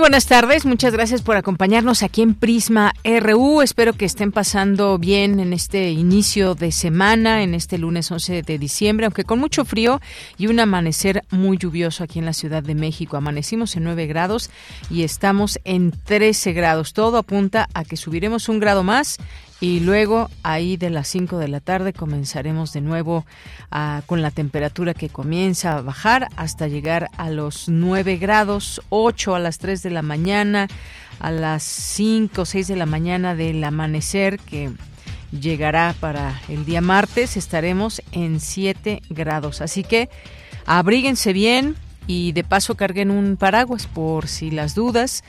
Buenas tardes, muchas gracias por acompañarnos aquí en Prisma RU. Espero que estén pasando bien en este inicio de semana, en este lunes 11 de diciembre, aunque con mucho frío y un amanecer muy lluvioso aquí en la Ciudad de México. Amanecimos en 9 grados y estamos en 13 grados. Todo apunta a que subiremos un grado más y luego ahí de las 5 de la tarde comenzaremos de nuevo ah, con la temperatura que comienza a bajar hasta llegar a los 9 grados, 8 a las 3 de la mañana, a las 5 o 6 de la mañana del amanecer que llegará para el día martes estaremos en 7 grados. Así que abríguense bien y de paso carguen un paraguas por si las dudas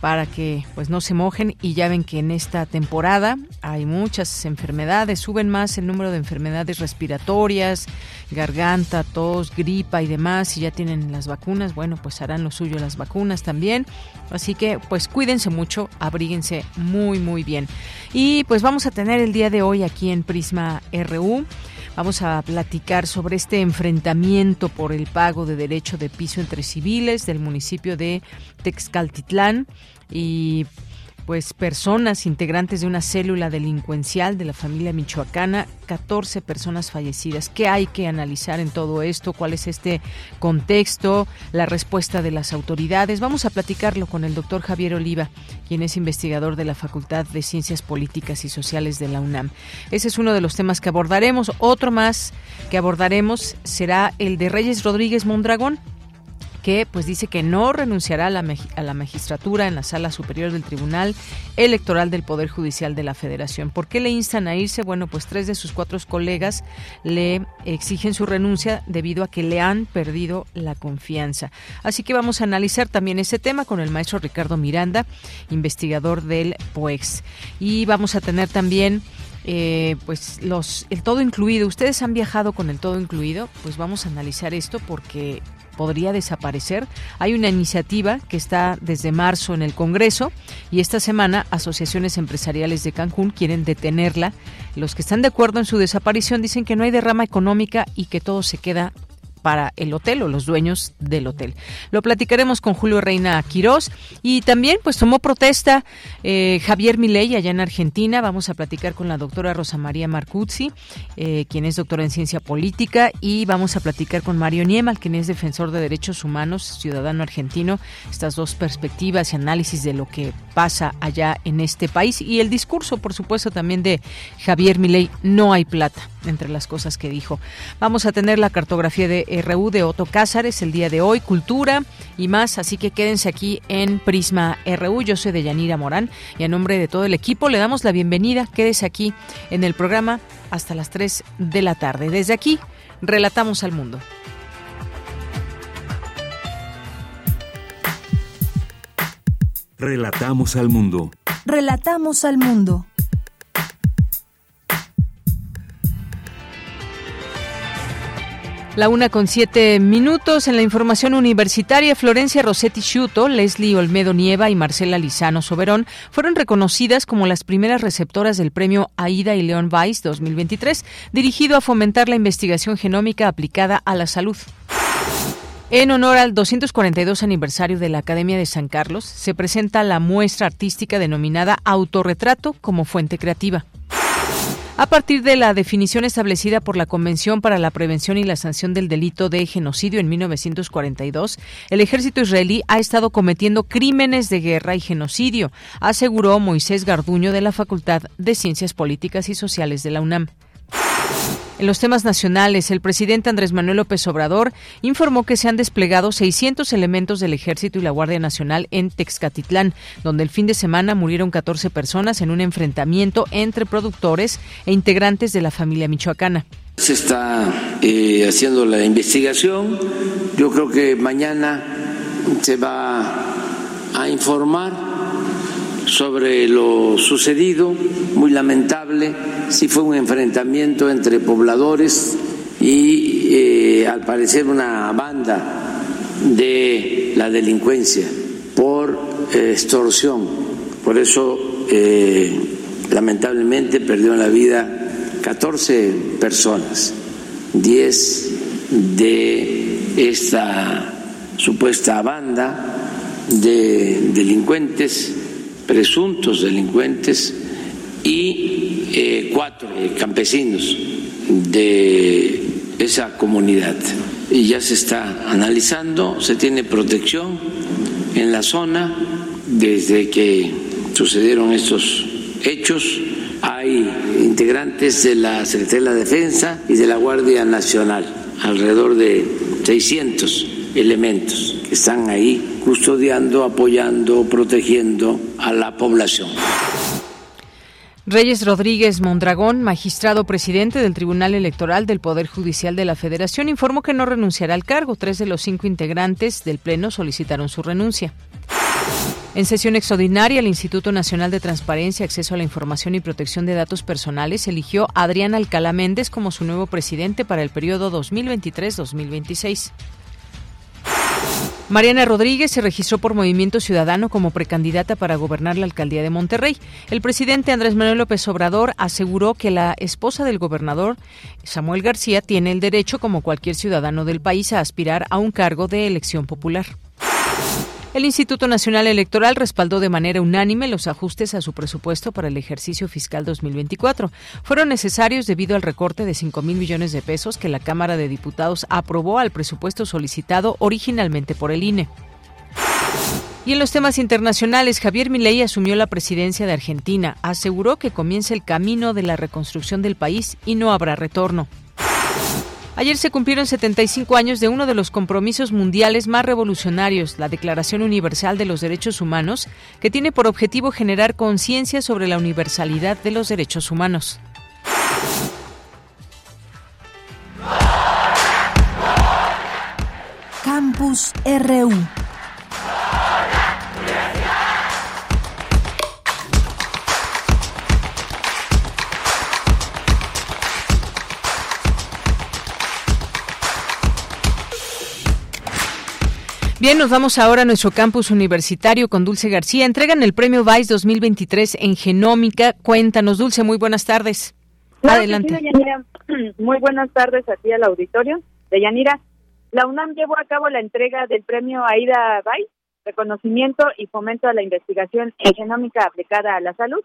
para que pues no se mojen. Y ya ven que en esta temporada hay muchas enfermedades, suben más el número de enfermedades respiratorias, garganta, tos, gripa y demás, y ya tienen las vacunas, bueno, pues harán lo suyo las vacunas también. Así que pues cuídense mucho, abríguense muy muy bien. Y pues vamos a tener el día de hoy aquí en Prisma RU Vamos a platicar sobre este enfrentamiento por el pago de derecho de piso entre civiles del municipio de Texcaltitlán y pues personas integrantes de una célula delincuencial de la familia michoacana, 14 personas fallecidas. ¿Qué hay que analizar en todo esto? ¿Cuál es este contexto? La respuesta de las autoridades. Vamos a platicarlo con el doctor Javier Oliva, quien es investigador de la Facultad de Ciencias Políticas y Sociales de la UNAM. Ese es uno de los temas que abordaremos. Otro más que abordaremos será el de Reyes Rodríguez Mondragón, que pues dice que no renunciará a la, a la magistratura en la sala superior del Tribunal Electoral del Poder Judicial de la Federación. ¿Por qué le instan a irse? Bueno, pues tres de sus cuatro colegas le exigen su renuncia debido a que le han perdido la confianza. Así que vamos a analizar también ese tema con el maestro Ricardo Miranda, investigador del POEX. Y vamos a tener también eh, pues los el todo incluido. Ustedes han viajado con el todo incluido, pues vamos a analizar esto porque podría desaparecer. Hay una iniciativa que está desde marzo en el Congreso y esta semana asociaciones empresariales de Cancún quieren detenerla. Los que están de acuerdo en su desaparición dicen que no hay derrama económica y que todo se queda para el hotel o los dueños del hotel. Lo platicaremos con Julio Reina Quirós y también pues tomó protesta eh, Javier Milei allá en Argentina. Vamos a platicar con la doctora Rosa María Marcuzzi, eh, quien es doctora en ciencia política y vamos a platicar con Mario Niemal, quien es defensor de derechos humanos, ciudadano argentino. Estas dos perspectivas y análisis de lo que pasa allá en este país y el discurso, por supuesto, también de Javier Milei, no hay plata entre las cosas que dijo. Vamos a tener la cartografía de RU de Otto Cázares el día de hoy, cultura y más, así que quédense aquí en Prisma RU. Yo soy de Yanira Morán y a nombre de todo el equipo le damos la bienvenida. Quédese aquí en el programa hasta las 3 de la tarde. Desde aquí, relatamos al mundo. Relatamos al mundo. Relatamos al mundo. La una con siete minutos en la información universitaria, Florencia Rossetti Sciuto, Leslie Olmedo Nieva y Marcela Lizano Soberón fueron reconocidas como las primeras receptoras del premio Aida y León Weiss 2023, dirigido a fomentar la investigación genómica aplicada a la salud. En honor al 242 aniversario de la Academia de San Carlos, se presenta la muestra artística denominada Autorretrato como fuente creativa. A partir de la definición establecida por la Convención para la Prevención y la Sanción del Delito de Genocidio en 1942, el ejército israelí ha estado cometiendo crímenes de guerra y genocidio, aseguró Moisés Garduño de la Facultad de Ciencias Políticas y Sociales de la UNAM. En los temas nacionales, el presidente Andrés Manuel López Obrador informó que se han desplegado 600 elementos del Ejército y la Guardia Nacional en Texcatitlán, donde el fin de semana murieron 14 personas en un enfrentamiento entre productores e integrantes de la familia michoacana. Se está eh, haciendo la investigación. Yo creo que mañana se va a informar sobre lo sucedido, muy lamentable, sí fue un enfrentamiento entre pobladores y eh, al parecer una banda de la delincuencia por eh, extorsión. Por eso, eh, lamentablemente, perdió la vida 14 personas, 10 de esta supuesta banda de delincuentes presuntos delincuentes y eh, cuatro eh, campesinos de esa comunidad. Y ya se está analizando, se tiene protección en la zona desde que sucedieron estos hechos. Hay integrantes de la Secretaría de la Defensa y de la Guardia Nacional, alrededor de 600 elementos que están ahí custodiando, apoyando, protegiendo a la población. Reyes Rodríguez Mondragón, magistrado presidente del Tribunal Electoral del Poder Judicial de la Federación, informó que no renunciará al cargo. Tres de los cinco integrantes del Pleno solicitaron su renuncia. En sesión extraordinaria, el Instituto Nacional de Transparencia, Acceso a la Información y Protección de Datos Personales eligió a Adrián Alcalá Méndez como su nuevo presidente para el periodo 2023-2026. Mariana Rodríguez se registró por Movimiento Ciudadano como precandidata para gobernar la alcaldía de Monterrey. El presidente Andrés Manuel López Obrador aseguró que la esposa del gobernador, Samuel García, tiene el derecho, como cualquier ciudadano del país, a aspirar a un cargo de elección popular. El Instituto Nacional Electoral respaldó de manera unánime los ajustes a su presupuesto para el ejercicio fiscal 2024. Fueron necesarios debido al recorte de 5 mil millones de pesos que la Cámara de Diputados aprobó al presupuesto solicitado originalmente por el INE. Y en los temas internacionales, Javier Milei asumió la presidencia de Argentina. Aseguró que comienza el camino de la reconstrucción del país y no habrá retorno. Ayer se cumplieron 75 años de uno de los compromisos mundiales más revolucionarios, la Declaración Universal de los Derechos Humanos, que tiene por objetivo generar conciencia sobre la universalidad de los derechos humanos. Campus RU Bien, nos vamos ahora a nuestro campus universitario con Dulce García. Entregan el premio Vice 2023 en Genómica. Cuéntanos, Dulce, muy buenas tardes. Adelante. muy buenas tardes a ti al auditorio. De Yanira, la UNAM llevó a cabo la entrega del premio AIDA Vice, reconocimiento y fomento a la investigación en genómica aplicada a la salud.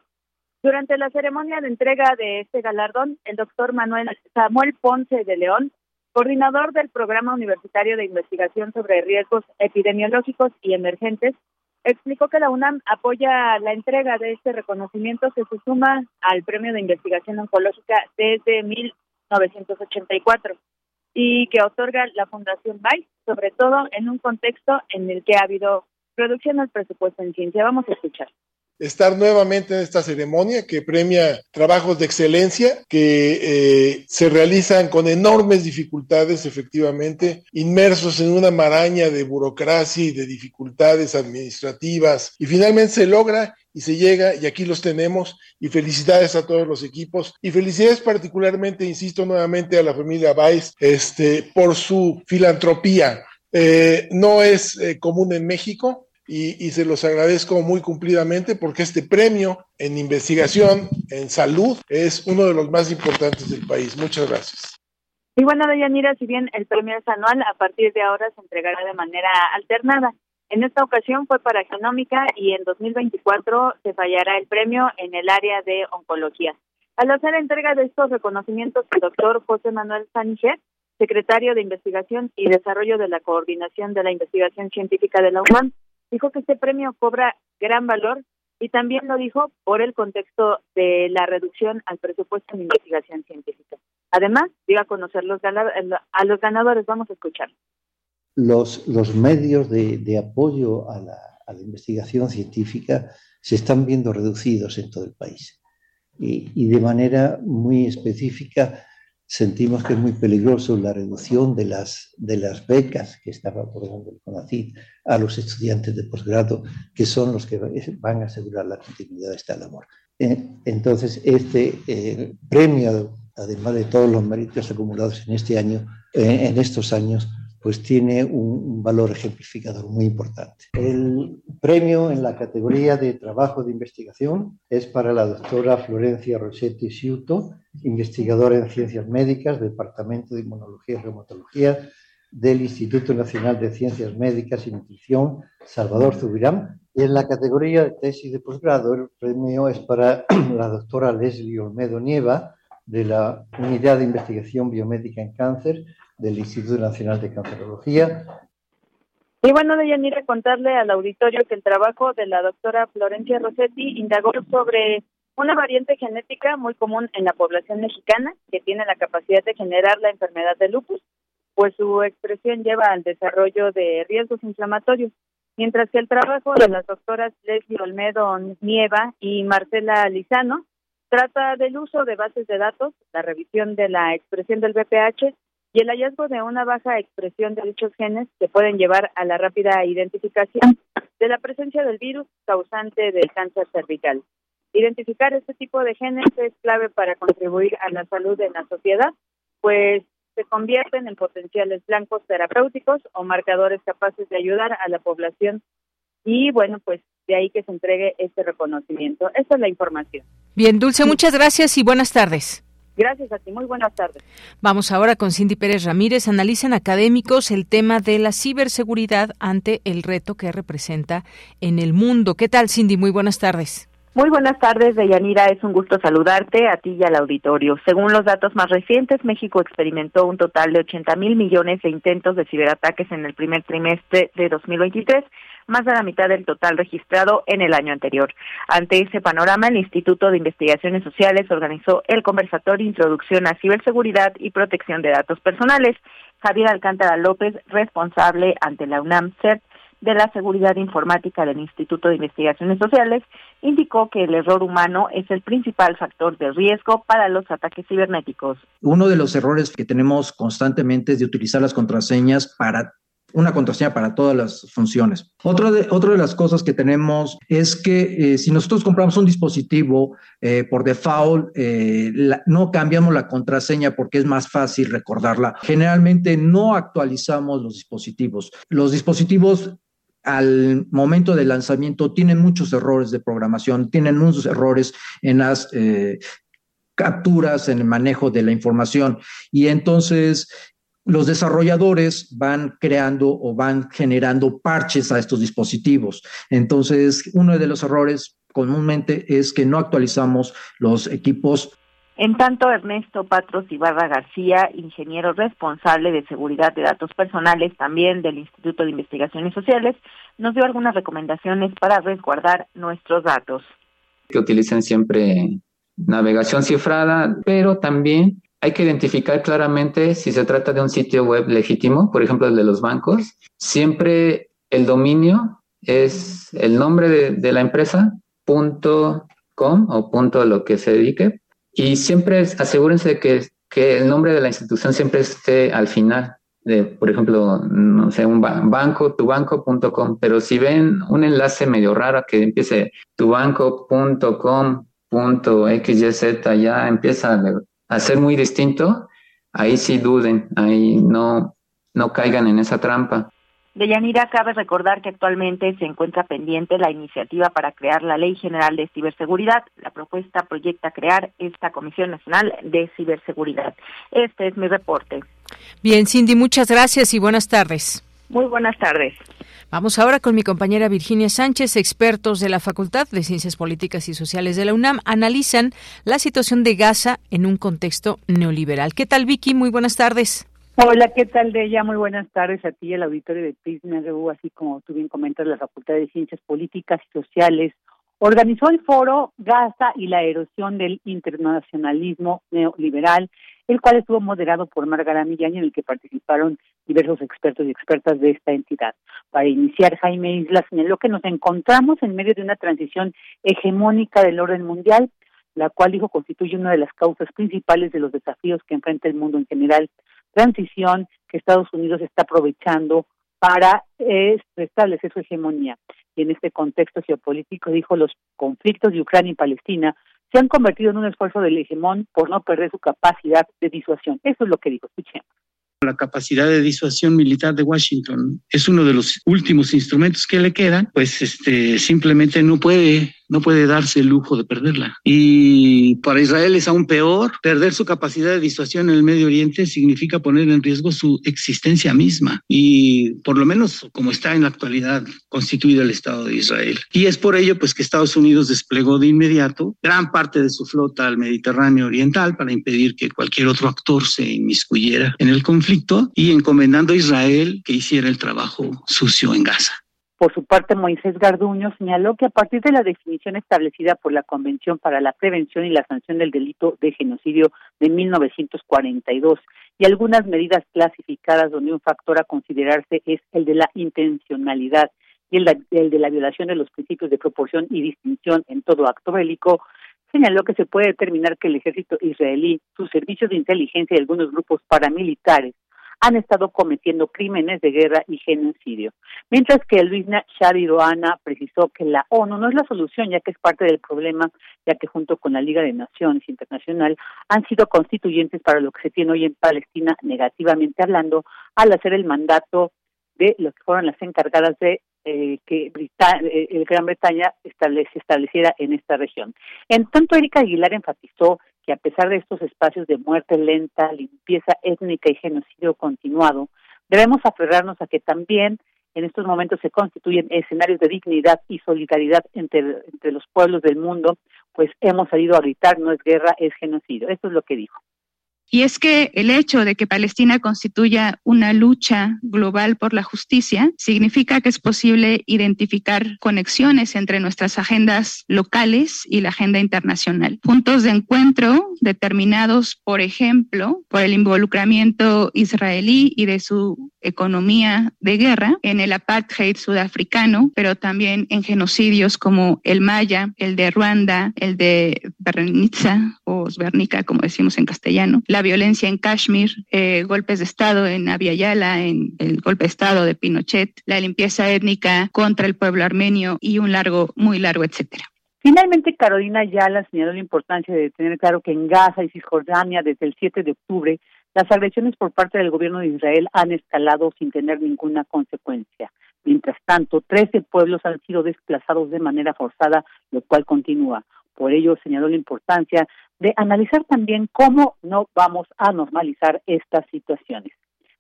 Durante la ceremonia de entrega de este galardón, el doctor Manuel Samuel Ponce de León coordinador del Programa Universitario de Investigación sobre Riesgos Epidemiológicos y Emergentes, explicó que la UNAM apoya la entrega de este reconocimiento que se suma al Premio de Investigación Oncológica desde 1984 y que otorga la Fundación BAI, sobre todo en un contexto en el que ha habido reducción del presupuesto en ciencia. Vamos a escuchar estar nuevamente en esta ceremonia que premia trabajos de excelencia que eh, se realizan con enormes dificultades, efectivamente, inmersos en una maraña de burocracia y de dificultades administrativas. Y finalmente se logra y se llega y aquí los tenemos y felicidades a todos los equipos y felicidades particularmente, insisto nuevamente, a la familia Weiss este, por su filantropía. Eh, no es eh, común en México, y, se los agradezco muy cumplidamente porque este premio en investigación, en salud, es uno de los más importantes del país. Muchas gracias. Y bueno, Deyanira, si bien el premio es anual, a partir de ahora se entregará de manera alternada. En esta ocasión fue para genómica y en 2024 se fallará el premio en el área de oncología. Al hacer entrega de estos reconocimientos, el doctor José Manuel Sánchez, secretario de Investigación y Desarrollo de la Coordinación de la Investigación Científica de la UNAM, dijo que este premio cobra gran valor y también lo dijo por el contexto de la reducción al presupuesto en investigación científica. Además, dio a conocer los a los ganadores. Vamos a escuchar. Los, los medios de, de apoyo a la, a la, investigación científica se están viendo reducidos en todo el país. Y, y de manera muy específica, sentimos que es muy peligroso la reducción de las, de las becas que estaba aportando el CONACYT a los estudiantes de posgrado, que son los que van a asegurar la continuidad de esta labor. Eh, entonces, este eh, premio, además de todos los méritos acumulados en este año, eh, en estos años, pues tiene un, valor ejemplificador muy importante. El premio en la categoría de trabajo de investigación es para la doctora Florencia Rossetti Siuto, investigadora en ciencias médicas, Departamento de Inmunología y Reumatología del Instituto Nacional de Ciencias Médicas y Nutrición, Salvador Zubirán. Y en la categoría de tesis de posgrado, el premio es para la doctora Leslie Olmedo Nieva, de la Unidad de Investigación Biomédica en Cáncer del Instituto Nacional de Cancerología. Y bueno, Deyanira, contarle al auditorio que el trabajo de la doctora Florencia Rossetti indagó sobre una variante genética muy común en la población mexicana que tiene la capacidad de generar la enfermedad de lupus, pues su expresión lleva al desarrollo de riesgos inflamatorios, mientras que el trabajo de las doctoras Leslie Olmedo Nieva y Marcela Lizano trata del uso de bases de datos, la revisión de la expresión del BPH y el hallazgo de una baja expresión de dichos genes que pueden llevar a la rápida identificación de la presencia del virus causante del cáncer cervical. Identificar este tipo de genes es clave para contribuir a la salud de la sociedad, pues se convierten en potenciales blancos terapéuticos o marcadores capaces de ayudar a la población y bueno, pues de ahí que se entregue este reconocimiento. Esta es la información. Bien, Dulce, muchas gracias y buenas tardes. Gracias a ti, muy buenas tardes. Vamos ahora con Cindy Pérez Ramírez. Analizan académicos el tema de la ciberseguridad ante el reto que representa en el mundo. ¿Qué tal, Cindy? Muy buenas tardes. Muy buenas tardes, Deyanira. Es un gusto saludarte a ti y al auditorio. Según los datos más recientes, México experimentó un total de 80 mil millones de intentos de ciberataques en el primer trimestre de 2023 más de la mitad del total registrado en el año anterior. Ante ese panorama, el Instituto de Investigaciones Sociales organizó el conversatorio Introducción a Ciberseguridad y Protección de Datos Personales. Javier Alcántara López, responsable ante la UNAM CERT de la Seguridad Informática del Instituto de Investigaciones Sociales, indicó que el error humano es el principal factor de riesgo para los ataques cibernéticos. Uno de los errores que tenemos constantemente es de utilizar las contraseñas para una contraseña para todas las funciones. Otra de, otra de las cosas que tenemos es que eh, si nosotros compramos un dispositivo eh, por default, eh, no cambiamos la contraseña porque es más fácil recordarla. Generalmente no actualizamos los dispositivos. Los dispositivos al momento del lanzamiento tienen muchos errores de programación, tienen muchos errores en las capturas, en el manejo de la información. Y entonces los desarrolladores van creando o van generando parches a estos dispositivos. Entonces, uno de los errores comúnmente es que no actualizamos los equipos. En tanto, Ernesto Patros Ibarra García, ingeniero responsable de seguridad de datos personales también del Instituto de Investigaciones Sociales, nos dio algunas recomendaciones para resguardar nuestros datos. Que utilicen siempre navegación cifrada, pero también hay que identificar claramente si se trata de un sitio web legítimo, por ejemplo el de los bancos. Siempre el dominio es el nombre de, la empresa, punto com o punto lo que se dedique. Y siempre asegúrense de que, que el nombre de la institución siempre esté al final. De, por ejemplo, no sé, un banco, tubanco.com, pero si ven un enlace medio raro que empiece tubanco.com.xyz, ya empieza ser muy distinto, ahí sí duden, ahí no, no caigan en esa trampa. De Yanira, cabe recordar que actualmente se encuentra pendiente la iniciativa para crear la Ley General de Ciberseguridad. La propuesta proyecta crear esta Comisión Nacional de Ciberseguridad. Este es mi reporte. Bien, Cindy, muchas gracias y buenas tardes. Muy buenas tardes. Vamos ahora con mi compañera Virginia Sánchez. Expertos de la Facultad de Ciencias Políticas y Sociales de la UNAM analizan la situación de Gaza en un contexto neoliberal. ¿Qué tal, Vicky? Muy buenas tardes. Hola, ¿qué tal, de ella? Muy buenas tardes a ti y al auditorio de Prisma así como tú bien comentas, la Facultad de Ciencias Políticas y Sociales organizó el foro Gaza y la erosión del internacionalismo neoliberal el cual estuvo moderado por Margarita Millán en el que participaron diversos expertos y expertas de esta entidad. Para iniciar, Jaime Isla señaló que nos encontramos en medio de una transición hegemónica del orden mundial, la cual dijo constituye una de las causas principales de los desafíos que enfrenta el mundo en general. Transición que Estados Unidos está aprovechando para eh, restablecer su hegemonía. Y en este contexto geopolítico, dijo, los conflictos de Ucrania y Palestina se han convertido en un esfuerzo del hegemón por no perder su capacidad de disuasión. Eso es lo que dijo. Escuchemos. La capacidad de disuasión militar de Washington es uno de los últimos instrumentos que le quedan, pues este simplemente no puede no puede darse el lujo de perderla. Y para Israel es aún peor. Perder su capacidad de disuasión en el Medio Oriente significa poner en riesgo su existencia misma y por lo menos como está en la actualidad constituido el Estado de Israel. Y es por ello pues que Estados Unidos desplegó de inmediato gran parte de su flota al Mediterráneo Oriental para impedir que cualquier otro actor se inmiscuyera en el conflicto y encomendando a Israel que hiciera el trabajo sucio en Gaza. Por su parte, Moisés Garduño señaló que a partir de la definición establecida por la Convención para la Prevención y la Sanción del Delito de Genocidio de 1942 y algunas medidas clasificadas donde un factor a considerarse es el de la intencionalidad y el, de la violación de los principios de proporción y distinción en todo acto bélico, señaló que se puede determinar que el ejército israelí, sus servicios de inteligencia y algunos grupos paramilitares han estado cometiendo crímenes de guerra y genocidio. Mientras que Luisna Shadiroana precisó que la ONU no es la solución, ya que es parte del problema, ya que junto con la Liga de Naciones Internacional han sido constituyentes para lo que se tiene hoy en Palestina, negativamente hablando, al hacer el mandato de lo que fueron las encargadas de eh, que eh, el Gran Bretaña establece, estableciera en esta región. En tanto, Erika Aguilar enfatizó que a pesar de estos espacios de muerte lenta, limpieza étnica y genocidio continuado, debemos aferrarnos a que también en estos momentos se constituyen escenarios de dignidad y solidaridad entre, los pueblos del mundo, pues hemos salido a gritar, no es guerra, es genocidio. Esto es lo que dijo. Y es que el hecho de que Palestina constituya una lucha global por la justicia significa que es posible identificar conexiones entre nuestras agendas locales y la agenda internacional. Puntos de encuentro determinados, por ejemplo, por el involucramiento israelí y de su economía de guerra en el apartheid sudafricano, pero también en genocidios como el Maya, el de Ruanda, el de Bernica o Svernica, como decimos en castellano, la violencia en Kashmir, eh, golpes de Estado en Abiyala, en el golpe de Estado de Pinochet, la limpieza étnica contra el pueblo armenio y un largo, muy largo, etcétera. Finalmente, Carolina Ayala señaló la importancia de tener claro que en Gaza y Cisjordania, desde el 7 de octubre, las agresiones por parte del gobierno de Israel han escalado sin tener ninguna consecuencia. Mientras tanto, 13 pueblos han sido desplazados de manera forzada, lo cual continúa. Por ello, señaló la importancia de analizar también cómo no vamos a normalizar estas situaciones.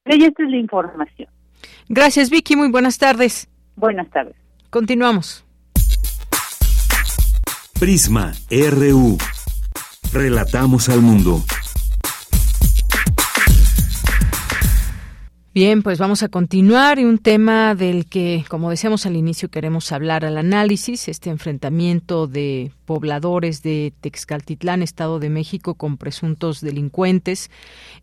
Y esta es la información. Gracias, Vicky. Muy buenas tardes. Buenas tardes. Continuamos. Prisma RU. Relatamos al mundo. Bien, pues vamos a continuar y un tema del que, como decíamos al inicio, queremos hablar al análisis, este enfrentamiento de pobladores de Texcaltitlán, Estado de México, con presuntos delincuentes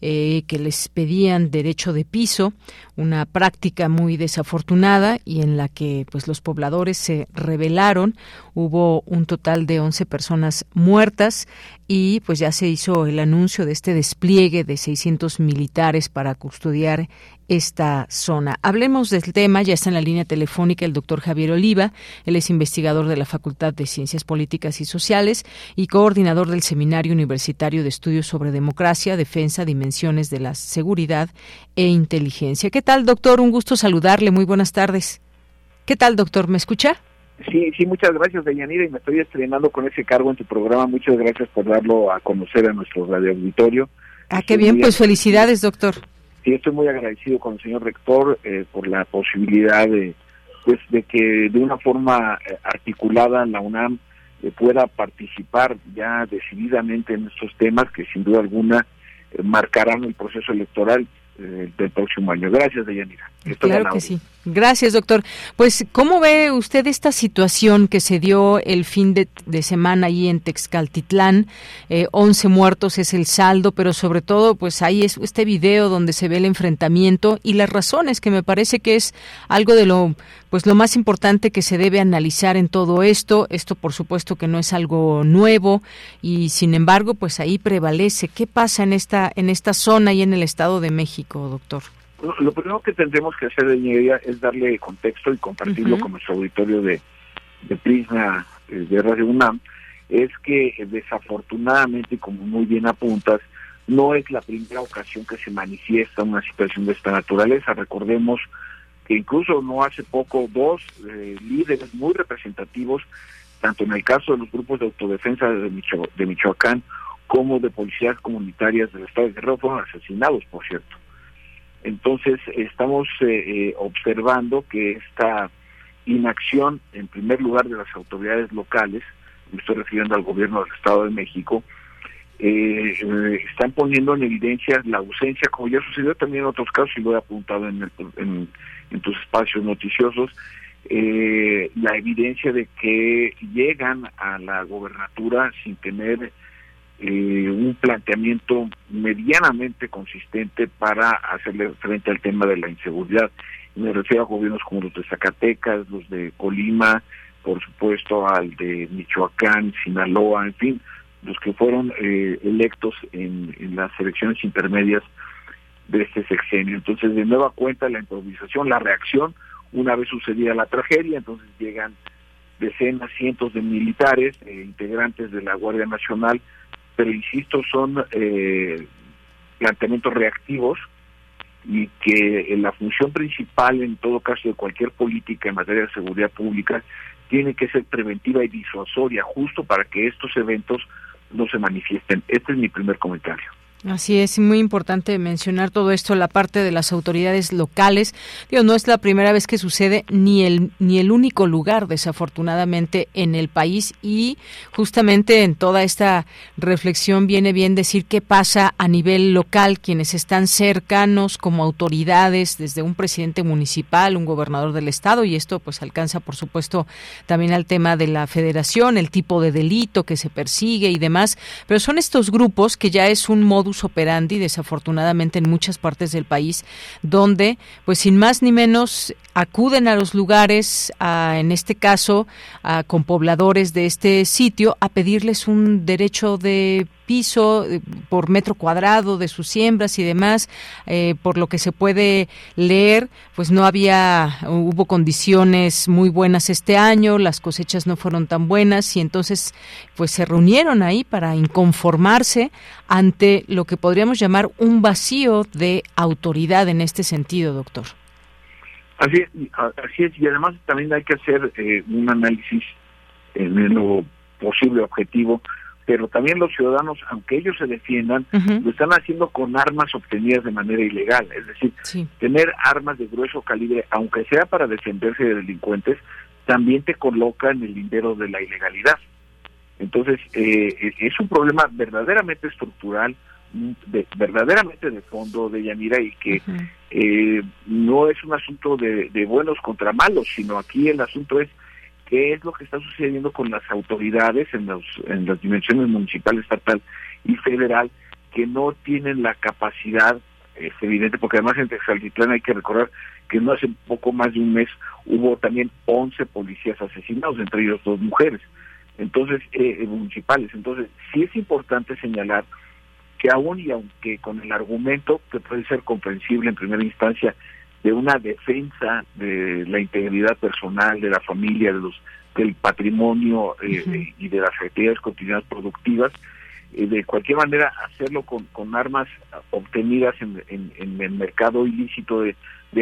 eh, que les pedían derecho de piso, una práctica muy desafortunada y en la que pues los pobladores se rebelaron. Hubo un total de 11 personas muertas y pues ya se hizo el anuncio de este despliegue de 600 militares para custodiar esta zona. Hablemos del tema, ya está en la línea telefónica el doctor Javier Oliva, él es investigador de la Facultad de Ciencias Políticas y Sociales y coordinador del Seminario Universitario de Estudios sobre Democracia, Defensa, Dimensiones de la Seguridad e Inteligencia. ¿Qué tal, doctor? Un gusto saludarle, muy buenas tardes. ¿Qué tal, doctor? ¿Me escucha? Sí, sí, muchas gracias, Deyanira, y me estoy estrenando con ese cargo en tu programa. Muchas gracias por darlo a conocer a nuestro radio auditorio. Ah, qué bien, pues felicidades, doctor sí estoy muy agradecido con el señor rector eh, por la posibilidad de pues de que de una forma eh, articulada la UNAM pueda participar ya decididamente en estos temas que sin duda alguna marcarán el proceso electoral eh, del próximo año. Gracias, Deyanira. claro que sí. Gracias, doctor. Pues, ¿cómo ve usted esta situación que se dio el fin de, semana ahí en Texcaltitlán? Eh, 11 muertos es el saldo, pero sobre todo, pues ahí es este video donde se ve el enfrentamiento y las razones, que me parece que es algo de lo, pues lo más importante que se debe analizar en todo esto. Esto, por supuesto, que no es algo nuevo y, sin embargo, pues ahí prevalece. ¿Qué pasa en esta, en esta zona y en el Estado de México, doctor? Lo primero que tendremos que hacer de ingeniería es darle contexto y compartirlo con nuestro auditorio de, de Prisma eh, de Radio UNAM, es que eh, desafortunadamente, y como muy bien apuntas, no es la primera ocasión que se manifiesta una situación de esta naturaleza. Recordemos que incluso no hace poco dos eh, líderes muy representativos, tanto en el caso de los grupos de autodefensa de, de Michoacán como de policías comunitarias del Estado de Guerrero, fueron asesinados, por cierto. Entonces, estamos eh, eh, observando que esta inacción, en primer lugar, de las autoridades locales, me estoy refiriendo al gobierno del Estado de México, eh, están poniendo en evidencia la ausencia, como ya sucedió también en otros casos, y lo he apuntado en, en, tus espacios noticiosos, la evidencia de que llegan a la gobernatura sin tener eh, un planteamiento medianamente consistente para hacerle frente al tema de la inseguridad. Me refiero a gobiernos como los de Zacatecas, los de Colima, por supuesto al de Michoacán, Sinaloa, en fin, los que fueron eh, electos en, las elecciones intermedias de este sexenio. Entonces, de nueva cuenta, la improvisación, la reacción, una vez sucedida la tragedia, entonces llegan decenas, cientos de militares, eh, integrantes de la Guardia Nacional, pero insisto, son eh, planteamientos reactivos y que la función principal en todo caso de cualquier política en materia de seguridad pública tiene que ser preventiva y disuasoria justo para que estos eventos no se manifiesten. Este es mi primer comentario. Así es, muy importante mencionar todo esto, la parte de las autoridades locales. Digo, no es la primera vez que sucede ni el ni el único lugar, desafortunadamente, en el país y justamente en toda esta reflexión viene bien decir qué pasa a nivel local, quienes están cercanos como autoridades, desde un presidente municipal, un gobernador del estado y esto pues alcanza, por supuesto, también al tema de la federación, el tipo de delito que se persigue y demás. Pero son estos grupos que ya es un modo operandi, desafortunadamente en muchas partes del país, donde, pues sin más ni menos, acuden a los lugares, en este caso, con pobladores de este sitio, a pedirles un derecho de piso eh, por metro cuadrado de sus siembras y demás, eh, por lo que se puede leer, pues no había, hubo condiciones muy buenas este año, las cosechas no fueron tan buenas y entonces pues se reunieron ahí para inconformarse ante lo que podríamos llamar un vacío de autoridad en este sentido, doctor. Así, así es, y además también hay que hacer eh, un análisis en lo posible objetivo pero también los ciudadanos, aunque ellos se defiendan, lo están haciendo con armas obtenidas de manera ilegal. Es decir, tener armas de grueso calibre, aunque sea para defenderse de delincuentes, también te coloca en el lindero de la ilegalidad. Entonces, eh, es un problema verdaderamente estructural, verdaderamente de fondo de Yanira y que eh, no es un asunto de buenos contra malos, sino aquí el asunto es qué es lo que está sucediendo con las autoridades en, los, en las dimensiones municipal, estatal y federal que no tienen la capacidad, es evidente, porque además en Texaltitlán hay que recordar que no hace poco más de un mes hubo también 11 policías asesinados, entre ellos dos mujeres, entonces eh, municipales. Entonces sí es importante señalar que aún y aunque con el argumento que puede ser comprensible en primera instancia de una defensa de la integridad personal de la familia, de los del patrimonio eh, y de las actividades cotidianas productivas, eh, de cualquier manera hacerlo con, con armas obtenidas en, en, el mercado ilícito de,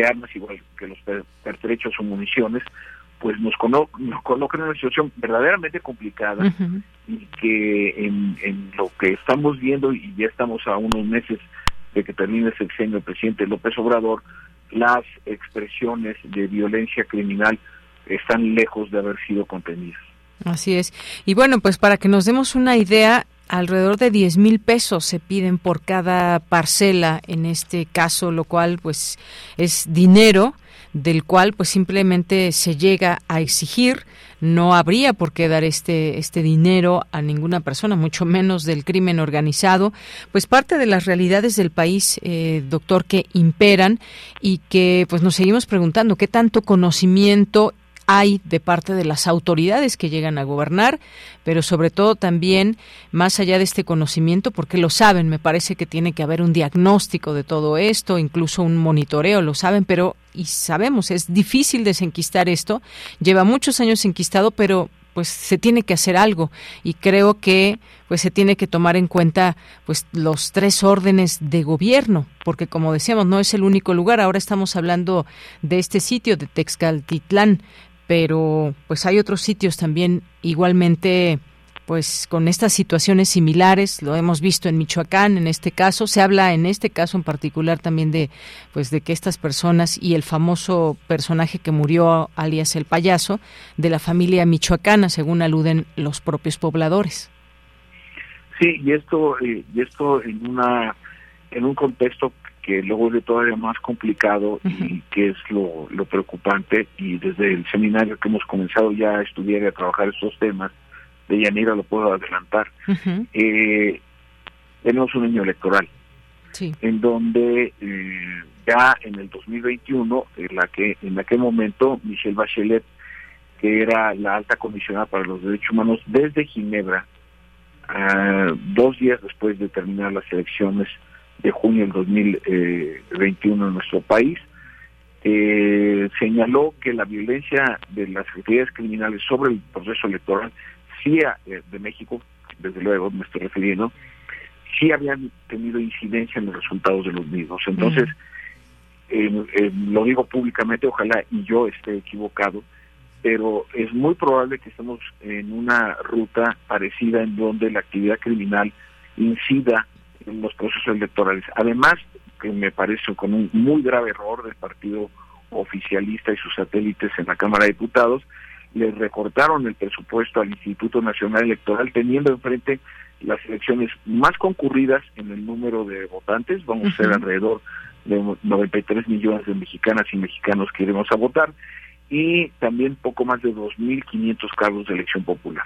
armas, igual que los pertrechos o municiones, pues nos, nos coloca en una situación verdaderamente complicada y que en, en lo que estamos viendo, y ya estamos a unos meses de que termine el sexenio del presidente López Obrador, las expresiones de violencia criminal están lejos de haber sido contenidas. Así es. Y bueno, pues para que nos demos una idea, alrededor de 10 mil pesos se piden por cada parcela en este caso, lo cual pues es dinero del cual pues simplemente se llega a exigir. No habría por qué dar este este dinero a ninguna persona mucho menos del crimen organizado. Pues parte de las realidades del país eh, doctor que imperan y que pues nos seguimos preguntando qué tanto conocimiento hay de parte de las autoridades que llegan a gobernar, pero sobre todo también más allá de este conocimiento, porque lo saben, me parece que tiene que haber un diagnóstico de todo esto, incluso un monitoreo, lo saben, pero y sabemos, es difícil desenquistar esto, lleva muchos años enquistado, pero pues se tiene que hacer algo y creo que pues se tiene que tomar en cuenta pues los tres órdenes de gobierno porque como decíamos no es el único lugar ahora estamos hablando de este sitio de Texcaltitlán pero pues hay otros sitios también igualmente pues con estas situaciones similares. Lo hemos visto en Michoacán en este caso. Se habla en este caso en particular también de pues de que estas personas y el famoso personaje que murió alias el payaso de la familia michoacana según aluden los propios pobladores. Sí y esto eh, y esto en una en un contexto que luego es todavía más complicado y que es lo, lo preocupante. Y desde el seminario que hemos comenzado ya a estudiar y a trabajar estos temas de Yanira lo puedo adelantar. Eh, tenemos un año electoral en donde eh, ya en el 2021 en la que en aquel momento Michelle Bachelet que era la alta comisionada para los derechos humanos desde Ginebra ah, dos días después de terminar las elecciones de junio del 2021 en nuestro país, eh, señaló que la violencia de las actividades criminales sobre el proceso electoral, sí eh, de México, desde luego me estoy refiriendo, sí habían tenido incidencia en los resultados de los mismos. Entonces, eh, lo digo públicamente, ojalá y yo esté equivocado, pero es muy probable que estemos en una ruta parecida en donde la actividad criminal incida en los procesos electorales. Además, que me parece con un muy grave error del partido oficialista y sus satélites en la Cámara de Diputados, le recortaron el presupuesto al Instituto Nacional Electoral teniendo enfrente las elecciones más concurridas en el número de votantes, vamos a ser alrededor de 93 millones de mexicanas y mexicanos que iremos a votar, y también poco más de 2.500 cargos de elección popular.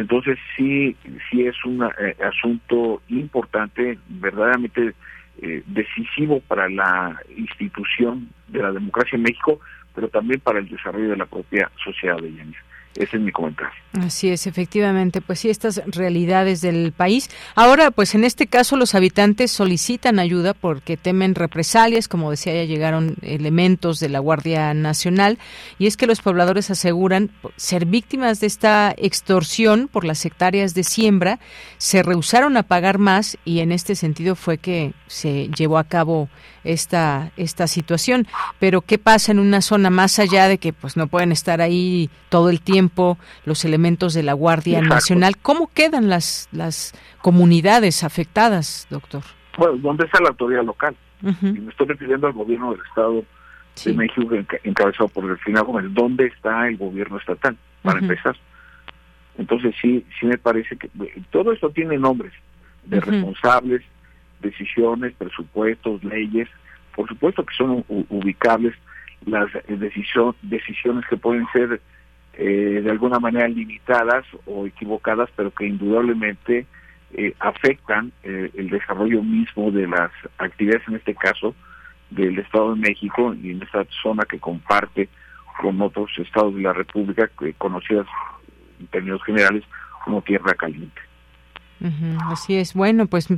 Entonces sí, sí es un eh, asunto importante, verdaderamente eh, decisivo para la institución de la democracia en México, pero también para el desarrollo de la propia sociedad de Yanis. Ese es mi comentario. Así es, efectivamente, pues sí, estas realidades del país. Ahora, pues en este caso los habitantes solicitan ayuda porque temen represalias, como decía, ya llegaron elementos de la Guardia Nacional, y es que los pobladores aseguran ser víctimas de esta extorsión por las hectáreas de siembra, se rehusaron a pagar más y en este sentido fue que se llevó a cabo esta, esta situación. Pero ¿qué pasa en una zona más allá de que pues no pueden estar ahí todo el tiempo los elementos de la Guardia Nacional? ¿Cómo quedan las, las comunidades afectadas, doctor? Bueno, ¿dónde está la autoridad local? y me estoy refiriendo al gobierno del Estado de México encabezado por Delfina Gómez. ¿Dónde está el gobierno estatal? Para empezar. Entonces sí, sí me parece que todo esto tiene nombres de responsables, decisiones, presupuestos, leyes, por supuesto que son ubicables las decisión, decisiones que pueden ser eh, de alguna manera limitadas o equivocadas, pero que indudablemente eh, afectan eh, el desarrollo mismo de las actividades, en este caso, del Estado de México y en esta zona que comparte con otros estados de la República, conocidas en términos generales como Tierra Caliente así es. Bueno, pues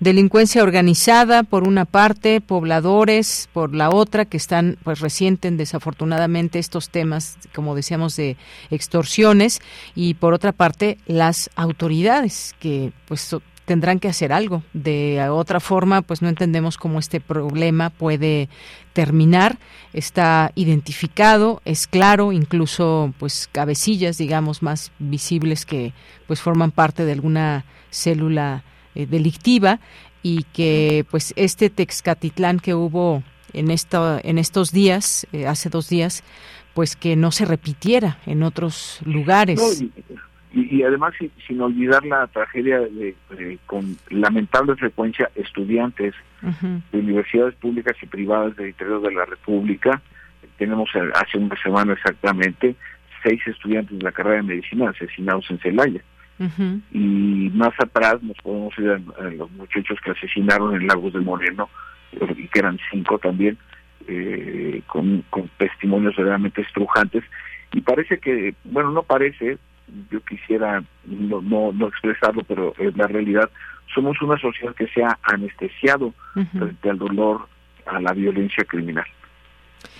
delincuencia organizada por una parte, pobladores por la otra, que están, pues resienten desafortunadamente estos temas, como decíamos, de extorsiones, y por otra parte, las autoridades que, pues, tendrán que hacer algo. De otra forma, pues no entendemos cómo este problema puede terminar. Está identificado, es claro, incluso pues cabecillas, digamos, más visibles que pues forman parte de alguna célula eh, delictiva y que pues este Texcatitlán que hubo en esto, en estos días, eh, hace dos días, pues que no se repitiera en otros lugares y, además sin, olvidar la tragedia de, con lamentable frecuencia estudiantes de universidades públicas y privadas del interior de la República. Tenemos hace una semana exactamente seis estudiantes de la carrera de medicina asesinados en Celaya. Y más atrás nos podemos ir a, los muchachos que asesinaron en Lagos del Moreno, y que eran cinco también, eh, con, con testimonios realmente estrujantes. Y parece que, bueno, no parece, yo quisiera no, no, expresarlo, pero es la realidad, somos una sociedad que se ha anestesiado frente al dolor, a la violencia criminal.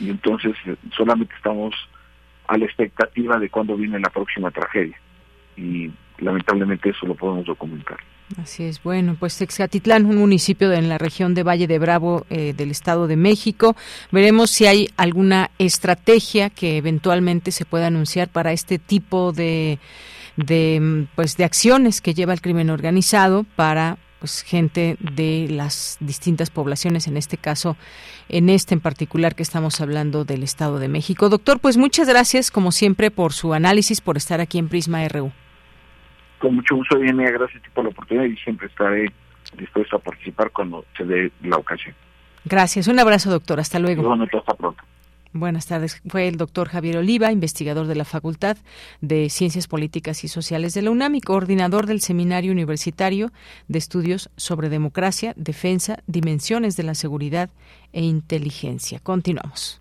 Y entonces eh, solamente estamos a la expectativa de cuándo viene la próxima tragedia. Y lamentablemente eso lo podemos documentar. Así es. Bueno, pues Texcatitlán, un municipio en la región de Valle de Bravo eh, del Estado de México. Veremos si hay alguna estrategia que eventualmente se pueda anunciar para este tipo de, de, pues, de acciones que lleva el crimen organizado para pues gente de las distintas poblaciones, en este caso, en este en particular que estamos hablando del Estado de México. Doctor, pues muchas gracias, como siempre, por su análisis, por estar aquí en Prisma RU con mucho gusto, Diana, gracias por la oportunidad y siempre estaré dispuesto a participar cuando se dé la ocasión. Gracias. Un abrazo, doctor. Hasta luego. Bueno, hasta pronto. Buenas tardes. Fue el doctor Javier Oliva, investigador de la Facultad de Ciencias Políticas y Sociales de la UNAM y coordinador del Seminario Universitario de Estudios sobre Democracia, Defensa, Dimensiones de la Seguridad e Inteligencia. Continuamos.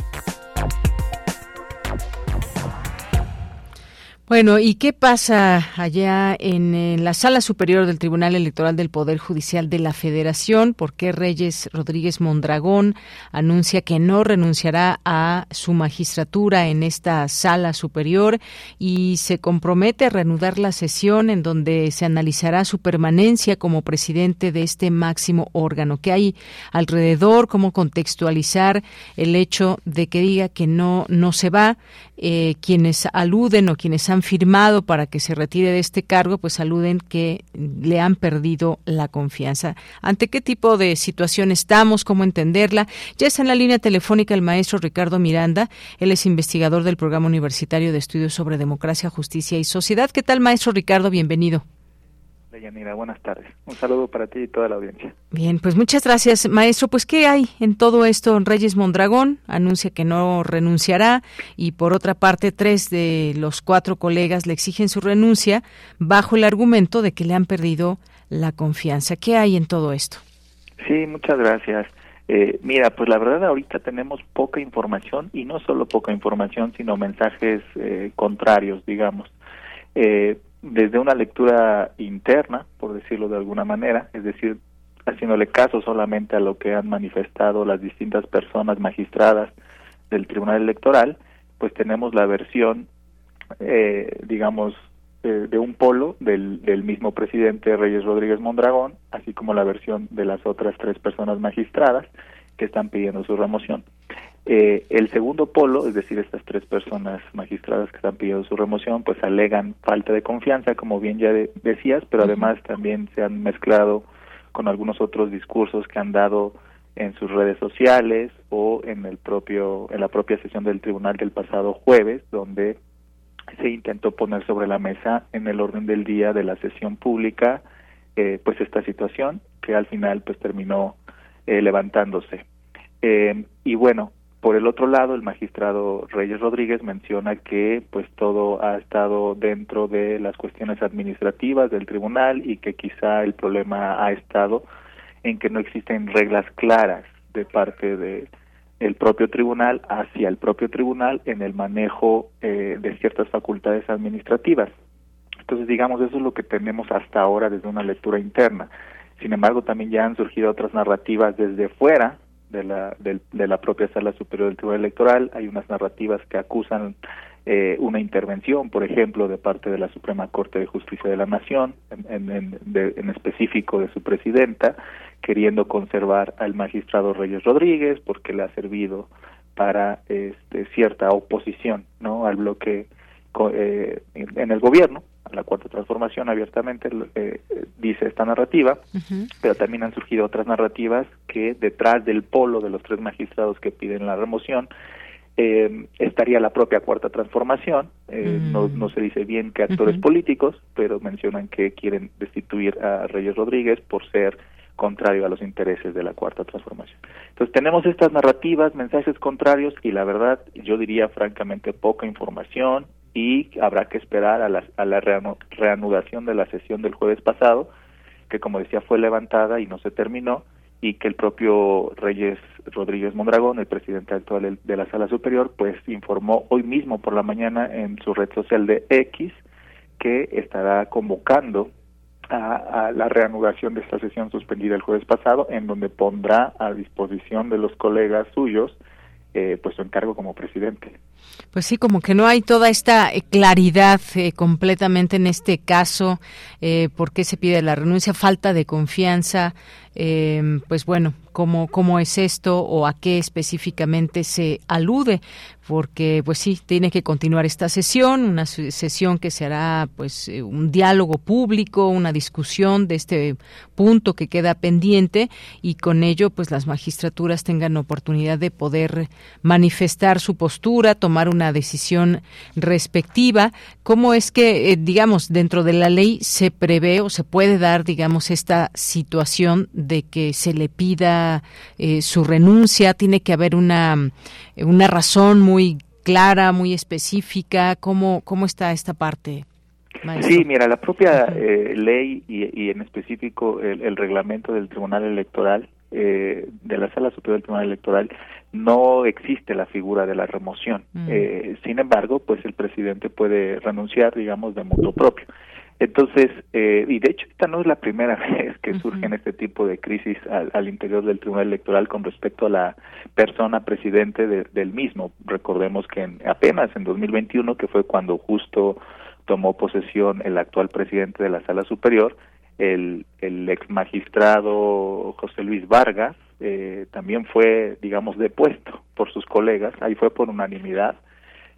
Bueno, ¿y qué pasa allá en, la Sala Superior del Tribunal Electoral del Poder Judicial de la Federación? ¿Por qué Reyes Rodríguez Mondragón anuncia que no renunciará a su magistratura en esta Sala Superior y se compromete a reanudar la sesión en donde se analizará su permanencia como presidente de este máximo órgano? ¿Qué hay alrededor? ¿Cómo contextualizar el hecho de que diga que no, no se va? Eh, quienes aluden o quienes han firmado para que se retire de este cargo, pues aluden que le han perdido la confianza. ¿Ante qué tipo de situación estamos? ¿Cómo entenderla? Ya está en la línea telefónica el maestro Ricardo Miranda. Él es investigador del Programa Universitario de Estudios sobre Democracia, Justicia y Sociedad. ¿Qué tal, maestro Ricardo? Bienvenido. Yanira, buenas tardes. Un saludo para ti y toda la audiencia. Bien, pues muchas gracias, maestro. Pues, ¿qué hay en todo esto? Reyes Mondragón anuncia que no renunciará y, por otra parte, tres de los cuatro colegas le exigen su renuncia bajo el argumento de que le han perdido la confianza. ¿Qué hay en todo esto? Sí, muchas gracias. Eh, mira, pues la verdad ahorita tenemos poca información y no solo poca información, sino mensajes eh, contrarios, digamos. Eh, desde una lectura interna, por decirlo de alguna manera, es decir, haciéndole caso solamente a lo que han manifestado las distintas personas magistradas del Tribunal Electoral, pues tenemos la versión, eh, digamos, de un polo del, del mismo presidente Reyes Rodríguez Mondragón, así como la versión de las otras tres personas magistradas que están pidiendo su remoción. Eh, el segundo polo, es decir, estas tres personas magistradas que están pidiendo su remoción, pues alegan falta de confianza, como bien ya decías, pero además también se han mezclado con algunos otros discursos que han dado en sus redes sociales o en el propio en la propia sesión del tribunal del pasado jueves, donde se intentó poner sobre la mesa en el orden del día de la sesión pública, eh, pues esta situación que al final pues terminó eh, levantándose. Eh, y bueno, por el otro lado, el magistrado Reyes Rodríguez menciona que pues todo ha estado dentro de las cuestiones administrativas del tribunal y que quizá el problema ha estado en que no existen reglas claras de parte de el propio tribunal hacia el propio tribunal en el manejo eh, de ciertas facultades administrativas. Entonces, digamos, eso es lo que tenemos hasta ahora desde una lectura interna. Sin embargo, también ya han surgido otras narrativas desde fuera de la, de, la propia Sala Superior del Tribunal Electoral. Hay unas narrativas que acusan eh, una intervención, por ejemplo, de parte de la Suprema Corte de Justicia de la Nación, en, en, en específico de su presidenta, queriendo conservar al magistrado Reyes Rodríguez porque le ha servido para este, cierta oposición no al bloque eh, en el gobierno la cuarta transformación abiertamente eh, dice esta narrativa, pero también han surgido otras narrativas que detrás del polo de los tres magistrados que piden la remoción eh, estaría la propia cuarta transformación. Eh, no, no se dice bien qué actores políticos, pero mencionan que quieren destituir a Reyes Rodríguez por ser contrario a los intereses de la cuarta transformación. Entonces tenemos estas narrativas, mensajes contrarios y la verdad yo diría francamente poca información y habrá que esperar a la, a la reanudación de la sesión del jueves pasado, que como decía fue levantada y no se terminó, y que el propio Reyes Rodríguez Mondragón, el presidente actual de la Sala Superior, pues informó hoy mismo por la mañana en su red social de X que estará convocando a, la reanudación de esta sesión suspendida el jueves pasado, en donde pondrá a disposición de los colegas suyos eh, pues su encargo como presidente. Pues sí, como que no hay toda esta eh, claridad eh, completamente en este caso, eh, por qué se pide la renuncia, falta de confianza, eh, pues bueno, cómo, cómo es esto o a qué específicamente se alude, porque pues sí, tiene que continuar esta sesión, una sesión que será pues eh, un diálogo público, una discusión de este punto que queda pendiente y con ello pues las magistraturas tengan oportunidad de poder manifestar su postura, tomar una decisión respectiva. ¿Cómo es que, eh, digamos, dentro de la ley se prevé o se puede dar, digamos, esta situación de que se le pida eh, su renuncia? ¿Tiene que haber una, una razón muy clara, muy específica? ¿Cómo, cómo está esta parte? Sí, mira, la propia eh, ley y, y, en específico el, reglamento del Tribunal Electoral, eh, de la Sala Superior del Tribunal Electoral, no existe la figura de la remoción. Mm. sin embargo, pues el presidente puede renunciar, digamos, de modo propio. Entonces, eh, y de hecho esta no es la primera vez que surgen este tipo de crisis al, interior del Tribunal Electoral con respecto a la persona presidente del mismo. Recordemos que apenas en 2021, que fue cuando justo tomó posesión el actual presidente de la Sala Superior, el, el ex magistrado José Luis Vargas eh, también fue, digamos, depuesto por sus colegas, ahí fue por unanimidad.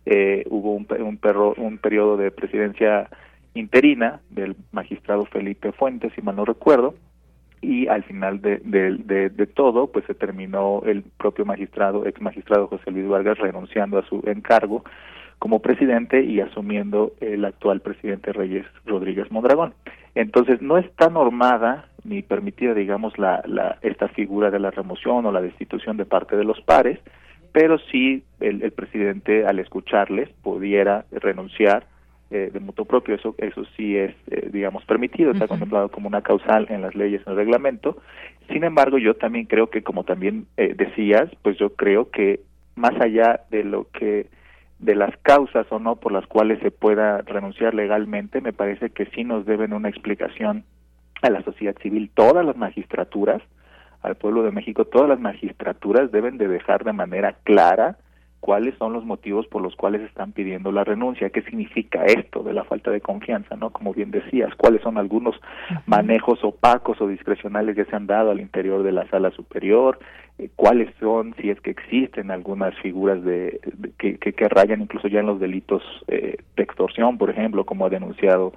Eh, hubo un, un, perro, un periodo de presidencia interina del magistrado Felipe Fuentes, si mal no recuerdo, y al final de, todo, pues se terminó el propio magistrado, ex magistrado José Luis Vargas, renunciando a su encargo como presidente y asumiendo el actual presidente Reyes Rodríguez Mondragón. Entonces, no está normada ni permitida, digamos, la, la, esta figura de la remoción o la destitución de parte de los pares, pero sí el, el presidente, al escucharles, pudiera renunciar eh, de mutuo propio, eso eso sí es, eh, digamos, permitido, está contemplado como una causal en las leyes, en el reglamento. Sin embargo, yo también creo que, como también eh, decías, pues yo creo que más allá de lo que de las causas o no por las cuales se pueda renunciar legalmente, me parece que sí nos deben una explicación a la sociedad civil, todas las magistraturas, al pueblo de México, todas las magistraturas deben de dejar de manera clara cuáles son los motivos por los cuales están pidiendo la renuncia, qué significa esto de la falta de confianza, ¿no? Como bien decías, cuáles son algunos manejos opacos o discrecionales que se han dado al interior de la sala superior, eh, cuáles son, si es que existen algunas figuras de, que, que, rayan incluso ya en los delitos eh, de extorsión, por ejemplo, como ha denunciado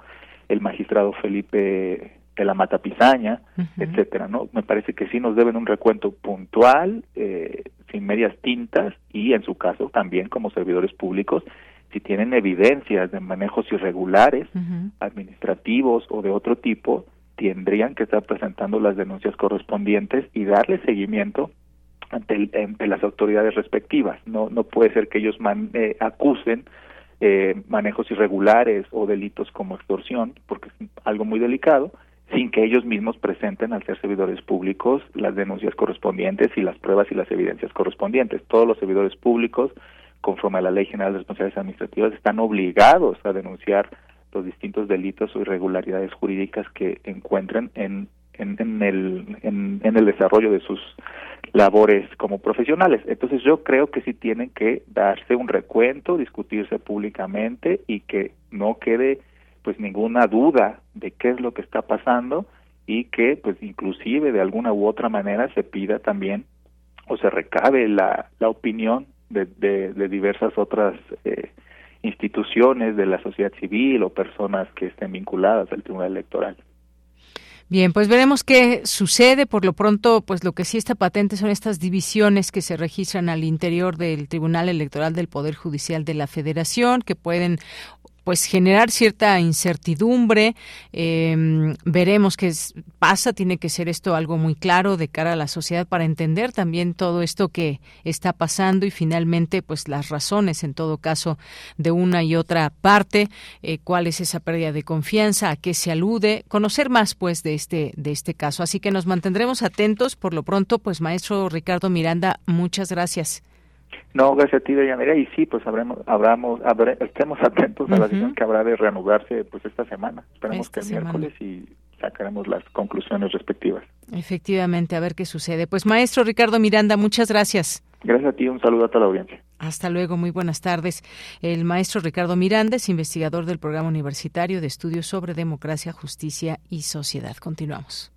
el magistrado Felipe de la Mata Pizaña, etcétera, ¿no? Me parece que sí nos deben un recuento puntual, eh, sin medias tintas, y en su caso también como servidores públicos, si tienen evidencias de manejos irregulares, administrativos o de otro tipo, tendrían que estar presentando las denuncias correspondientes y darle seguimiento ante, ante las autoridades respectivas. No, no puede ser que ellos man, eh, acusen eh, manejos irregulares o delitos como extorsión, porque es algo muy delicado, sin que ellos mismos presenten al ser servidores públicos las denuncias correspondientes y las pruebas y las evidencias correspondientes. Todos los servidores públicos, conforme a la Ley General de Responsabilidades Administrativas, están obligados a denunciar los distintos delitos o irregularidades jurídicas que encuentren en, en, el, en, en el desarrollo de sus labores como profesionales. Entonces yo creo que sí tienen que darse un recuento, discutirse públicamente y que no quede pues ninguna duda de qué es lo que está pasando y que pues inclusive de alguna u otra manera se pida también o se recabe la, la opinión de, de, diversas otras eh, instituciones de la sociedad civil o personas que estén vinculadas al Tribunal Electoral. Bien, pues veremos qué sucede. Por lo pronto, pues lo que sí está patente son estas divisiones que se registran al interior del Tribunal Electoral del Poder Judicial de la Federación, que pueden pues generar cierta incertidumbre. Em, veremos qué pasa. Tiene que ser esto algo muy claro de cara a la sociedad para entender también todo esto que está pasando y finalmente pues las razones en todo caso de una y otra parte. Eh, cuál es esa pérdida de confianza, a qué se alude, conocer más pues de este de este caso. Así que nos mantendremos atentos. Por lo pronto, pues maestro Ricardo Miranda, muchas gracias. No, gracias a ti, Deyanira, y sí, pues habremos, habramos, estemos atentos a la decisión que habrá de reanudarse pues esta semana. Esperemos que el miércoles y sacaremos las conclusiones respectivas. Efectivamente, a ver qué sucede. Pues maestro Ricardo Miranda, muchas gracias. Gracias a ti, un saludo a toda la audiencia. Hasta luego, muy buenas tardes. El maestro Ricardo Miranda es investigador del Programa Universitario de Estudios sobre Democracia, Justicia y Sociedad. Continuamos.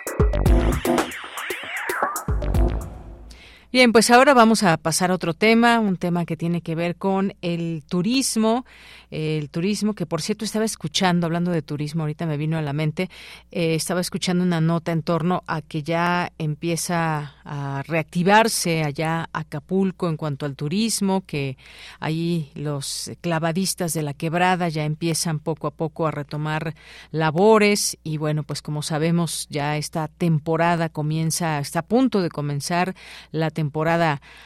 Bien, pues ahora vamos a pasar a otro tema, un tema que tiene que ver con el turismo el turismo, que por cierto estaba escuchando, hablando de turismo, ahorita me vino a la mente, eh, estaba escuchando una nota en torno a que ya empieza a reactivarse allá Acapulco en cuanto al turismo, que ahí los clavadistas de la quebrada ya empiezan poco a poco a retomar labores y bueno, pues como sabemos ya esta temporada comienza, está a punto de comenzar la temporada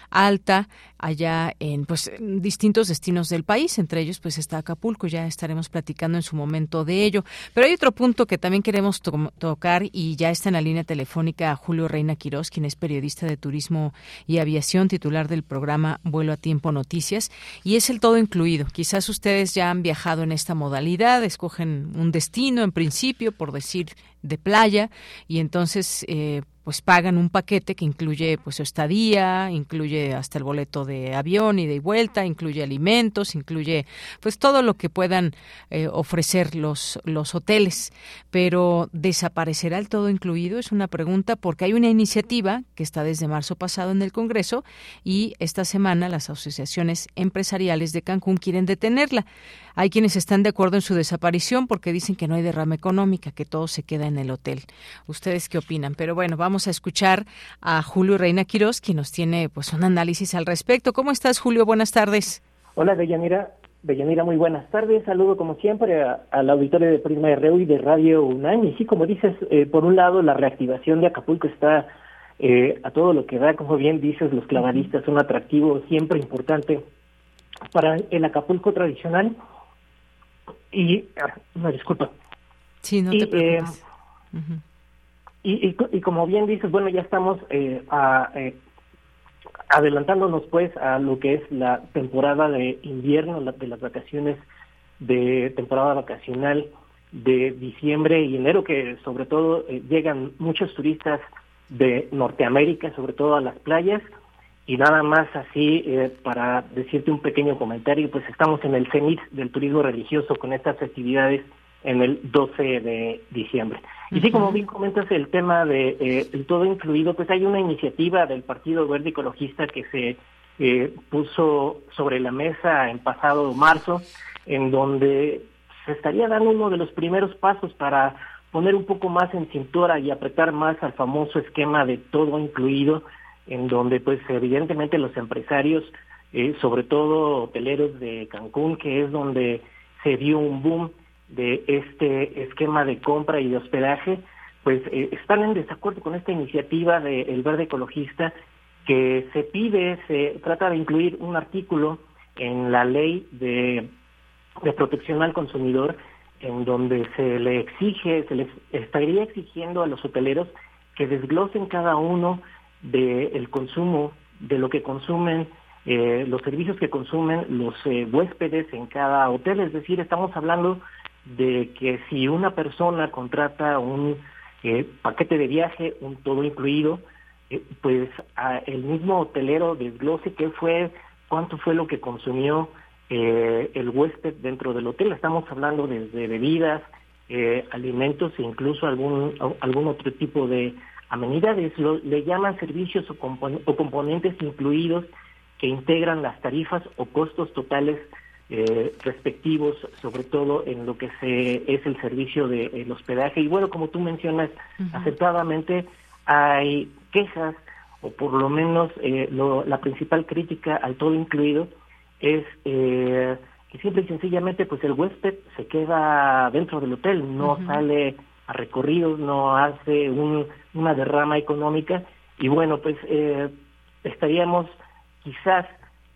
alta allá en pues distintos destinos del país, entre ellos pues está Acapulco, ya estaremos platicando en su momento de ello. Pero hay otro punto que también queremos tocar y ya está en la línea telefónica Julio Reina Quirós, quien es periodista de turismo y aviación, titular del programa Vuelo a Tiempo Noticias, y es el todo incluido. Quizás ustedes ya han viajado en esta modalidad, escogen un destino en principio, por decir de playa, y entonces eh, pues pagan un paquete que incluye pues estadía, incluye hasta el boleto de avión y de vuelta, incluye alimentos, incluye pues todo lo que puedan eh, ofrecer los los hoteles, pero desaparecerá el todo incluido es una pregunta porque hay una iniciativa que está desde marzo pasado en el Congreso y esta semana las asociaciones empresariales de Cancún quieren detenerla. Hay quienes están de acuerdo en su desaparición porque dicen que no hay derrama económica, que todo se queda en el hotel. ¿Ustedes qué opinan? Pero bueno, vamos a escuchar a Julio Reina Quiroz, quien nos tiene pues un análisis al respecto. ¿Cómo estás, Julio? Buenas tardes. Hola, Deyanira. Deyanira, muy buenas tardes. Saludo como siempre al auditorio de Prisma RU y de Radio UNAM. Y sí, como dices, eh, por un lado la reactivación de Acapulco está eh, a todo lo que da, como bien dices, los clavadistas, un atractivo siempre importante para el Acapulco tradicional y, no, disculpa. Sí, no te eh, preocupes. y, y, como bien dices, bueno, ya estamos eh, eh, adelantándonos pues a lo que es la temporada de invierno, de las vacaciones de temporada vacacional de diciembre y enero, que sobre todo llegan muchos turistas de Norteamérica, sobre todo a las playas, y nada más así, eh, para decirte un pequeño comentario, pues estamos en el cenit del turismo religioso con estas actividades en el 12 de diciembre. Y sí, como bien comentas el tema de eh, el todo incluido, pues hay una iniciativa del Partido Verde Ecologista que se eh, puso sobre la mesa en pasado marzo, en donde se estaría dando uno de los primeros pasos para poner un poco más en cintura y apretar más al famoso esquema de todo incluido, en donde pues evidentemente los empresarios, eh, sobre todo hoteleros de Cancún, que es donde se dio un boom de este esquema de compra y de hospedaje, pues eh, están en desacuerdo con esta iniciativa del Verde Ecologista que se pide, se trata de incluir un artículo en la ley de, de protección al consumidor en donde se le exige, se les estaría exigiendo a los hoteleros que desglosen cada uno del consumo, de lo que consumen, eh, los servicios que consumen los eh, huéspedes en cada hotel. Es decir, estamos hablando de que si una persona contrata un eh, paquete de viaje, un todo incluido, pues el mismo hotelero desglose qué fue, cuánto fue lo que consumió el huésped dentro del hotel. Estamos hablando desde bebidas, eh, alimentos e incluso algún, algún otro tipo de amenidades. Lo, le llaman servicios o, o componentes incluidos que integran las tarifas o costos totales eh, respectivos, sobre todo en lo que se es el servicio de hospedaje. Y bueno, como tú mencionas, acertadamente hay quejas, o por lo menos eh, la principal crítica al todo incluido es eh, que simple y sencillamente pues el huésped se queda dentro del hotel, no sale a recorridos, no hace un, una derrama económica. Y bueno, pues eh, estaríamos quizás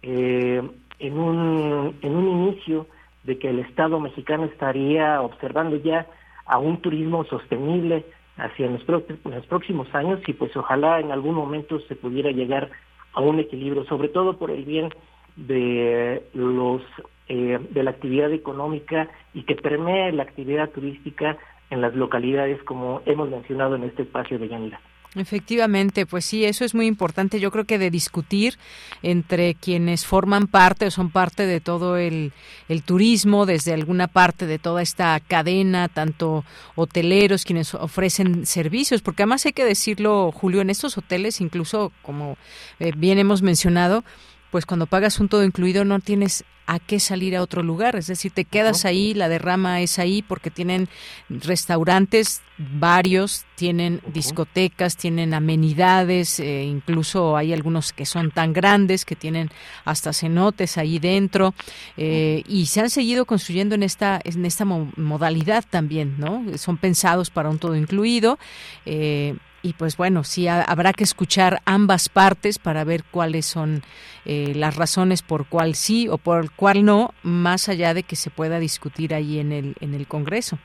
eh, en, un, en un inicio de que el Estado mexicano estaría observando ya a un turismo sostenible hacia los, los próximos años y pues ojalá en algún momento se pudiera llegar a un equilibrio, sobre todo por el bien de los eh, de la actividad económica y que permee la actividad turística en las localidades como hemos mencionado en este espacio de Yanira. Efectivamente, pues sí, eso es muy importante. Yo creo que de discutir entre quienes forman parte o son parte de todo el, el, turismo, desde alguna parte de toda esta cadena, tanto hoteleros, quienes ofrecen servicios, porque además hay que decirlo, Julio, en estos hoteles, incluso como eh, bien hemos mencionado, pues cuando pagas un todo incluido no tienes a qué salir a otro lugar, es decir, te quedas ahí, la derrama es ahí porque tienen restaurantes varios, tienen discotecas, tienen amenidades, eh, incluso hay algunos que son tan grandes que tienen hasta cenotes ahí dentro eh, y se han seguido construyendo en esta en esta modalidad también, ¿no? Son pensados para un todo incluido. Eh, y pues bueno, sí habrá que escuchar ambas partes para ver cuáles son eh, las razones por cuál sí o por cuál no, más allá de que se pueda discutir ahí en el en el Congreso.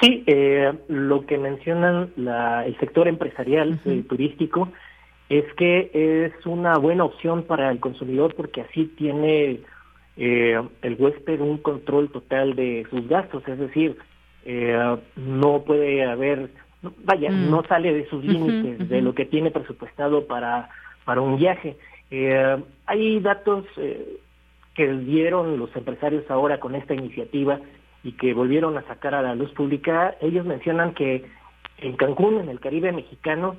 Sí, eh, lo que mencionan la, el sector empresarial uh turístico es que es una buena opción para el consumidor porque así tiene eh, el huésped un control total de sus gastos, es decir, no puede haber vaya, mm. no sale de sus límites, de lo que tiene presupuestado para, para un viaje. Eh, hay datos eh, que dieron los empresarios ahora con esta iniciativa y que volvieron a sacar a la luz pública. Ellos mencionan que en Cancún, en el Caribe mexicano,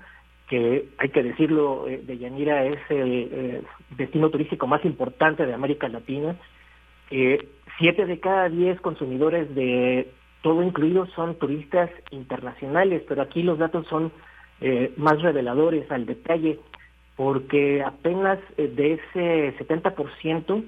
que hay que decirlo, eh, de Yanira es el destino turístico más importante de América Latina, siete de cada diez consumidores de todo incluido son turistas internacionales, pero aquí los datos son eh, más reveladores al detalle, porque apenas eh, de ese 70%,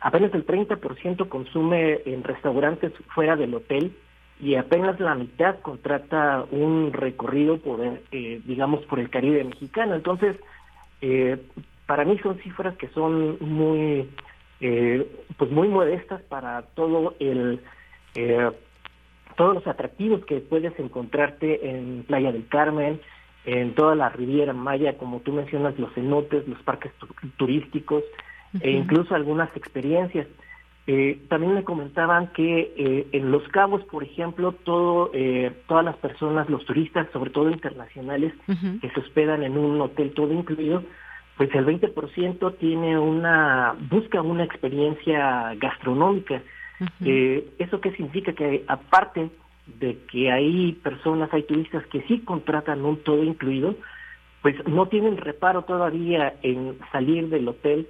apenas el 30% consume en restaurantes fuera del hotel y apenas la mitad contrata un recorrido por, eh, digamos, por el Caribe mexicano. Entonces, para mí son cifras que son muy, pues muy modestas para todo el todos los atractivos que puedes encontrarte en Playa del Carmen, en toda la Riviera Maya, como tú mencionas, los cenotes, los parques turísticos e incluso algunas experiencias. Eh, también me comentaban que eh, en Los Cabos, por ejemplo, todo, eh, todas las personas, los turistas, sobre todo internacionales, que se hospedan en un hotel todo incluido, pues el 20% tiene una, busca una experiencia gastronómica. Eh, ¿Eso qué significa? Que aparte de que hay personas, hay turistas que sí contratan un todo incluido, pues no tienen reparo todavía en salir del hotel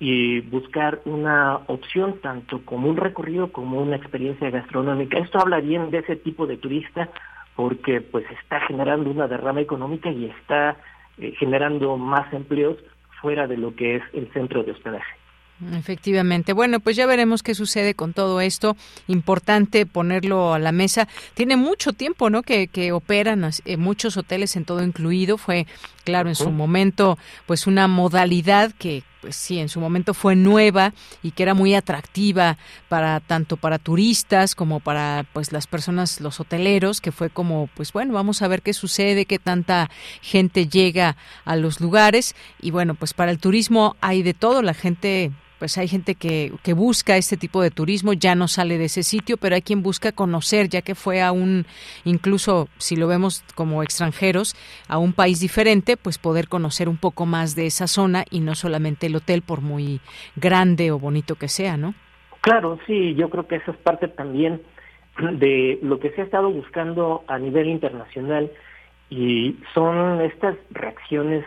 y buscar una opción tanto como un recorrido como una experiencia gastronómica. Esto habla bien de ese tipo de turista porque pues está generando una derrama económica y está eh, generando más empleos fuera de lo que es el centro de hospedaje. Efectivamente. Bueno, pues ya veremos qué sucede con todo esto. Importante ponerlo a la mesa. Tiene mucho tiempo, ¿no? Que, que operan eh, muchos hoteles en todo incluido. Fue, claro, en su momento, pues una modalidad que, pues sí, en su momento fue nueva y que era muy atractiva para tanto para turistas como para pues las personas, los hoteleros, que fue como, pues bueno, vamos a ver qué sucede, qué tanta gente llega a los lugares y bueno, pues para el turismo hay de todo, la gente pues hay gente que, que busca este tipo de turismo, ya no sale de ese sitio, pero hay quien busca conocer, ya que fue a un, incluso si lo vemos como extranjeros, a un país diferente, pues poder conocer un poco más de esa zona y no solamente el hotel, por muy grande o bonito que sea, ¿no? Claro, sí, yo creo que esa es parte también de lo que se ha estado buscando a nivel internacional y son estas reacciones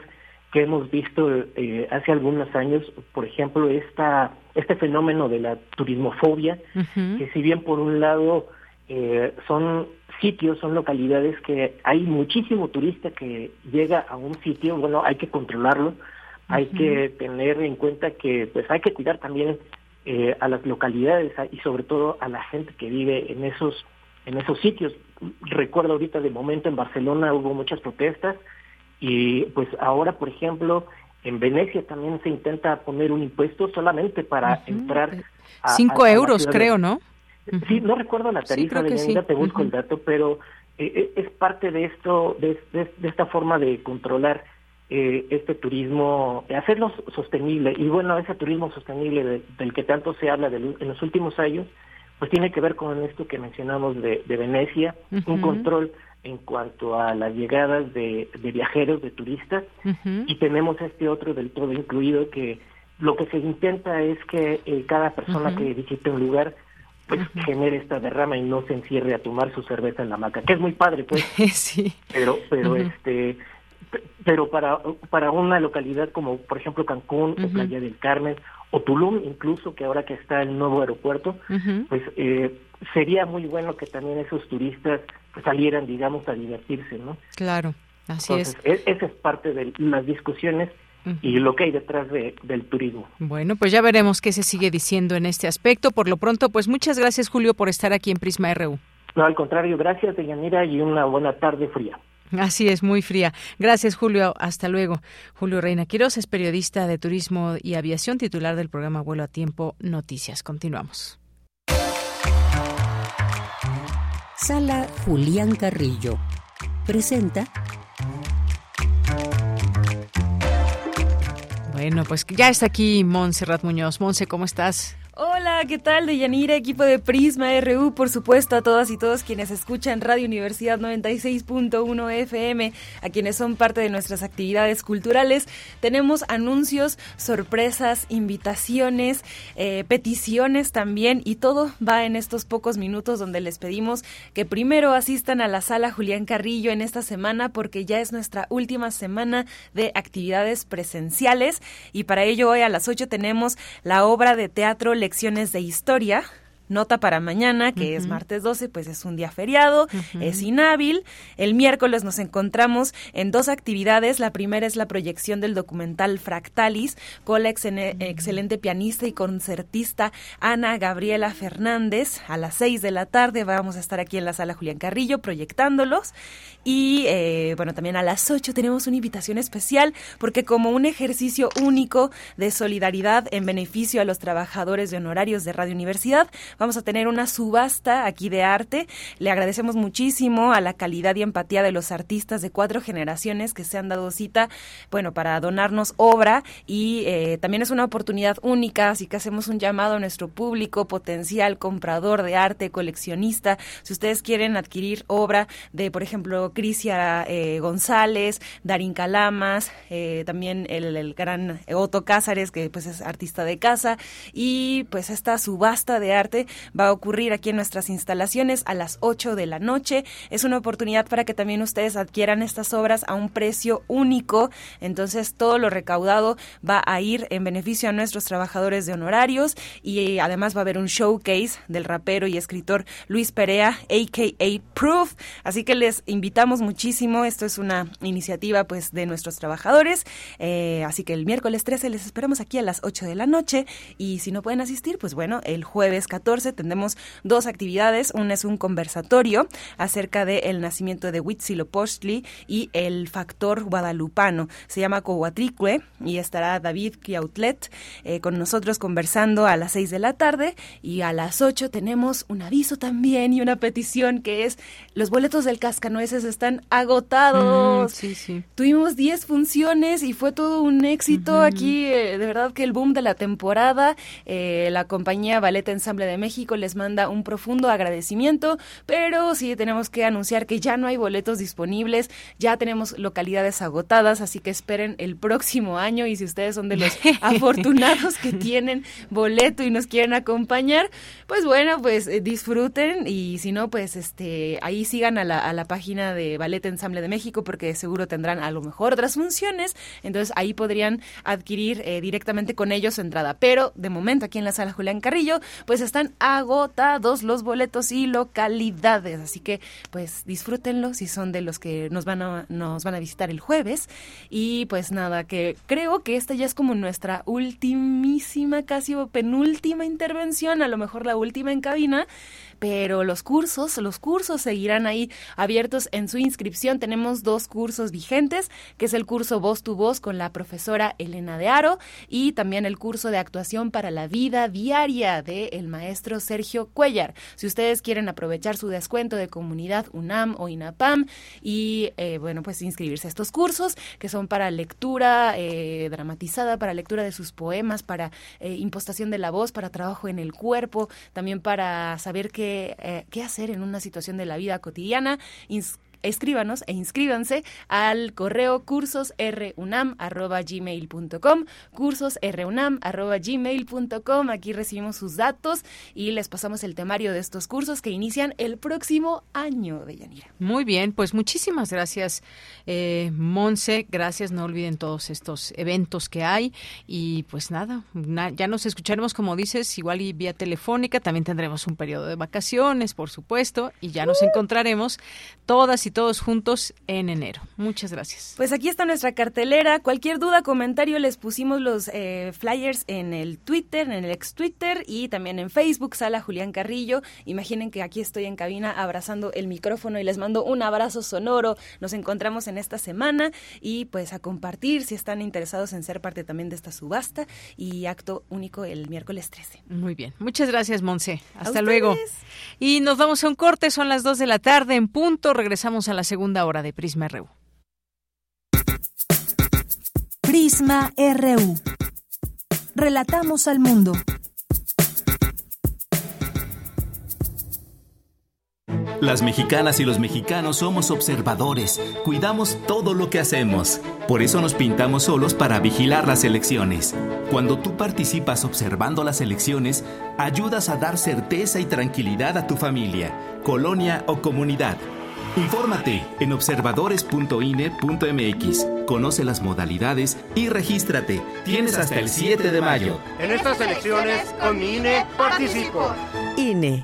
que hemos visto eh, hace algunos años, por ejemplo, esta, este fenómeno de la turismofobia, que si bien por un lado eh, son sitios, son localidades que hay muchísimo turista que llega a un sitio, bueno, hay que controlarlo, hay que tener en cuenta que pues hay que cuidar también eh, a las localidades y sobre todo a la gente que vive en esos en esos sitios. Recuerdo ahorita de momento en Barcelona hubo muchas protestas y pues ahora, por ejemplo, en Venecia también se intenta poner un impuesto solamente para entrar a... Cinco euros, creo, ¿no? Sí, no recuerdo la tarifa de sí. te busco el dato, pero eh, eh, es parte de esto, de, de, esta forma de controlar eh, este turismo, hacerlo sostenible. Y bueno, ese turismo sostenible del que tanto se habla en los últimos años, pues tiene que ver con esto que mencionamos de, Venecia, un control en cuanto a las llegadas de, viajeros, de turistas, y tenemos este otro del todo incluido que lo que se intenta es que eh, cada persona que visite un lugar pues genere esta derrama y no se encierre a tomar su cerveza en la hamaca, que es muy padre, pues. sí. Pero, pero este, pero para, para una localidad como por ejemplo Cancún o Playa del Carmen o Tulum incluso que ahora que está el nuevo aeropuerto pues eh, sería muy bueno que también esos turistas pues, salieran digamos a divertirse no claro así es. E, esa es parte de las discusiones y lo que hay detrás de, del turismo. Bueno, pues ya veremos qué se sigue diciendo en este aspecto. Por lo pronto, pues muchas gracias Julio por estar aquí en Prisma RU. No, al contrario, gracias Deyanira y una buena tarde fría. Así es, muy fría. Gracias, Julio. Hasta luego. Julio Reina Quiroz es periodista de turismo y aviación, titular del programa Vuelo a Tiempo Noticias. Continuamos. Sala Julián Carrillo presenta. Bueno, pues ya está aquí Montserrat Muñoz. Monse, ¿cómo estás? Hola, ¿qué tal? De Yanira, equipo de Prisma RU, por supuesto, a todas y todos quienes escuchan Radio Universidad 96.1 FM, a quienes son parte de nuestras actividades culturales. Tenemos anuncios, sorpresas, invitaciones, eh, peticiones también, y todo va en estos pocos minutos donde les pedimos que primero asistan a la sala Julián Carrillo en esta semana, porque ya es nuestra última semana de actividades presenciales, y para ello hoy a las 8 tenemos la obra de teatro lecciones de historia nota para mañana, que es martes 12, pues es un día feriado, es inhábil. El miércoles nos encontramos en dos actividades. La primera es la proyección del documental Fractalis con la excelente pianista y concertista Ana Gabriela Fernández. A las 6 de la tarde vamos a estar aquí en la sala Julián Carrillo proyectándolos. Y eh, bueno, también a las 8 tenemos una invitación especial porque como un ejercicio único de solidaridad en beneficio a los trabajadores de honorarios de Radio Universidad, Vamos a tener una subasta aquí de arte. Le agradecemos muchísimo a la calidad y empatía de los artistas de cuatro generaciones que se han dado cita, bueno, para donarnos obra y eh, también es una oportunidad única, así que hacemos un llamado a nuestro público potencial comprador de arte, coleccionista. Si ustedes quieren adquirir obra de, por ejemplo, Crisia eh, González, Darín Calamas, eh, también el, el, gran Otto Cázares, que pues es artista de casa, y pues esta subasta de arte va a ocurrir aquí en nuestras instalaciones a las 8 de la noche. Es una oportunidad para que también ustedes adquieran estas obras a un precio único. Entonces, todo lo recaudado va a ir en beneficio a nuestros trabajadores de honorarios y además va a haber un showcase del rapero y escritor Luis Perea, aka Proof. Así que les invitamos muchísimo. Esto es una iniciativa pues de nuestros trabajadores. Eh, así que el miércoles 13 les esperamos aquí a las 8 de la noche y si no pueden asistir, pues bueno, el jueves 14 tendremos dos actividades. Una es un conversatorio acerca del nacimiento de Huitzilopochtli y el factor guadalupano. Se llama Coatricue y estará David Kiautlet eh, con nosotros conversando a las seis de la tarde y a las ocho tenemos un aviso también y una petición que es los boletos del Cascanueces están agotados. Mm, sí, sí. Tuvimos 10 funciones y fue todo un éxito aquí, eh, de verdad que el boom de la temporada, eh, la compañía Ballet Ensamble de México les manda un profundo agradecimiento, pero sí tenemos que anunciar que ya no hay boletos disponibles, ya tenemos localidades agotadas, así que esperen el próximo año y si ustedes son de los afortunados que tienen boleto y nos quieren acompañar, pues bueno, pues eh, disfruten y si no, pues este ahí sigan a la, a la página de Ballet Ensamble de México porque seguro tendrán a lo mejor otras funciones, entonces ahí podrían adquirir eh, directamente con ellos su entrada, pero de momento aquí en la sala Julián Carrillo, pues están agotados los boletos y localidades, así que pues disfrútenlo si son de los que nos van a nos van a visitar el jueves. Y pues nada, que creo que esta ya es como nuestra ultimísima casi penúltima intervención, a lo mejor la última en cabina pero los cursos, los cursos seguirán ahí abiertos en su inscripción. Tenemos dos cursos vigentes, que es el curso Voz tu Voz con la profesora Elena de Aro y también el curso de actuación para la vida diaria de el maestro Sergio Cuellar. Si ustedes quieren aprovechar su descuento de comunidad UNAM o INAPAM y eh, bueno, pues inscribirse a estos cursos que son para lectura eh, dramatizada, para lectura de sus poemas, para eh, impostación de la voz, para trabajo en el cuerpo, también para saber qué eh, qué, hacer en una situación de la vida cotidiana escríbanos e inscríbanse al correo cursosrunam.gmail.com cursosrunam.gmail.com Aquí recibimos sus datos y les pasamos el temario de estos cursos que inician el próximo año de Yanira. Muy bien, pues muchísimas gracias, eh, Monse. Gracias, no olviden todos estos eventos que hay. Y pues nada, ya nos escucharemos, como dices, igual y vía telefónica. También tendremos un periodo de vacaciones, por supuesto, y ya nos encontraremos todas y todos juntos en enero. Muchas gracias. Pues aquí está nuestra cartelera. Cualquier duda, comentario, les pusimos los eh, flyers en el Twitter, en el ex Twitter y también en Facebook, Sala Julián Carrillo. Imaginen que aquí estoy en cabina abrazando el micrófono y les mando un abrazo sonoro. Nos encontramos en esta semana y pues a compartir si están interesados en ser parte también de esta subasta y acto único el miércoles 13. Muy bien. Muchas gracias, Monse. Hasta luego. Y nos vamos a un corte. Son las 2 de la tarde en punto. Regresamos a la segunda hora de Prisma RU. Prisma RU. Relatamos al mundo. Las mexicanas y los mexicanos somos observadores, cuidamos todo lo que hacemos. Por eso nos pintamos solos para vigilar las elecciones. Cuando tú participas observando las elecciones, ayudas a dar certeza y tranquilidad a tu familia, colonia o comunidad. Infórmate en observadores.ine.mx. Conoce las modalidades y regístrate. Tienes hasta el 7 de mayo. En estas elecciones, con mi INE, participo. INE.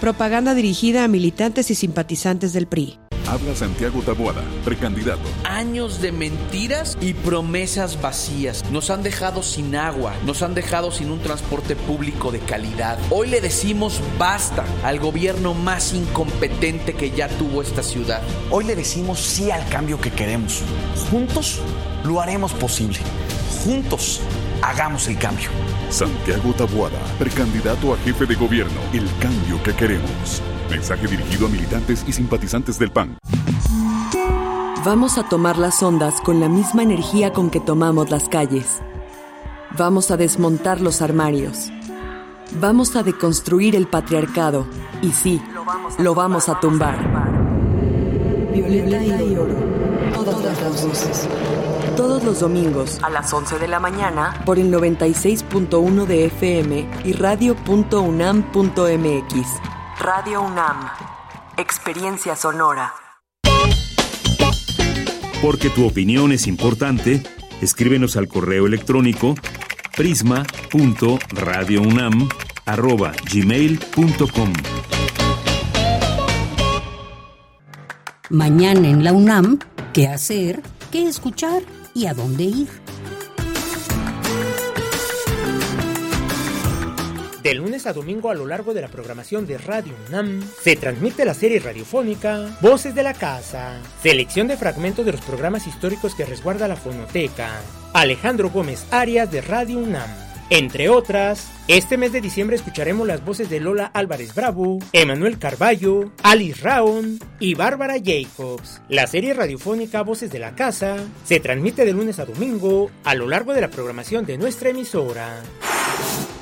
Propaganda dirigida a militantes y simpatizantes del PRI. Habla Santiago Taboada, precandidato. Años de mentiras y promesas vacías. Nos han dejado sin agua, nos han dejado sin un transporte público de calidad. Hoy le decimos basta al gobierno más incompetente que ya tuvo esta ciudad. Hoy le decimos sí al cambio que queremos. Juntos lo haremos posible. Juntos hagamos el cambio. Santiago Tabuada, precandidato a jefe de gobierno. El cambio que queremos. Mensaje dirigido a militantes y simpatizantes del PAN. Vamos a tomar las ondas con la misma energía con que tomamos las calles. Vamos a desmontar los armarios. Vamos a deconstruir el patriarcado. Y sí, lo vamos a tumbar. Violeta y oro. Todas las voces. Todos los domingos a las 11 de la mañana por el 96.1 de FM y radio.unam.mx. Radio UNAM. Experiencia sonora. Porque tu opinión es importante, escríbenos al correo electrónico prisma.radiounam@gmail.com. Mañana en la UNAM, ¿qué hacer? ¿Qué escuchar? ¿Y a dónde ir? De lunes a domingo a lo largo de la programación de Radio UNAM se transmite la serie radiofónica Voces de la Casa, selección de fragmentos de los programas históricos que resguarda la fonoteca. Alejandro Gómez Arias de Radio UNAM. Entre otras, este mes de diciembre escucharemos las voces de Lola Álvarez Bravo, Emanuel Carballo, Alice Raon y Bárbara Jacobs. La serie radiofónica Voces de la Casa se transmite de lunes a domingo a lo largo de la programación de nuestra emisora.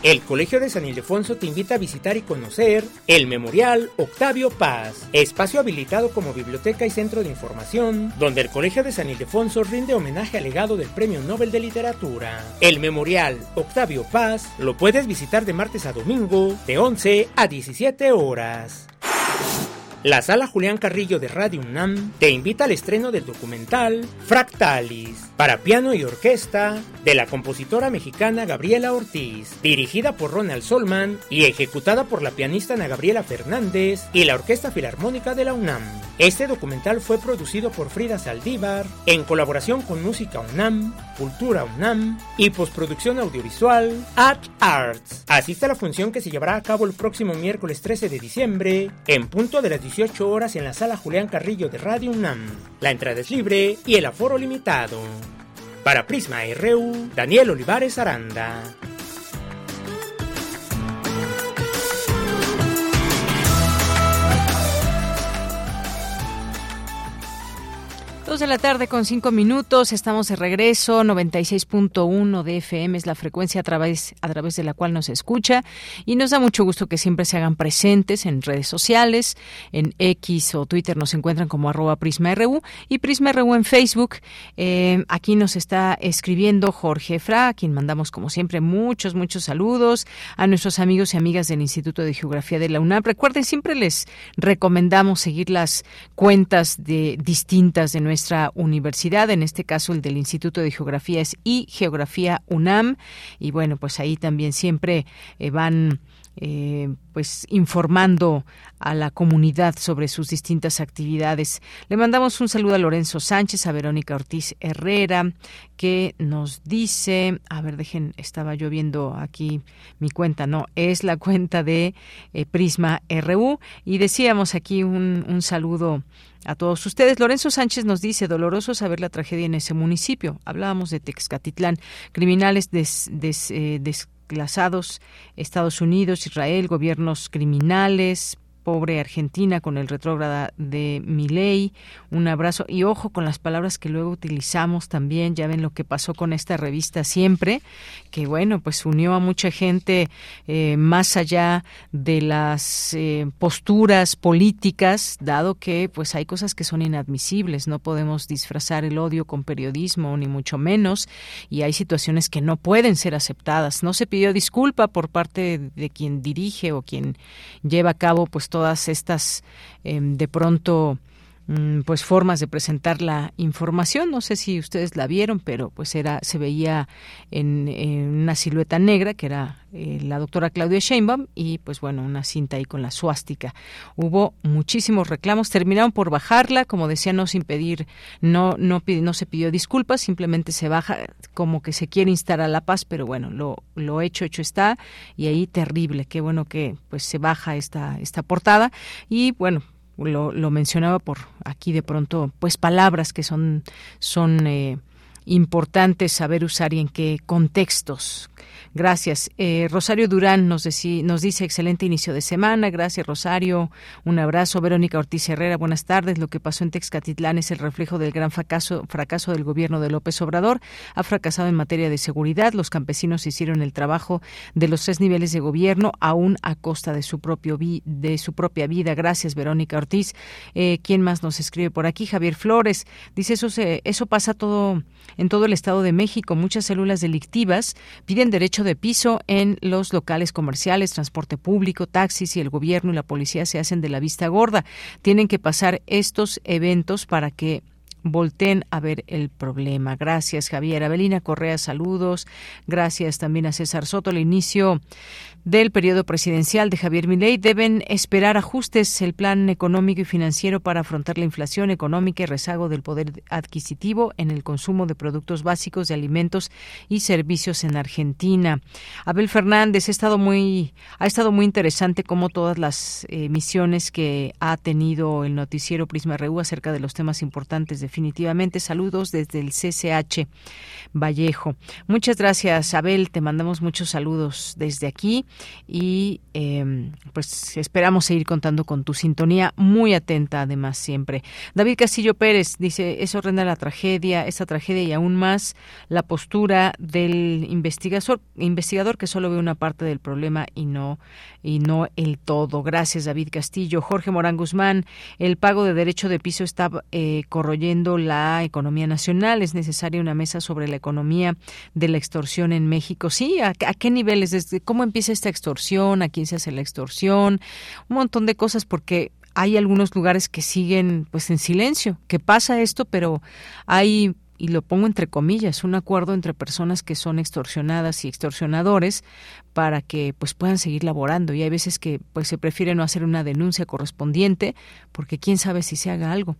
El Colegio de San Ildefonso te invita a visitar y conocer el Memorial Octavio Paz, espacio habilitado como biblioteca y centro de información, donde el Colegio de San Ildefonso rinde homenaje al legado del Premio Nobel de Literatura. El Memorial Octavio Paz lo puedes visitar de martes a domingo, de 11 a 17 horas. La sala Julián Carrillo de Radio UNAM te invita al estreno del documental Fractalis, para piano y orquesta, de la compositora mexicana Gabriela Ortiz, dirigida por Ronald Solman y ejecutada por la pianista Ana Gabriela Fernández y la Orquesta Filarmónica de la UNAM. Este documental fue producido por Frida Saldívar en colaboración con Música UNAM, Cultura UNAM y postproducción audiovisual At Arts. Asiste a la función que se llevará a cabo el próximo miércoles 13 de diciembre en punto de las 18 horas en la sala Julián Carrillo de Radio UNAM. La entrada es libre y el aforo limitado. Para Prisma RU, Daniel Olivares Aranda. Dos de la tarde con cinco minutos, estamos de regreso, 96.1 de FM es la frecuencia a través, a través de la cual nos escucha y nos da mucho gusto que siempre se hagan presentes en redes sociales, en X o Twitter nos encuentran como arroba PrismaRU y PrismaRU en Facebook. Eh, aquí nos está escribiendo Jorge Fra, a quien mandamos como siempre muchos, muchos saludos a nuestros amigos y amigas del Instituto de Geografía de la UNAM. Recuerden, siempre les recomendamos seguir las cuentas de distintas de nuestra nuestra universidad, en este caso el del Instituto de Geografía y Geografía UNAM, y bueno, pues ahí también siempre eh, van eh, pues informando a la comunidad sobre sus distintas actividades. Le mandamos un saludo a Lorenzo Sánchez, a Verónica Ortiz Herrera, que nos dice, a ver, dejen, estaba yo viendo aquí mi cuenta, no, es la cuenta de eh, Prisma RU, y decíamos aquí un, un saludo a todos ustedes. Lorenzo Sánchez nos dice, doloroso saber la tragedia en ese municipio. Hablábamos de Texcatitlán, criminales des, eh, desplazados, Estados Unidos, Israel, gobiernos criminales, pobre Argentina con el retrógrada de Milei. Un abrazo y ojo con las palabras que luego utilizamos también. Ya ven lo que pasó con esta revista siempre, que bueno, pues unió a mucha gente eh, más allá de las eh, posturas políticas, dado que pues hay cosas que son inadmisibles. No podemos disfrazar el odio con periodismo ni mucho menos y hay situaciones que no pueden ser aceptadas. No se pidió disculpa por parte de quien dirige o quien lleva a cabo pues todas estas eh, de pronto pues formas de presentar la información. No sé si ustedes la vieron pero pues era se veía en, una silueta negra que era eh, la doctora Claudia Sheinbaum y pues bueno una cinta ahí con la suástica. Hubo muchísimos reclamos. Terminaron por bajarla como decía no sin pedir no no no se pidió disculpas simplemente se baja como que se quiere instalar la paz pero bueno lo lo hecho hecho está y ahí terrible. Qué bueno que pues se baja esta esta portada. Y bueno lo, lo mencionaba por aquí de pronto, pues palabras que son, son eh, importante saber usar y en qué contextos. Gracias. Eh, Rosario Durán nos, nos dice excelente inicio de semana. Gracias, Rosario. Un abrazo. Verónica Ortiz Herrera, buenas tardes. Lo que pasó en Texcatitlán es el reflejo del gran fracaso, fracaso del gobierno de López Obrador. Ha fracasado en materia de seguridad. Los campesinos hicieron el trabajo de los tres niveles de gobierno, aún a costa de su, propio de su propia vida. Gracias, Verónica Ortiz. Eh, ¿Quién más nos escribe por aquí? Javier Flores. Dice, eso, eso pasa todo en todo el Estado de México. Muchas células delictivas piden derecho de piso en los locales comerciales, transporte público, taxis y el gobierno y la policía se hacen de la vista gorda. Tienen que pasar estos eventos para que volteen a ver el problema. Gracias, Javier. Abelina Correa, saludos. Gracias también a César Soto. El inicio del periodo presidencial de Javier Milei deben esperar ajustes el plan económico y financiero para afrontar la inflación económica y rezago del poder adquisitivo en el consumo de productos básicos de alimentos y servicios en Argentina. Abel Fernández ha estado muy ha estado muy interesante como todas las emisiones que ha tenido el noticiero Prisma RU acerca de los temas importantes definitivamente. Saludos desde el CCH Vallejo. Muchas gracias, Abel. Te mandamos muchos saludos desde aquí y eh, pues esperamos seguir contando con tu sintonía muy atenta además siempre. David Castillo Pérez dice, es horrenda la tragedia, esta tragedia y aún más la postura del investigador, investigador que solo ve una parte del problema y no y no el todo. Gracias David Castillo. Jorge Morán Guzmán, el pago de derecho de piso está eh, corroyendo la economía nacional. Es necesaria una mesa sobre la economía de la extorsión en México. Sí, ¿a, a qué niveles? ¿Cómo empieza extorsión? ¿A quién se hace la extorsión? Un montón de cosas porque hay algunos lugares que siguen pues en silencio, que pasa esto, pero hay y lo pongo entre comillas, un acuerdo entre personas que son extorsionadas y extorsionadores para que pues puedan seguir laborando y hay veces que pues se prefiere no hacer una denuncia correspondiente porque quién sabe si se haga algo.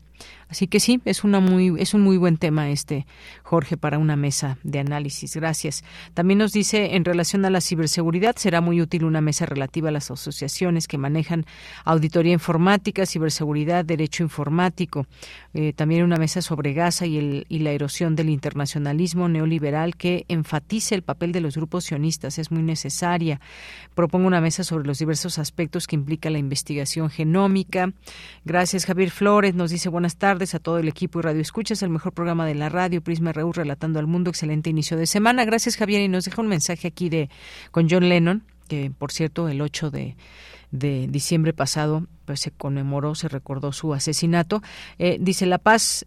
Así que sí, es una muy es un muy buen tema este Jorge para una mesa de análisis. Gracias. También nos dice en relación a la ciberseguridad será muy útil una mesa relativa a las asociaciones que manejan auditoría informática, ciberseguridad, derecho informático. Eh, también una mesa sobre Gaza y el y la erosión del internacionalismo neoliberal que enfatice el papel de los grupos sionistas es muy Propongo una mesa sobre los diversos aspectos que implica la investigación genómica. Gracias Javier Flores nos dice buenas tardes a todo el equipo y Radio Escuchas, el mejor programa de la radio, Prisma RU, relatando al mundo. Excelente inicio de semana. Gracias, Javier. Y nos deja un mensaje aquí de con John Lennon, que por cierto, el 8 de, de diciembre pasado pues se conmemoró, se recordó su asesinato. Eh, dice, la paz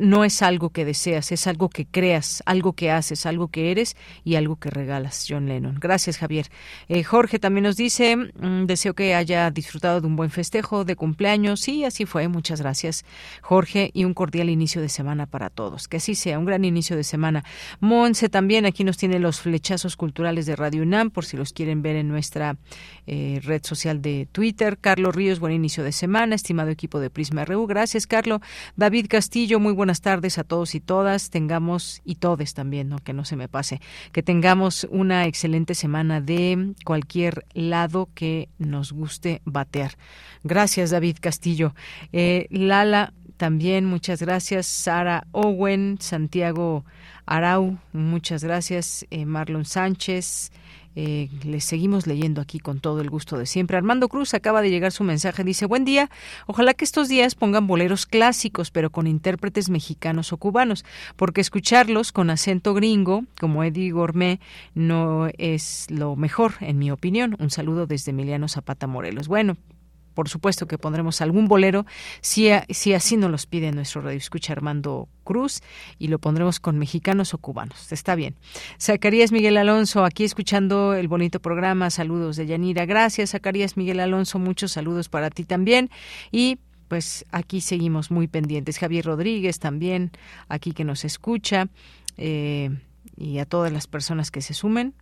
no es algo que deseas, es algo que creas, algo que haces, algo que eres y algo que regalas. John Lennon. Gracias, Javier. Eh, Jorge también nos dice, mm, deseo que haya disfrutado de un buen festejo de cumpleaños. Sí, así fue. Muchas gracias, Jorge, y un cordial inicio de semana para todos. Que así sea, un gran inicio de semana. Monse también aquí nos tiene los flechazos culturales de Radio UNAM, por si los quieren ver en nuestra eh, red social de Twitter. Carlos Ríos, buen inicio de semana, estimado equipo de Prisma RU. Gracias, Carlos. David Castillo, muy buenas tardes a todos y todas. Tengamos, y todes también, ¿no? que no se me pase, que tengamos una excelente semana de cualquier lado que nos guste batear. Gracias, David Castillo. Eh, Lala, también muchas gracias. Sara Owen, Santiago Arau, muchas gracias. Eh, Marlon Sánchez. Eh, les seguimos leyendo aquí con todo el gusto de siempre. Armando Cruz acaba de llegar su mensaje. Dice, buen día. Ojalá que estos días pongan boleros clásicos, pero con intérpretes mexicanos o cubanos, porque escucharlos con acento gringo, como Eddie Gourmet, no es lo mejor, en mi opinión. Un saludo desde Emiliano Zapata Morelos. Bueno, por supuesto que pondremos algún bolero si, si así nos los pide nuestro radio escucha Armando Cruz y lo pondremos con mexicanos o cubanos. Está bien. Zacarías Miguel Alonso, aquí escuchando el bonito programa. Saludos de Yanira. Gracias, Zacarías Miguel Alonso. Muchos saludos para ti también. Y pues aquí seguimos muy pendientes. Javier Rodríguez también, aquí que nos escucha. Eh, y a todas las personas que se sumen,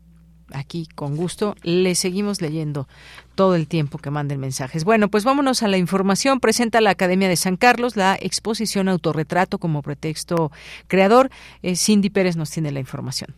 aquí con gusto le seguimos leyendo todo el tiempo que manden mensajes. Bueno, pues vámonos a la información. Presenta la Academia de San Carlos la exposición Autorretrato como pretexto creador. Eh, Cindy Pérez nos tiene la información.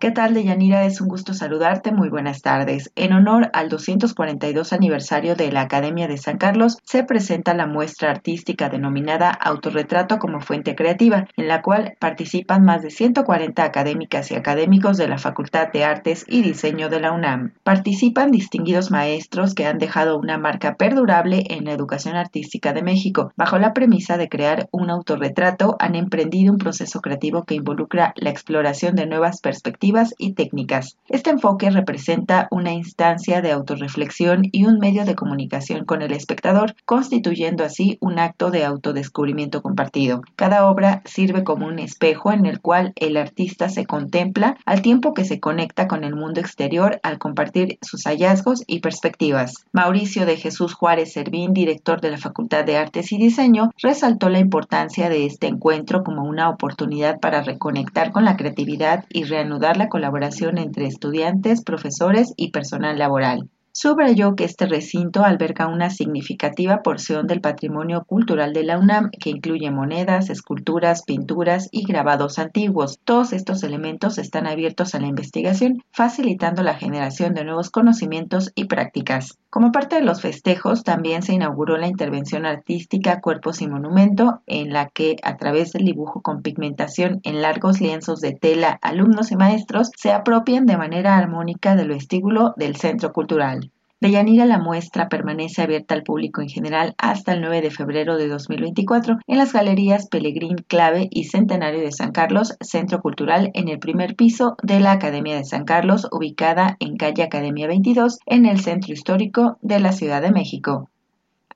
¿Qué tal, Deyanira? Es un gusto saludarte. Muy buenas tardes. En honor al 242 aniversario de la Academia de San Carlos, se presenta la muestra artística denominada Autorretrato como Fuente Creativa, en la cual participan más de 140 académicas y académicos de la Facultad de Artes y Diseño de la UNAM. Participan distinguidos maestros que han dejado una marca perdurable en la educación artística de México. Bajo la premisa de crear un autorretrato, han emprendido un proceso creativo que involucra la exploración de nuevas perspectivas y técnicas. Este enfoque representa una instancia de autorreflexión y un medio de comunicación con el espectador, constituyendo así un acto de autodescubrimiento compartido. Cada obra sirve como un espejo en el cual el artista se contempla al tiempo que se conecta con el mundo exterior al compartir sus hallazgos y perspectivas. Mauricio de Jesús Juárez Servín, director de la Facultad de Artes y Diseño, resaltó la importancia de este encuentro como una oportunidad para reconectar con la creatividad y reanudar la colaboración entre estudiantes, profesores y personal laboral. Subrayó que este recinto alberga una significativa porción del patrimonio cultural de la UNAM que incluye monedas, esculturas, pinturas y grabados antiguos. Todos estos elementos están abiertos a la investigación, facilitando la generación de nuevos conocimientos y prácticas. Como parte de los festejos, también se inauguró la intervención artística Cuerpos y Monumento, en la que, a través del dibujo con pigmentación en largos lienzos de tela, alumnos y maestros se apropian de manera armónica del vestíbulo del centro cultural. Deyanira, la muestra permanece abierta al público en general hasta el 9 de febrero de 2024 en las galerías Pelegrín Clave y Centenario de San Carlos, Centro Cultural en el primer piso de la Academia de San Carlos, ubicada en calle Academia 22, en el Centro Histórico de la Ciudad de México.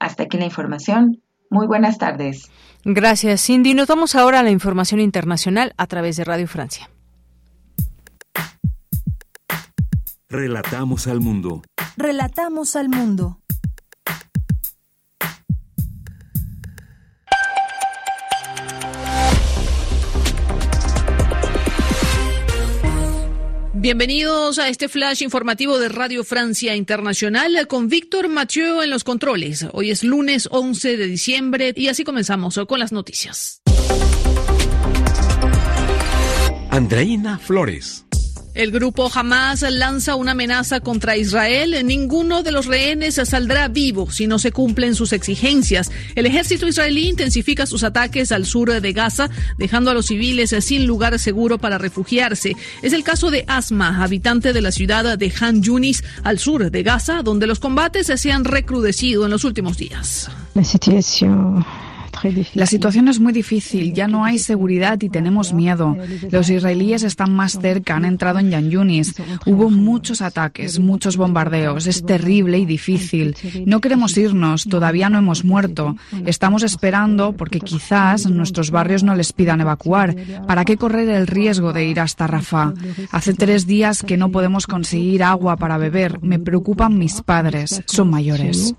Hasta aquí la información. Muy buenas tardes. Gracias, Cindy. Nos vamos ahora a la información internacional a través de Radio Francia. Relatamos al mundo. Relatamos al mundo. Bienvenidos a este flash informativo de Radio Francia Internacional con Víctor Mathieu en los controles. Hoy es lunes 11 de diciembre y así comenzamos con las noticias. Andreina Flores. El grupo Hamas lanza una amenaza contra Israel. Ninguno de los rehenes saldrá vivo si no se cumplen sus exigencias. El ejército israelí intensifica sus ataques al sur de Gaza, dejando a los civiles sin lugar seguro para refugiarse. Es el caso de Asma, habitante de la ciudad de Han Yunis, al sur de Gaza, donde los combates se han recrudecido en los últimos días. La situación la situación es muy difícil, ya no hay seguridad y tenemos miedo. Los israelíes están más cerca, han entrado en Yan Yunis. Hubo muchos ataques, muchos bombardeos, es terrible y difícil. No queremos irnos, todavía no hemos muerto. Estamos esperando porque quizás nuestros barrios no les pidan evacuar. ¿Para qué correr el riesgo de ir hasta Rafah? Hace tres días que no podemos conseguir agua para beber. Me preocupan mis padres, son mayores.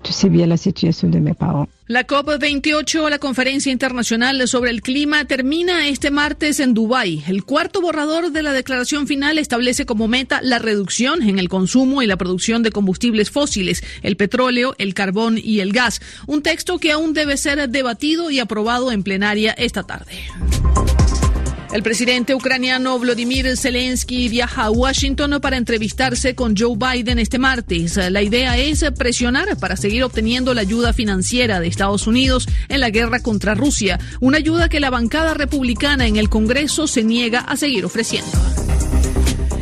La COP28, la Conferencia Internacional sobre el Clima, termina este martes en Dubái. El cuarto borrador de la declaración final establece como meta la reducción en el consumo y la producción de combustibles fósiles, el petróleo, el carbón y el gas. Un texto que aún debe ser debatido y aprobado en plenaria esta tarde. El presidente ucraniano Vladimir Zelensky viaja a Washington para entrevistarse con Joe Biden este martes. La idea es presionar para seguir obteniendo la ayuda financiera de Estados Unidos en la guerra contra Rusia, una ayuda que la bancada republicana en el Congreso se niega a seguir ofreciendo.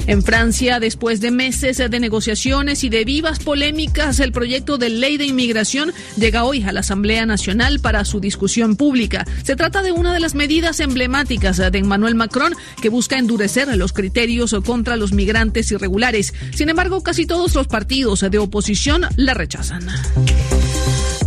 En Francia, después de meses de negociaciones y de vivas polémicas, el proyecto de ley de inmigración llega hoy a la Asamblea Nacional para su discusión pública. Se trata de una de las medidas emblemáticas de Emmanuel Macron que busca endurecer los criterios contra los migrantes irregulares. Sin embargo, casi todos los partidos de oposición la rechazan.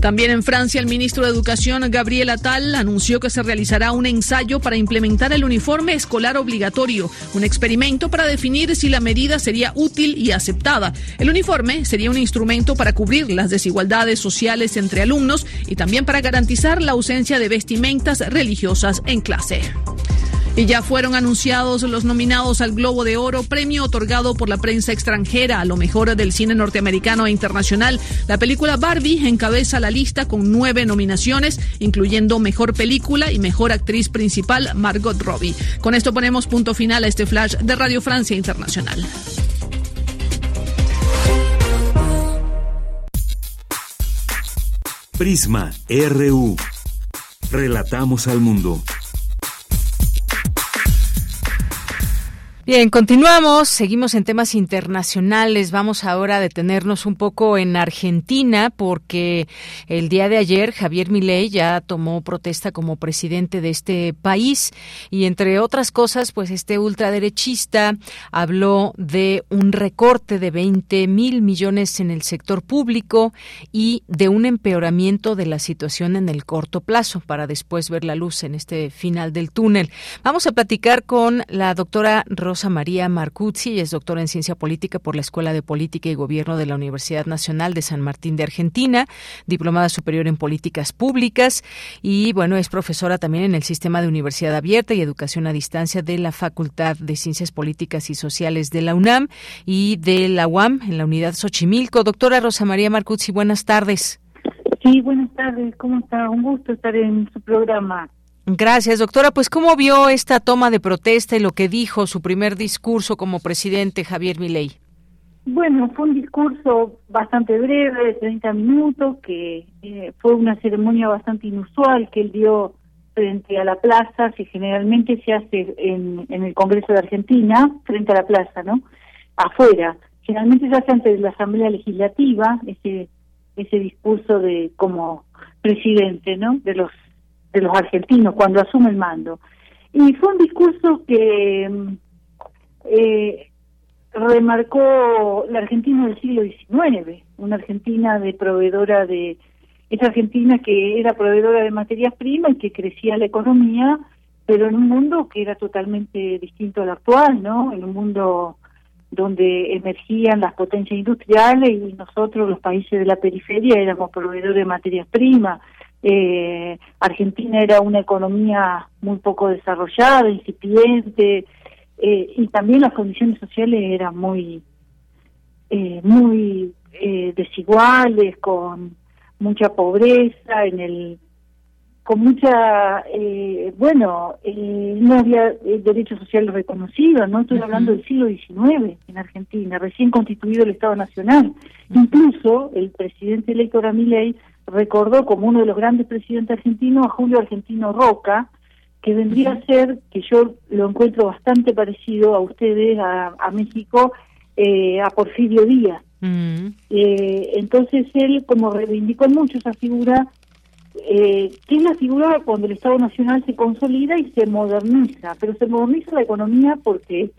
También en Francia, el ministro de Educación, Gabriel Attal, anunció que se realizará un ensayo para implementar el uniforme escolar obligatorio, un experimento para definir si la medida sería útil y aceptada. El uniforme sería un instrumento para cubrir las desigualdades sociales entre alumnos y también para garantizar la ausencia de vestimentas religiosas en clase. Y ya fueron anunciados los nominados al Globo de Oro, premio otorgado por la prensa extranjera a lo mejor del cine norteamericano e internacional. La película Barbie encabeza la lista con nueve nominaciones, incluyendo Mejor Película y Mejor Actriz Principal Margot Robbie. Con esto ponemos punto final a este flash de Radio Francia Internacional. Prisma RU. Relatamos al mundo. Bien, continuamos, seguimos en temas internacionales. Vamos ahora a detenernos un poco en Argentina porque el día de ayer Javier Milei ya tomó protesta como presidente de este país y entre otras cosas, pues este ultraderechista habló de un recorte de 20 mil millones en el sector público y de un empeoramiento de la situación en el corto plazo para después ver la luz en este final del túnel. Vamos a platicar con la doctora Rosa María Marcuzzi, es doctora en Ciencia Política por la Escuela de Política y Gobierno de la Universidad Nacional de San Martín de Argentina, diplomada superior en Políticas Públicas y, bueno, es profesora también en el Sistema de Universidad Abierta y Educación a Distancia de la Facultad de Ciencias Políticas y Sociales de la UNAM y de la UAM en la Unidad Xochimilco. Doctora Rosa María Marcuzzi, buenas tardes. Sí, buenas tardes. ¿Cómo está? Un gusto estar en su programa. Gracias, doctora. Pues, ¿cómo vio esta toma de protesta y lo que dijo su primer discurso como presidente Javier Milei? Bueno, fue un discurso bastante breve, de 30 minutos, que eh, fue una ceremonia bastante inusual que él dio frente a la plaza, que generalmente se hace en, en el Congreso de Argentina, frente a la plaza, ¿no? Afuera. Generalmente se hace ante la Asamblea Legislativa, ese ese discurso de como presidente, ¿no? De los de los argentinos cuando asume el mando. Y fue un discurso que mm, eh, remarcó la Argentina del siglo XIX, una Argentina de proveedora de, esa Argentina que era proveedora de materias primas y que crecía la economía, pero en un mundo que era totalmente distinto al actual, ¿no? En un mundo donde emergían las potencias industriales y nosotros, los países de la periferia, éramos proveedores de materias primas. Eh, Argentina era una economía muy poco desarrollada, incipiente, eh, y también las condiciones sociales eran muy, eh, muy eh, desiguales, con mucha pobreza en el con mucha, eh, bueno, eh, no había derechos sociales reconocidos, no estoy hablando del siglo XIX en Argentina, recién constituido el Estado Nacional. Incluso el presidente electo Milei recordó como uno de los grandes presidentes argentinos a Julio Argentino Roca, que vendría a ser, que yo lo encuentro bastante parecido a ustedes, a, a México, eh, a Porfirio Díaz. eh, entonces él, como reivindicó mucho esa figura, eh, que es la figura cuando el Estado Nacional se consolida y se moderniza, pero se moderniza la economía porque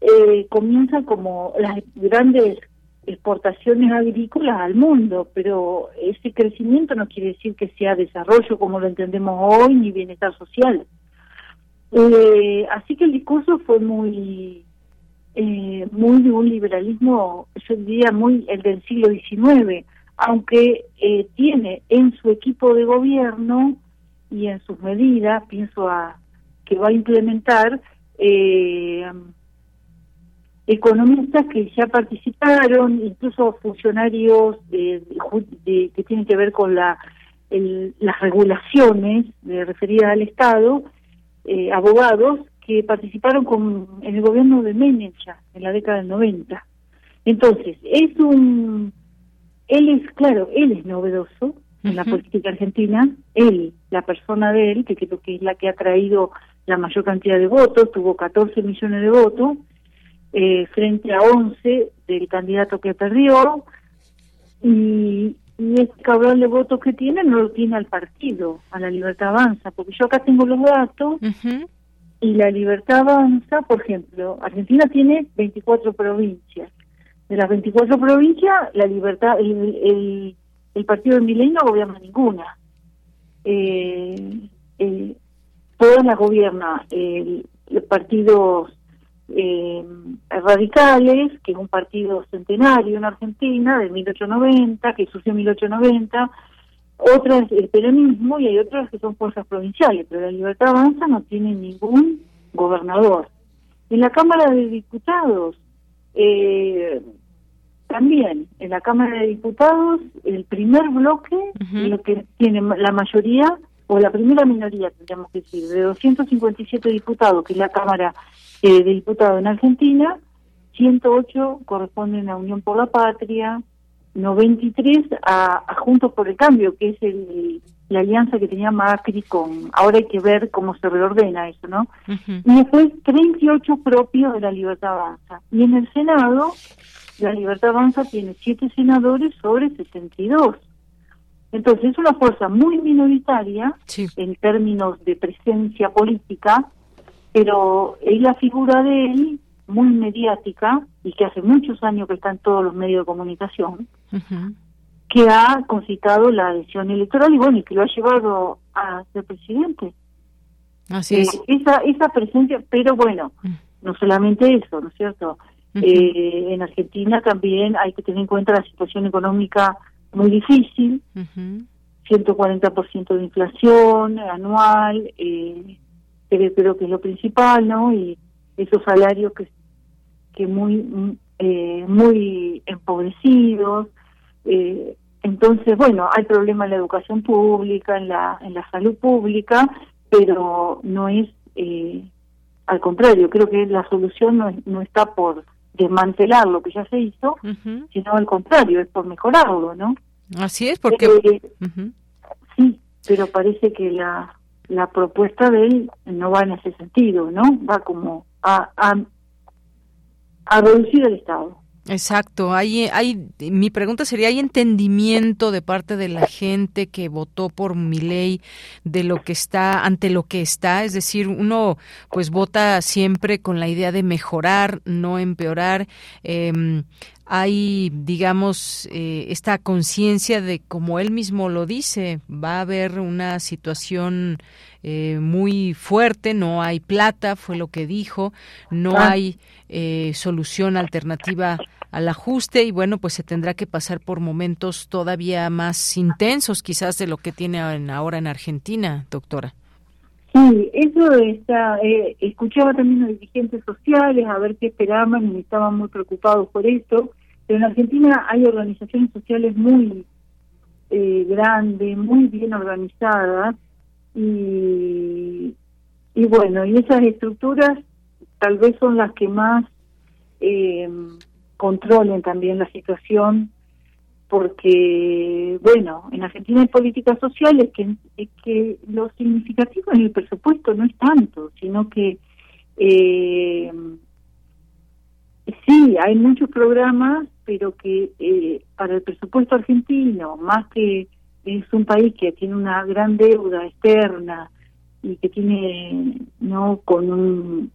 eh, comienza como las grandes exportaciones agrícolas al mundo, pero ese crecimiento no quiere decir que sea desarrollo como lo entendemos hoy ni bienestar social. Eh, así que el discurso fue muy eh, muy de un liberalismo, yo diría muy el del siglo XIX, aunque eh, tiene en su equipo de gobierno y en sus medidas, pienso a que va a implementar eh, economistas que ya participaron, incluso funcionarios de, de, que tienen que ver con la el, las regulaciones de, referidas al Estado, eh, abogados que participaron con, en el gobierno de Menem ya, en la década del 90. Entonces, es un... Él es, claro, él es novedoso en la política argentina, él, la persona de él, que creo que es la que ha traído la mayor cantidad de votos, tuvo 14 millones de votos, eh, frente a 11 del candidato que perdió, y, y ese cabrón de votos que tiene no lo tiene al partido, a la Libertad Avanza, porque yo acá tengo los datos, y la Libertad Avanza, por ejemplo, Argentina tiene 24 provincias. De las 24 provincias, la Libertad, el, el, el partido de Milei no gobierna ninguna. Eh, eh, todas las gobierna el, los partidos eh, radicales, que es un partido centenario en Argentina, de 1890, que surgió en 1890, otras el peronismo y hay otras que son fuerzas provinciales, pero la Libertad Avanza no tiene ningún gobernador. En la Cámara de Diputados, eh, también en la Cámara de Diputados, el primer bloque, lo que tiene la mayoría, o la primera minoría, tendríamos que decir, de 257 diputados, que es la Cámara eh, de Diputados en Argentina, 108 corresponden a Unión por la Patria, 93 a, a Juntos por el Cambio, que es el, la alianza que tenía Macri con... Ahora hay que ver cómo se reordena eso, ¿no? Y después 38 propios de la Libertad Avanza. Y en el Senado, la Libertad Avanza tiene 7 senadores sobre 72. Entonces es una fuerza muy minoritaria en términos de presencia política, pero es la figura de él muy mediática y que hace muchos años que está en todos los medios de comunicación, que ha concitado la adhesión electoral y bueno, y que lo ha llevado a ser presidente. Así es. Eh, esa, esa presencia, pero bueno, Mm. no solamente eso, ¿no es cierto? Eh, en Argentina también hay que tener en cuenta la situación económica muy difícil, 140% de inflación anual, eh, creo, creo que es lo principal, ¿no? Y esos salarios que, que muy, mm, eh, muy empobrecidos. Eh, entonces, bueno, hay problemas en la educación pública, en la, en la salud pública, pero no es, eh, al contrario, creo que la solución no, es- no está por desmantelar lo que ya se hizo, sino al contrario, es por mejorarlo, ¿no? Así es, porque... Eh. Sí, pero parece que la, la propuesta de él no va en ese sentido, ¿no? Va como a, a, reducir el Estado. Exacto, hay, hay, mi pregunta sería, ¿hay entendimiento de parte de la gente que votó por mi ley de lo que está, ante lo que está? Es decir, uno pues vota siempre con la idea de mejorar, no empeorar. Em, hay, digamos, eh, esta conciencia de, como él mismo lo dice, va a haber una situación eh, muy fuerte, no hay plata, fue lo que dijo, no Ah. hay eh, solución alternativa al ajuste y bueno, pues se tendrá que pasar por momentos todavía más intensos quizás de lo que tiene en- ahora en Argentina, doctora. Sí, eso está. Eh, escuchaba también a dirigentes sociales a ver qué esperaban y estaban muy preocupados por esto. Pero en Argentina hay organizaciones sociales muy eh, grandes, muy bien organizadas y, y bueno, y esas estructuras tal vez son las que más eh, controlen también la situación porque, bueno, en Argentina hay políticas sociales que, que lo significativo en el presupuesto no es tanto, sino que eh, sí, hay muchos programas, pero que eh, para el presupuesto argentino, más que es un país que tiene una gran deuda externa y que tiene, no, con un,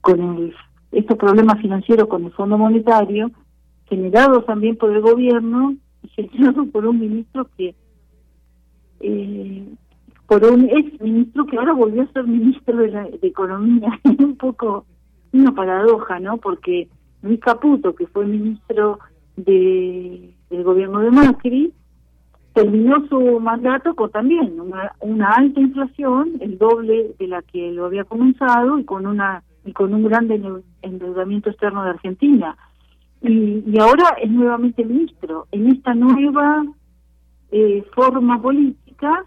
con el, estos problemas financieros con el Fondo Monetario, generados también por el gobierno generados por un ministro que eh, por un ex ministro que ahora volvió a ser ministro de, la, economía. Es un poco una paradoja no porque Luis Caputo que fue ministro de del gobierno de Macri terminó su mandato con también una, una alta inflación el doble de la que lo había comenzado y con una y con un gran endeu- endeudamiento externo de Argentina y, y ahora es nuevamente ministro en esta nueva eh, forma política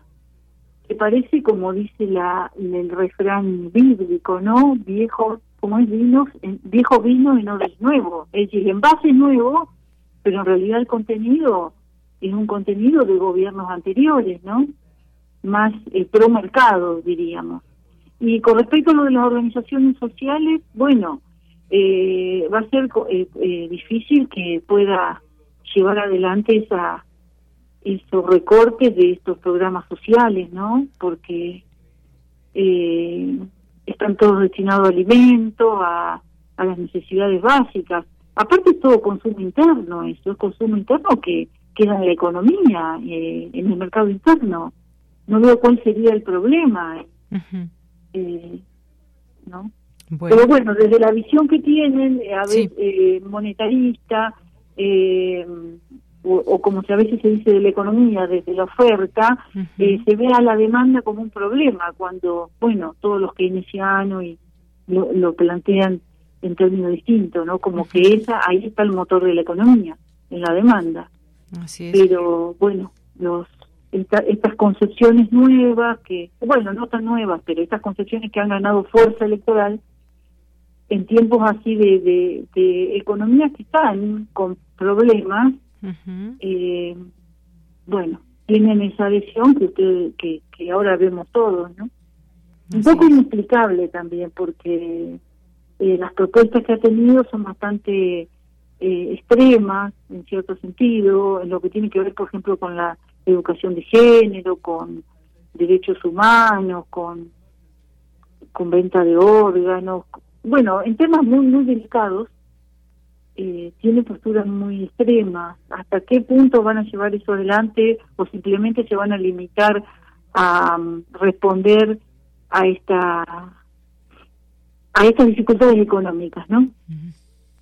que parece como dice la el refrán bíblico no viejo como es vino eh, viejo vino y no es nuevo. Es decir en base nuevo pero en realidad el contenido es un contenido de gobiernos anteriores no más eh, pro mercado diríamos. Y con respecto a lo de las organizaciones sociales bueno eh, va a ser eh, eh, difícil que pueda llevar adelante esa esos recortes de estos programas sociales, ¿no? Porque eh, están todos destinados a alimentos, a, a las necesidades básicas. Aparte es todo consumo interno, eso es consumo interno que queda en la economía, eh, en el mercado interno. No veo cuál sería el problema, eh, ¿no? Bueno. Pero bueno, desde la visión que tienen, eh, a veces eh, monetarista, eh, o, o como a veces se dice de la economía, desde la oferta, eh, se ve a la demanda como un problema, cuando, bueno, todos los keynesianos y, lo, lo plantean en términos distintos, ¿no? Como que esa ahí está el motor de la economía, en la demanda. Así es. Pero bueno, los estas concepciones nuevas que, bueno, no tan nuevas, pero estas concepciones que han ganado fuerza electoral en tiempos así de, de, de economías que están con problemas, eh, bueno, tienen esa visión que, usted, que, que ahora vemos todos, ¿no? Un poco inexplicable también, porque eh, las propuestas que ha tenido son bastante eh, extremas, en cierto sentido, en lo que tiene que ver, por ejemplo, con la educación de género, con derechos humanos, con, con venta de órganos. Bueno, en temas muy, muy delicados, eh, tiene posturas muy extremas. ¿Hasta qué punto van a llevar eso adelante o simplemente se van a limitar a um, responder a esta a estas dificultades económicas, ¿no?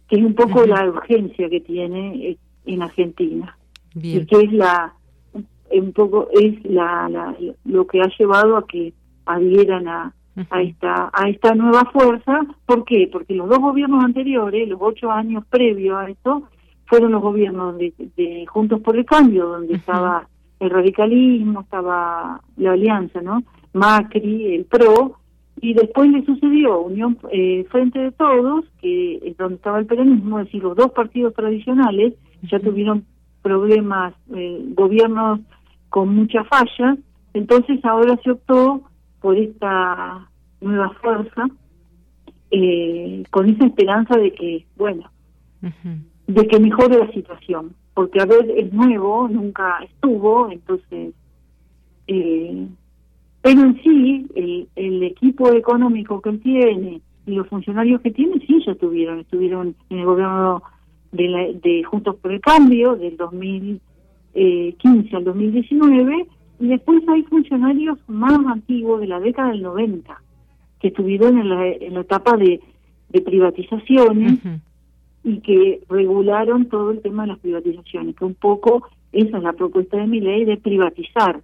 Que es un poco la urgencia que tiene eh, en Argentina y que es la un poco es la, lo que ha llevado a que adhieran a, a esta a esta nueva fuerza. ¿Por qué? Porque los dos gobiernos anteriores, los ocho años previos a esto, fueron los gobiernos de, Juntos por el Cambio, donde estaba el radicalismo, estaba la alianza, ¿no? Macri, el PRO, y después le sucedió Unión eh, Frente de Todos, que es donde estaba el peronismo, es decir, los dos partidos tradicionales ya tuvieron problemas, eh, gobiernos con muchas fallas, entonces ahora se optó por esta nueva fuerza, eh, con esa esperanza de que, bueno, de que mejore la situación, porque a ver, es nuevo, nunca estuvo, entonces, eh, pero en sí, el, el equipo económico que él tiene y los funcionarios que tiene, sí ya estuvieron, estuvieron en el gobierno de, la, de Juntos por el Cambio del 2015 al 2019 y después hay funcionarios más antiguos de la década del 90 que estuvieron en la, en la etapa de, de privatizaciones y que regularon todo el tema de las privatizaciones, que un poco esa es la propuesta de mi ley de privatizar,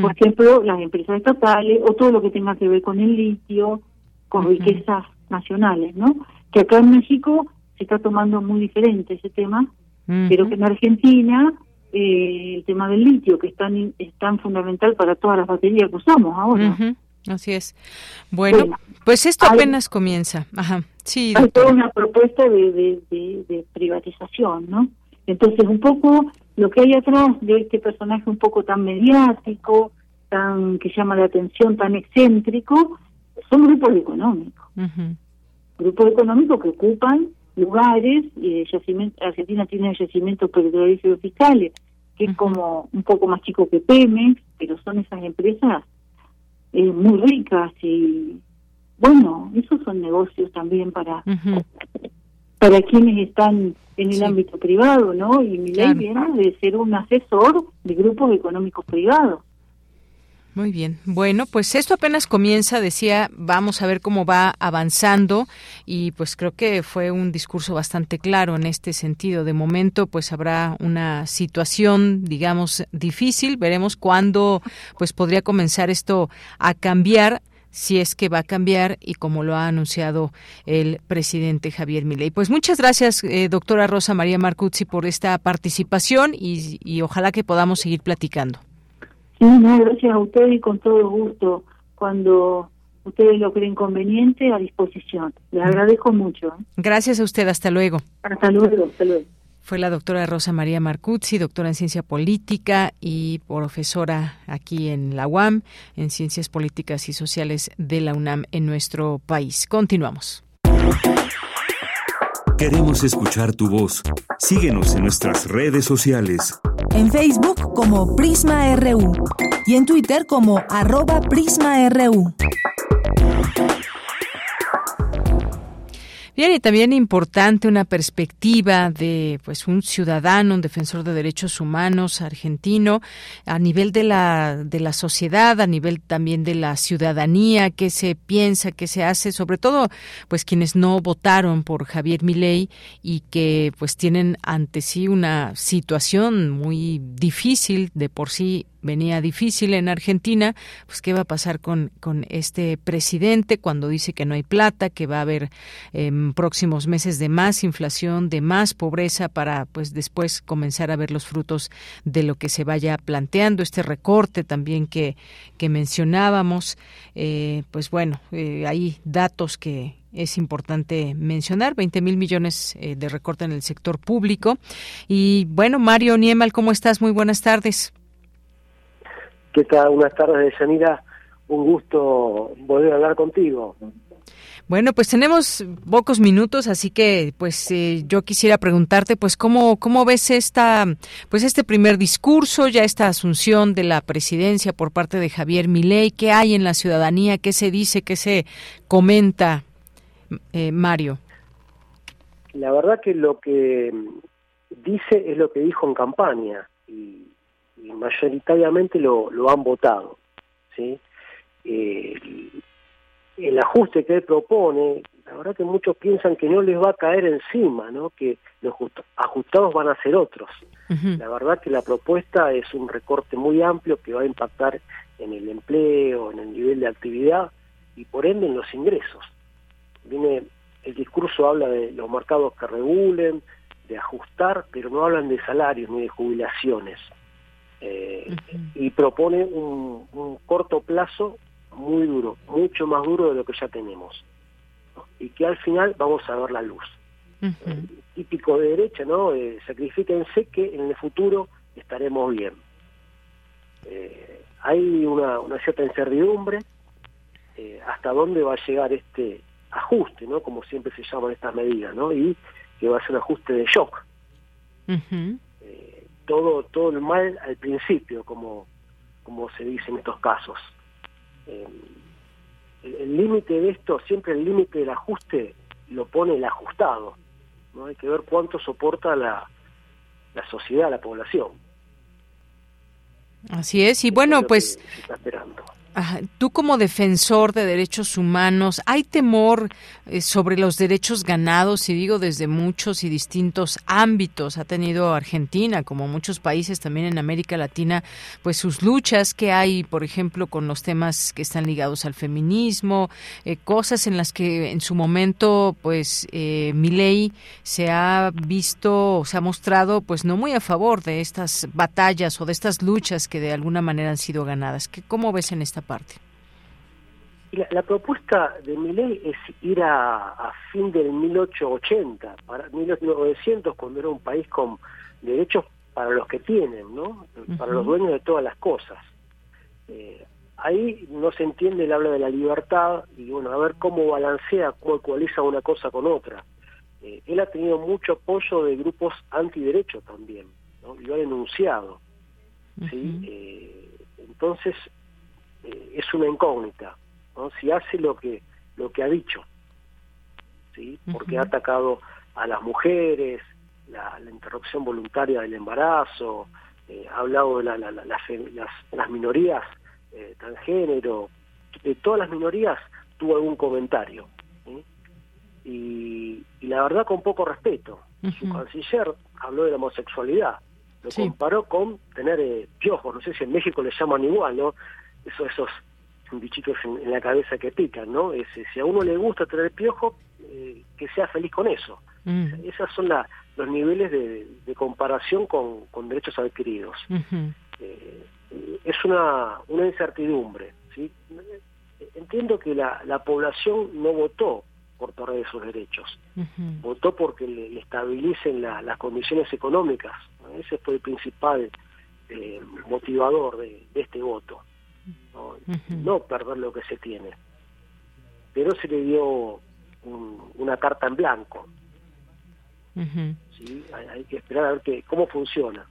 por ejemplo, las empresas estatales o todo lo que tenga que ver con el litio, con riquezas nacionales, ¿no? Que acá en México se está tomando muy diferente ese tema, pero que en Argentina eh, el tema del litio, que es tan, es tan fundamental para todas las baterías que usamos ahora. Así es. Bueno, pues esto apenas comienza. Ajá. Sí, hay toda una propuesta de, de, privatización, ¿no? Entonces, un poco lo que hay atrás de este personaje un poco tan mediático, tan que llama la atención, tan excéntrico, son grupos económicos. Grupos económicos que ocupan lugares, y Argentina tiene yacimientos petrolíferos fiscales, que es como un poco más chico que Pemex, pero son esas empresas eh, muy ricas y bueno, esos son negocios también para para quienes están en el ámbito privado, ¿no? Y mi ley viene de ser un asesor de grupos económicos privados. Muy bien. Bueno, pues esto apenas comienza, decía, vamos a ver cómo va avanzando y pues creo que fue un discurso bastante claro en este sentido. De momento, pues habrá una situación, digamos, difícil. Veremos cuándo pues podría comenzar esto a cambiar si es que va a cambiar y como lo ha anunciado el presidente Javier Milei. Pues muchas gracias, eh, doctora Rosa María Marcuzzi, por esta participación y, y ojalá que podamos seguir platicando. Sí, no, gracias a usted y con todo gusto. Cuando ustedes lo creen conveniente, a disposición. Le agradezco mucho. ¿eh? Gracias a usted. Hasta luego. Hasta luego. Hasta luego. Fue la doctora Rosa María Marcuzzi, doctora en ciencia política y profesora aquí en la UAM, en ciencias políticas y sociales de la UNAM en nuestro país. Continuamos. Queremos escuchar tu voz. Síguenos en nuestras redes sociales. En Facebook como Prisma RU y en Twitter como arroba PrismaRU. Bien, y también importante una perspectiva de pues un ciudadano, un defensor de derechos humanos argentino a nivel de la de la sociedad, a nivel también de la ciudadanía, qué se piensa, qué se hace, sobre todo pues quienes no votaron por Javier Milei y que pues tienen ante sí una situación muy difícil de por sí venía difícil en Argentina, pues qué va a pasar con, con este presidente cuando dice que no hay plata, que va a haber en próximos meses de más inflación, de más pobreza para pues después comenzar a ver los frutos de lo que se vaya planteando, este recorte también que, que mencionábamos, eh, pues bueno, eh, hay datos que, es importante mencionar, 20 mil millones eh, de recorte en el sector público. Y bueno, Mario Niemal, ¿cómo estás? Muy buenas tardes. ¿Qué tal? Buenas tardes, Yanira. Un gusto volver a hablar contigo. Bueno, pues tenemos pocos minutos, así que pues eh, yo quisiera preguntarte pues cómo cómo ves esta pues este primer discurso, ya esta asunción de la presidencia por parte de Javier Milei, qué hay en la ciudadanía, qué se dice, qué se comenta eh, Mario? La verdad que lo que dice es lo que dijo en campaña y, mayoritariamente lo, han votado. ¿sí? Eh, el ajuste que él propone, la verdad que muchos piensan que no les va a caer encima, ¿no? que los ajustados van a ser otros. La verdad que la propuesta es un recorte muy amplio que va a impactar en el empleo, en el nivel de actividad y por ende en los ingresos viene el discurso habla de los mercados que regulen, de ajustar, pero no hablan de salarios ni de jubilaciones. Eh, y propone un, corto plazo muy duro, mucho más duro de lo que ya tenemos. Y que al final vamos a ver la luz. típico de derecha, ¿no? Eh, sacrifíquense que en el futuro estaremos bien. Eh, hay una, una cierta incertidumbre eh, hasta dónde va a llegar este ajuste, ¿no? Como siempre se llaman estas medidas, ¿no? Y que va a ser un ajuste de shock. Eh, todo, todo el mal al principio, como, como se dice en estos casos. Eh, el límite de esto, siempre el límite del ajuste lo pone el ajustado. ¿no? Hay que ver cuánto soporta la, la sociedad, la población. Así es, y bueno, pues... Tú como defensor de derechos humanos, ¿hay temor eh, sobre los derechos ganados? Y digo desde muchos y distintos ámbitos. Ha tenido Argentina, como muchos países también en América Latina, pues sus luchas que hay, por ejemplo, con los temas que están ligados al feminismo, eh, cosas en las que en su momento, pues, eh, ley se ha visto, se ha mostrado, pues, no muy a favor de estas batallas o de estas luchas que de alguna manera han sido ganadas. ¿Cómo ves en esta parte? La, propuesta de mi ley es ir a, fin del 1880, para 1900, cuando era un país con derechos para los que tienen, ¿no? Para los dueños de todas las cosas. Eh, ahí no se entiende el habla de la libertad y bueno, a ver cómo balancea, cómo ecualiza una cosa con otra. Eh, él ha tenido mucho apoyo de grupos antiderechos también, ¿no? lo ha denunciado. ¿sí? Eh, entonces, eh, es una incógnita, ¿no? Si hace lo que lo que ha dicho, ¿sí? Porque ha atacado a las mujeres, la, interrupción voluntaria del embarazo, eh, ha hablado de la, las, las, minorías eh, transgénero, de todas las minorías tuvo algún comentario. Y, la verdad con poco respeto. Su canciller habló de la homosexualidad, lo comparó con tener eh, piojos, no sé si en México le llaman igual, ¿no? Eso, esos bichitos en, la cabeza que pican, ¿no? Es, si a uno le gusta tener piojo, eh, que sea feliz con eso. Mm. Esos son la, los niveles de, comparación con, con, derechos adquiridos. Eh, es una, una incertidumbre. ¿sí? Entiendo que la, la población no votó por perder sus derechos, votó porque le, estabilicen las condiciones económicas. Ese fue el principal eh, motivador de este voto no, perder lo que se tiene. Pero se le dio una carta en blanco. ¿Sí? Hay, que esperar a ver que, cómo funciona.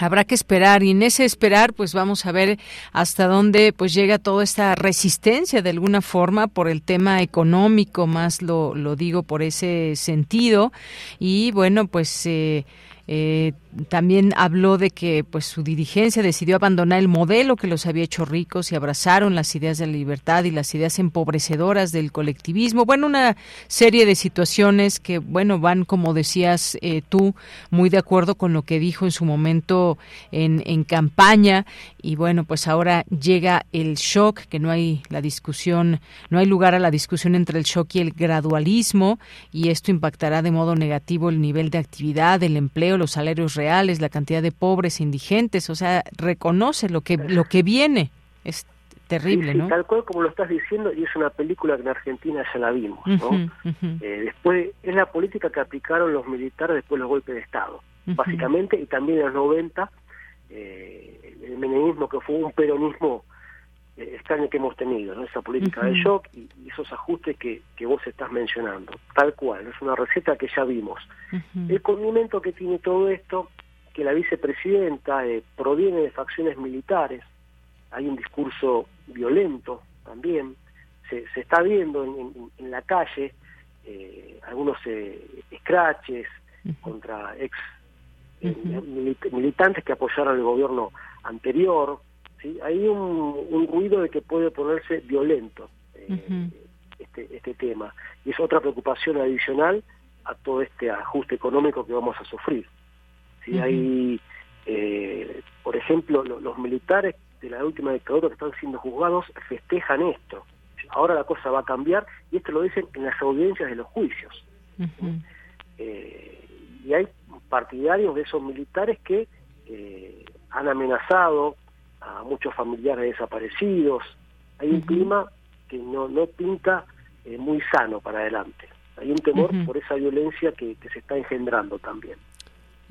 Habrá que esperar y en ese esperar pues vamos a ver hasta dónde pues llega toda esta resistencia de alguna forma por el tema económico, más lo, lo digo por ese sentido y bueno pues eh, Eh, también habló de que pues su dirigencia decidió abandonar el modelo que los había hecho ricos y abrazaron las ideas de la libertad y las ideas empobrecedoras del colectivismo. Bueno, una serie de situaciones que, bueno, van, como decías eh, tú, muy de acuerdo con lo que dijo en su momento en, en campaña. Y bueno, pues ahora llega el shock, que no hay la discusión, no hay lugar a la discusión entre el shock y el gradualismo, y esto impactará de modo negativo el nivel de actividad, el empleo, los salarios reales, la cantidad de pobres, indigentes, o sea, reconoce lo que lo que viene. Es terrible, ¿no? Tal cual como lo estás diciendo, y es una película que en Argentina ya la vimos, ¿no? Eh, después, es la política que aplicaron los militares después de los golpes de Estado, básicamente, y también en los 90, eh, el menemismo que fue un peronismo eh, extraño que hemos tenido, ¿no? esa política de shock y, esos ajustes que, que, vos estás mencionando. Tal cual, es una receta que ya vimos. El condimento que tiene todo esto, que la vicepresidenta eh, proviene de facciones militares, hay un discurso violento también, se, se está viendo en, en, la calle eh, algunos eh, scratches contra ex militantes que apoyaron el gobierno anterior, ¿sí? hay un, ruido de que puede ponerse violento eh, este, este tema. Y es otra preocupación adicional a todo este ajuste económico que vamos a sufrir. ¿sí? Hay, eh, por ejemplo, los militares de la última dictadura que están siendo juzgados festejan esto. Ahora la cosa va a cambiar y esto lo dicen en las audiencias de los juicios. Eh, y hay partidarios de esos militares que han amenazado a muchos familiares desaparecidos. Hay un clima que no, no pinta eh, muy sano para adelante. Hay un temor por esa violencia que, que se está engendrando también.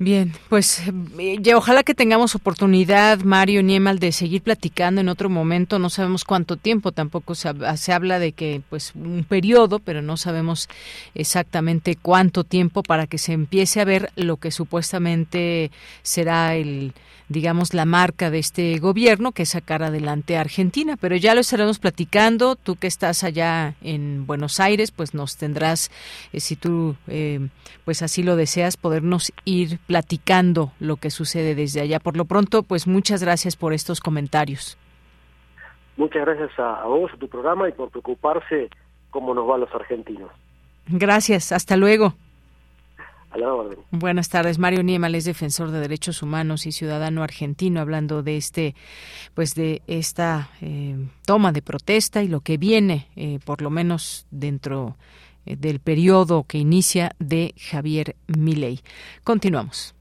Bien, pues eh, ya, ojalá que tengamos oportunidad, Mario Niemal, de seguir platicando en otro momento. No sabemos cuánto tiempo, tampoco se, se, habla de que pues un periodo, pero no sabemos exactamente cuánto tiempo para que se empiece a ver lo que supuestamente será el digamos, la marca de este gobierno, que es sacar adelante a Argentina. Pero ya lo estaremos platicando. Tú que estás allá en Buenos Aires, pues nos tendrás, eh, si tú eh, pues así lo deseas, podernos ir platicando lo que sucede desde allá. Por lo pronto, pues muchas gracias por estos comentarios. Muchas gracias a, a vos, a tu programa y por preocuparse cómo nos va a los argentinos. Gracias, hasta luego. Buenas tardes, Mario Niemal es defensor de derechos humanos y ciudadano argentino, hablando de este, pues de esta eh, toma de protesta y lo que viene, eh, por lo menos dentro del periodo que inicia de Javier Milei. Continuamos.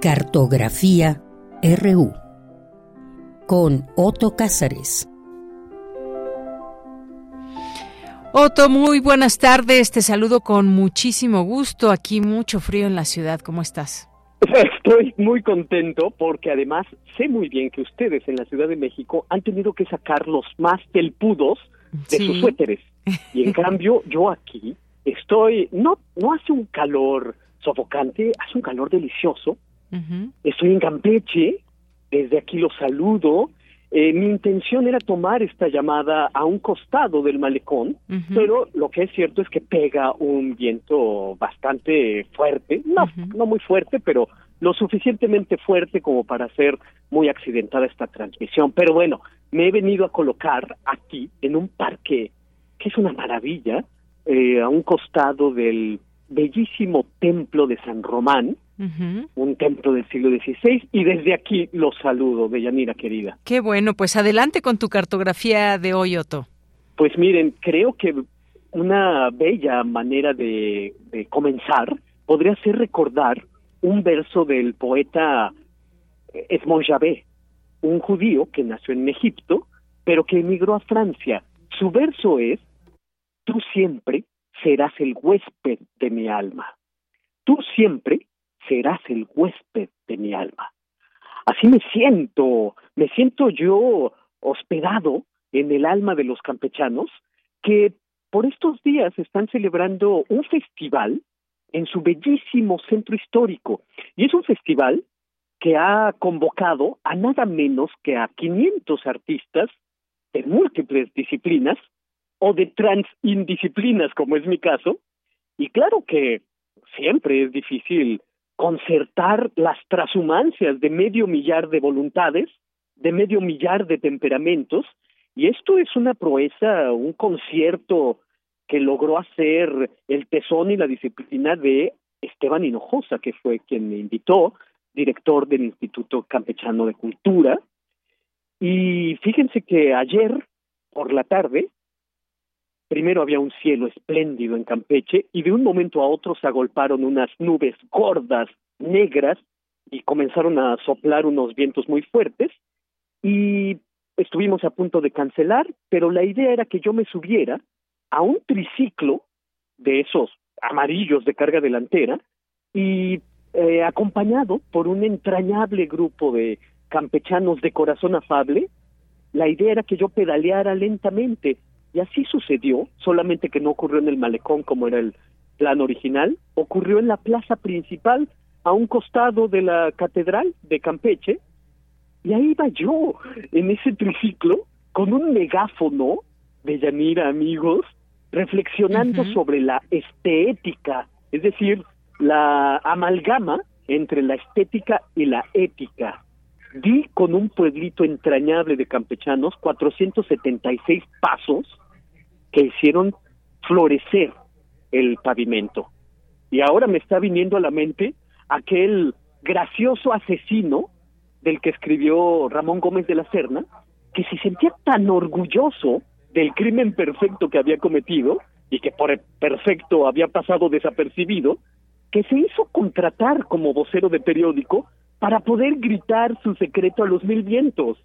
Cartografía RU con Otto Cázares. Otto, muy buenas tardes. Te saludo con muchísimo gusto. Aquí mucho frío en la ciudad. ¿Cómo estás? Estoy muy contento porque además sé muy bien que ustedes en la Ciudad de México han tenido que sacar los más telpudos de sus suéteres. Y en cambio yo aquí estoy, no, no hace un calor sofocante, hace un calor delicioso Estoy en Campeche, desde aquí los saludo. Eh, mi intención era tomar esta llamada a un costado del malecón, pero lo que es cierto es que pega un viento bastante fuerte, no, no muy fuerte, pero lo suficientemente fuerte como para hacer muy accidentada esta transmisión. Pero bueno, me he venido a colocar aquí en un parque que es una maravilla, eh, a un costado del bellísimo templo de San Román, un templo del siglo XVI, y desde aquí los saludo, Deyanira querida. Qué bueno, pues adelante con tu cartografía de hoy, Otto. Pues miren, creo que una bella manera de, de comenzar podría ser recordar un verso del poeta Edmond Javé, un judío que nació en Egipto, pero que emigró a Francia. Su verso es, tú siempre serás el huésped de mi alma. Tú siempre serás el huésped de mi alma. Así me siento, me siento yo hospedado en el alma de los campechanos que por estos días están celebrando un festival en su bellísimo centro histórico. Y es un festival que ha convocado a nada menos que a 500 artistas de múltiples disciplinas o de transindisciplinas, como es mi caso. Y claro que siempre es difícil concertar las transhumancias de medio millar de voluntades, de medio millar de temperamentos, y esto es una proeza, un concierto que logró hacer el tesón y la disciplina de Esteban Hinojosa, que fue quien me invitó, director del Instituto Campechano de Cultura. Y fíjense que ayer por la tarde, primero había un cielo espléndido en Campeche y de un momento a otro se agolparon unas nubes gordas, negras, y comenzaron a soplar unos vientos muy fuertes. Y estuvimos a punto de cancelar, pero la idea era que yo me subiera a un triciclo de esos amarillos de carga delantera y eh, acompañado por un entrañable grupo de campechanos de corazón afable, la idea era que yo pedaleara lentamente y así sucedió, solamente que no ocurrió en el malecón como era el plan original, ocurrió en la plaza principal a un costado de la catedral de Campeche y ahí iba yo en ese triciclo con un megáfono de Yanira amigos reflexionando sobre la estética, es decir, la amalgama entre la estética y la ética. Di con un pueblito entrañable de campechanos 476 pasos que hicieron florecer el pavimento. Y ahora me está viniendo a la mente aquel gracioso asesino del que escribió Ramón Gómez de la Serna, que se sentía tan orgulloso del crimen perfecto que había cometido y que por perfecto había pasado desapercibido, que se hizo contratar como vocero de periódico para poder gritar su secreto a los mil vientos.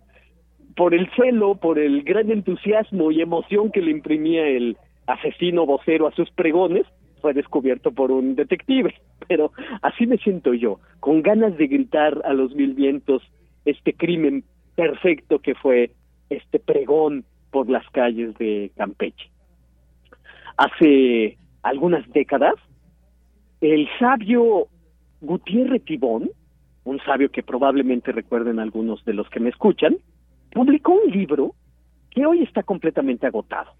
Por el celo, por el gran entusiasmo y emoción que le imprimía el asesino vocero a sus pregones, fue descubierto por un detective. Pero así me siento yo, con ganas de gritar a los mil vientos este crimen perfecto que fue este pregón por las calles de Campeche. Hace algunas décadas, el sabio Gutiérrez Tibón, un sabio que probablemente recuerden algunos de los que me escuchan, publicó un libro que hoy está completamente agotado.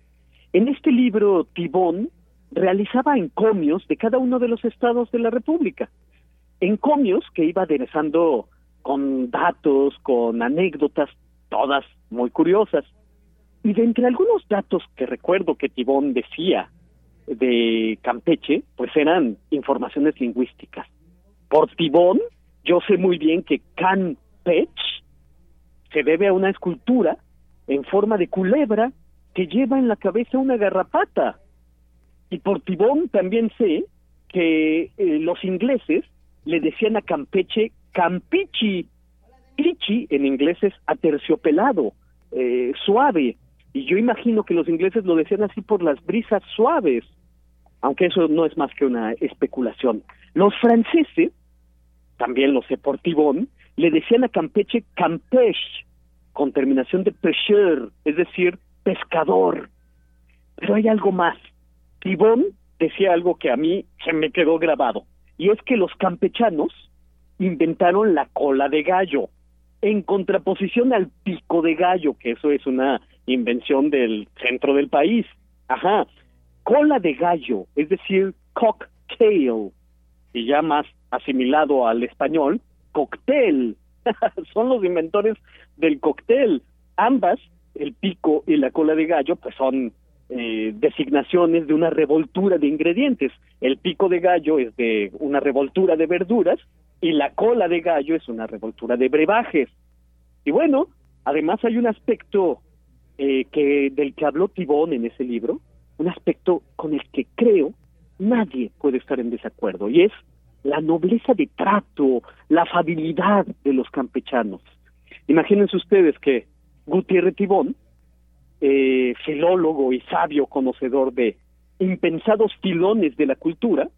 En este libro, Tibón realizaba encomios de cada uno de los estados de la República. Encomios que iba aderezando con datos, con anécdotas, todas muy curiosas. Y de entre algunos datos que recuerdo que Tibón decía de Campeche, pues eran informaciones lingüísticas. Por Tibón, yo sé muy bien que Campeche se debe a una escultura en forma de culebra que lleva en la cabeza una garrapata. Y por Tibón también sé que eh, los ingleses le decían a Campeche Campichi. Pichi en inglés es aterciopelado, eh, suave. Y yo imagino que los ingleses lo decían así por las brisas suaves aunque eso no es más que una especulación. Los franceses, también lo sé por Tibón, le decían a Campeche Campeche, con terminación de pêcheur, es decir, pescador. Pero hay algo más. Tibón decía algo que a mí se me quedó grabado, y es que los campechanos inventaron la cola de gallo, en contraposición al pico de gallo, que eso es una invención del centro del país. Ajá, cola de gallo, es decir, cocktail, y ya más asimilado al español, cóctel. son los inventores del cóctel. Ambas, el pico y la cola de gallo, pues son eh, designaciones de una revoltura de ingredientes. El pico de gallo es de una revoltura de verduras y la cola de gallo es una revoltura de brebajes. Y bueno, además hay un aspecto eh, que del que habló Tibón en ese libro, un aspecto con el que creo nadie puede estar en desacuerdo, y es la nobleza de trato, la afabilidad de los campechanos. Imagínense ustedes que Gutiérrez Tibón, eh, filólogo y sabio conocedor de impensados filones de la cultura,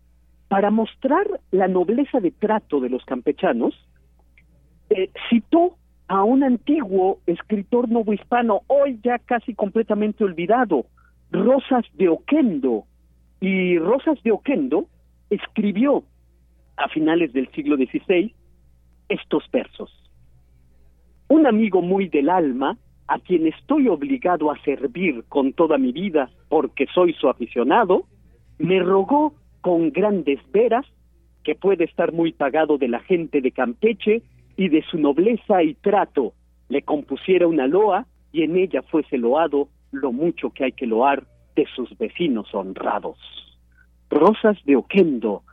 para mostrar la nobleza de trato de los campechanos, eh, citó a un antiguo escritor novohispano, hoy ya casi completamente olvidado, Rosas de Oquendo. Y Rosas de Oquendo escribió a finales del siglo XVI estos versos. Un amigo muy del alma, a quien estoy obligado a servir con toda mi vida porque soy su aficionado, me rogó con grandes veras que puede estar muy pagado de la gente de Campeche y de su nobleza y trato, le compusiera una loa y en ella fuese loado lo mucho que hay que loar de sus vecinos honrados. Rosas de Oquendo,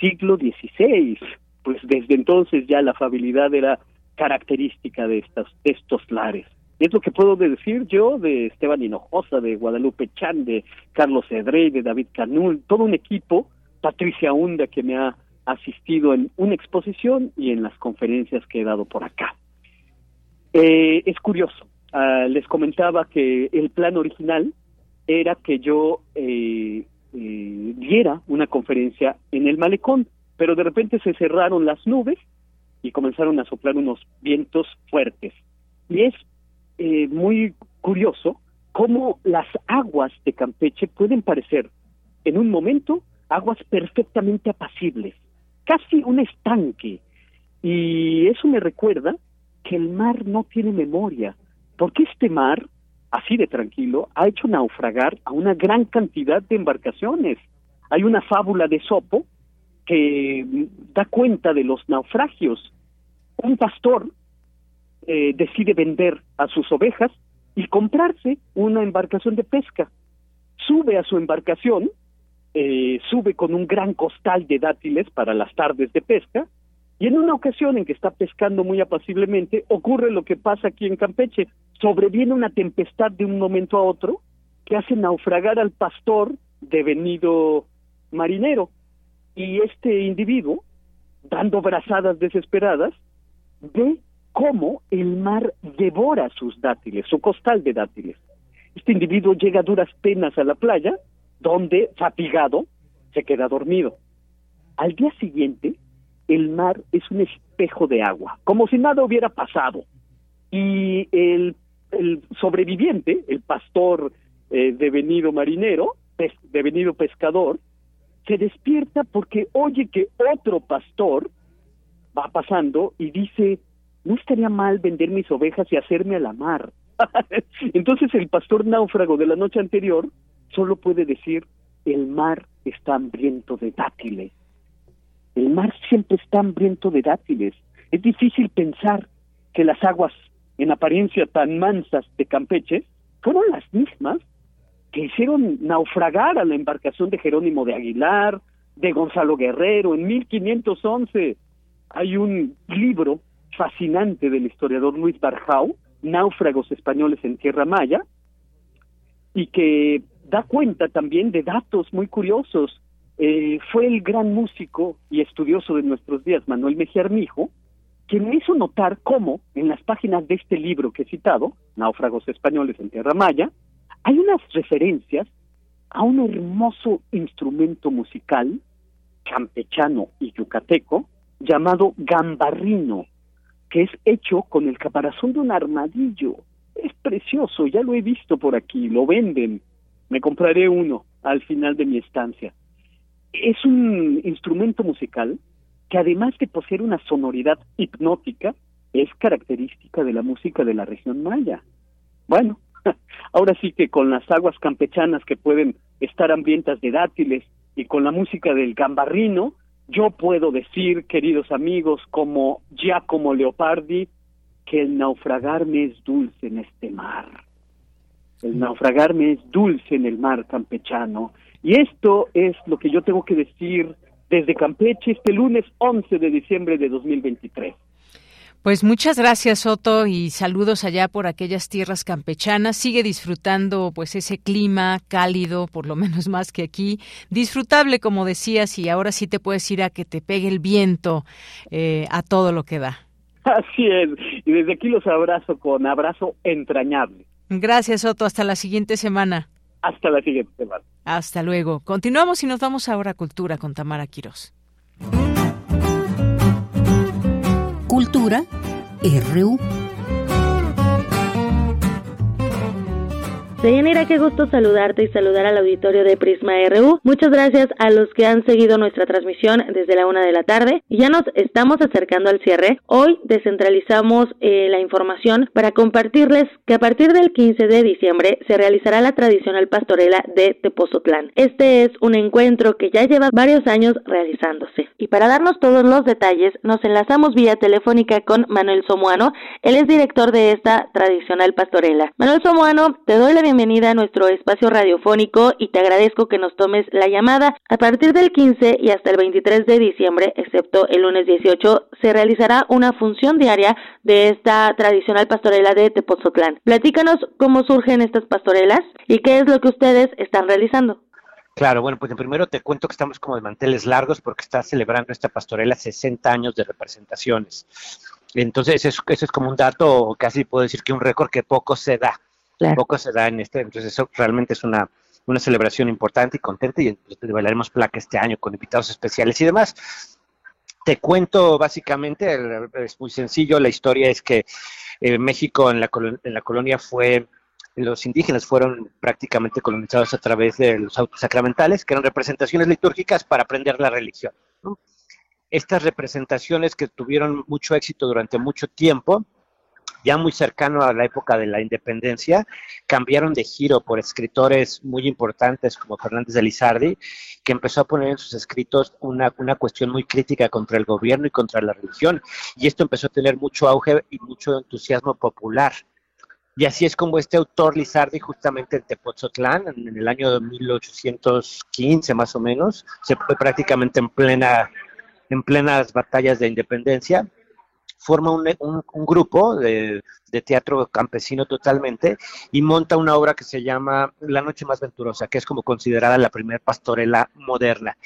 siglo XVI, pues desde entonces ya la afabilidad era característica de, estas, de estos lares. Es lo que puedo decir yo de Esteban Hinojosa, de Guadalupe Chan, de Carlos Edrey, de David Canul, todo un equipo, Patricia Hunda, que me ha asistido en una exposición y en las conferencias que he dado por acá. Eh, es curioso, uh, les comentaba que el plan original era que yo eh, eh, diera una conferencia en el malecón, pero de repente se cerraron las nubes y comenzaron a soplar unos vientos fuertes. Y es eh, muy curioso cómo las aguas de Campeche pueden parecer en un momento aguas perfectamente apacibles, casi un estanque. Y eso me recuerda que el mar no tiene memoria, porque este mar, así de tranquilo, ha hecho naufragar a una gran cantidad de embarcaciones. Hay una fábula de Sopo que da cuenta de los naufragios. Un pastor eh, decide vender a sus ovejas y comprarse una embarcación de pesca. Sube a su embarcación, eh, sube con un gran costal de dátiles para las tardes de pesca, y en una ocasión en que está pescando muy apaciblemente, ocurre lo que pasa aquí en Campeche. Sobreviene una tempestad de un momento a otro que hace naufragar al pastor devenido marinero. Y este individuo, dando brazadas desesperadas, ve cómo el mar devora sus dátiles, su costal de dátiles. Este individuo llega a duras penas a la playa, donde, fatigado, se queda dormido. Al día siguiente, el mar es un espejo de agua, como si nada hubiera pasado. Y el, sobreviviente, el pastor eh, devenido marinero, devenido pescador, se despierta porque oye que otro pastor va pasando y dice, no estaría mal vender mis ovejas y hacerme a la mar. Entonces el pastor náufrago de la noche anterior solo puede decir, el mar está hambriento de dátiles. El mar siempre está hambriento de dátiles. Es difícil pensar que las aguas en apariencia tan mansas de Campeche fueron las mismas que hicieron naufragar a la embarcación de Jerónimo de Aguilar, de Gonzalo Guerrero en 1511. Hay un libro fascinante del historiador Luis Barjau, Náufragos españoles en Tierra Maya, y que da cuenta también de datos muy curiosos. Eh, fue el gran músico y estudioso de nuestros días, Manuel Mejía Armijo, quien me hizo notar cómo en las páginas de este libro que he citado, Náufragos españoles en Tierra Maya, hay unas referencias a un hermoso instrumento musical campechano y yucateco llamado gambarrino, que es hecho con el caparazón de un armadillo. Es precioso, ya lo he visto por aquí, lo venden. Me compraré uno al final de mi estancia. Es un instrumento musical que además de poseer una sonoridad hipnótica, es característica de la música de la región maya. Bueno, ahora sí que con las aguas campechanas que pueden estar hambrientas de dátiles y con la música del gambarrino, yo puedo decir, queridos amigos, como Giacomo Leopardi, que el naufragarme es dulce en este mar. El naufragarme es dulce en el mar campechano. Y esto es lo que yo tengo que decir desde Campeche este lunes 11 de diciembre de 2023. Pues muchas gracias, Soto, y saludos allá por aquellas tierras campechanas. Sigue disfrutando pues ese clima cálido, por lo menos más que aquí, disfrutable, como decías, y ahora sí te puedes ir a que te pegue el viento eh, a todo lo que da. Así es, y desde aquí los abrazo con abrazo entrañable. Gracias, Soto. Hasta la siguiente semana. Hasta la siguiente semana. Hasta luego. Continuamos y nos vamos ahora a Cultura con Tamara Quirós. Cultura RU. Deyanira, qué gusto saludarte y saludar al auditorio de Prisma RU. Muchas gracias a los que han seguido nuestra transmisión desde la una de la tarde. Ya nos estamos acercando al cierre. Hoy descentralizamos eh, la información para compartirles que a partir del 15 de diciembre se realizará la tradicional pastorela de Tepozotlán. Este es un encuentro que ya lleva varios años realizándose. Y para darnos todos los detalles, nos enlazamos vía telefónica con Manuel Somuano. Él es director de esta tradicional pastorela. Manuel Somuano, te doy la bienvenida bienvenida a nuestro espacio radiofónico y te agradezco que nos tomes la llamada. A partir del 15 y hasta el 23 de diciembre, excepto el lunes 18, se realizará una función diaria de esta tradicional pastorela de Tepozotlán. Platícanos cómo surgen estas pastorelas y qué es lo que ustedes están realizando. Claro, bueno, pues primero te cuento que estamos como de manteles largos porque está celebrando esta pastorela 60 años de representaciones. Entonces, eso, eso es como un dato, casi puedo decir que un récord que poco se da. Poco se da en este, entonces eso realmente es una, una celebración importante y contenta y bailaremos placa este año con invitados especiales y demás. Te cuento básicamente, es muy sencillo, la historia es que eh, México en la, en la colonia fue, los indígenas fueron prácticamente colonizados a través de los autos sacramentales, que eran representaciones litúrgicas para aprender la religión. Estas representaciones que tuvieron mucho éxito durante mucho tiempo, ya muy cercano a la época de la independencia, cambiaron de giro por escritores muy importantes como Fernández de Lizardi, que empezó a poner en sus escritos una, una cuestión muy crítica contra el gobierno y contra la religión. Y esto empezó a tener mucho auge y mucho entusiasmo popular. Y así es como este autor Lizardi, justamente en Tepozotlán, en el año 1815 más o menos, se fue prácticamente en plena en plenas batallas de independencia, forma un, grupo de, teatro campesino totalmente y monta una obra que se llama La Noche Más Venturosa, que es como considerada la primera pastorela moderna,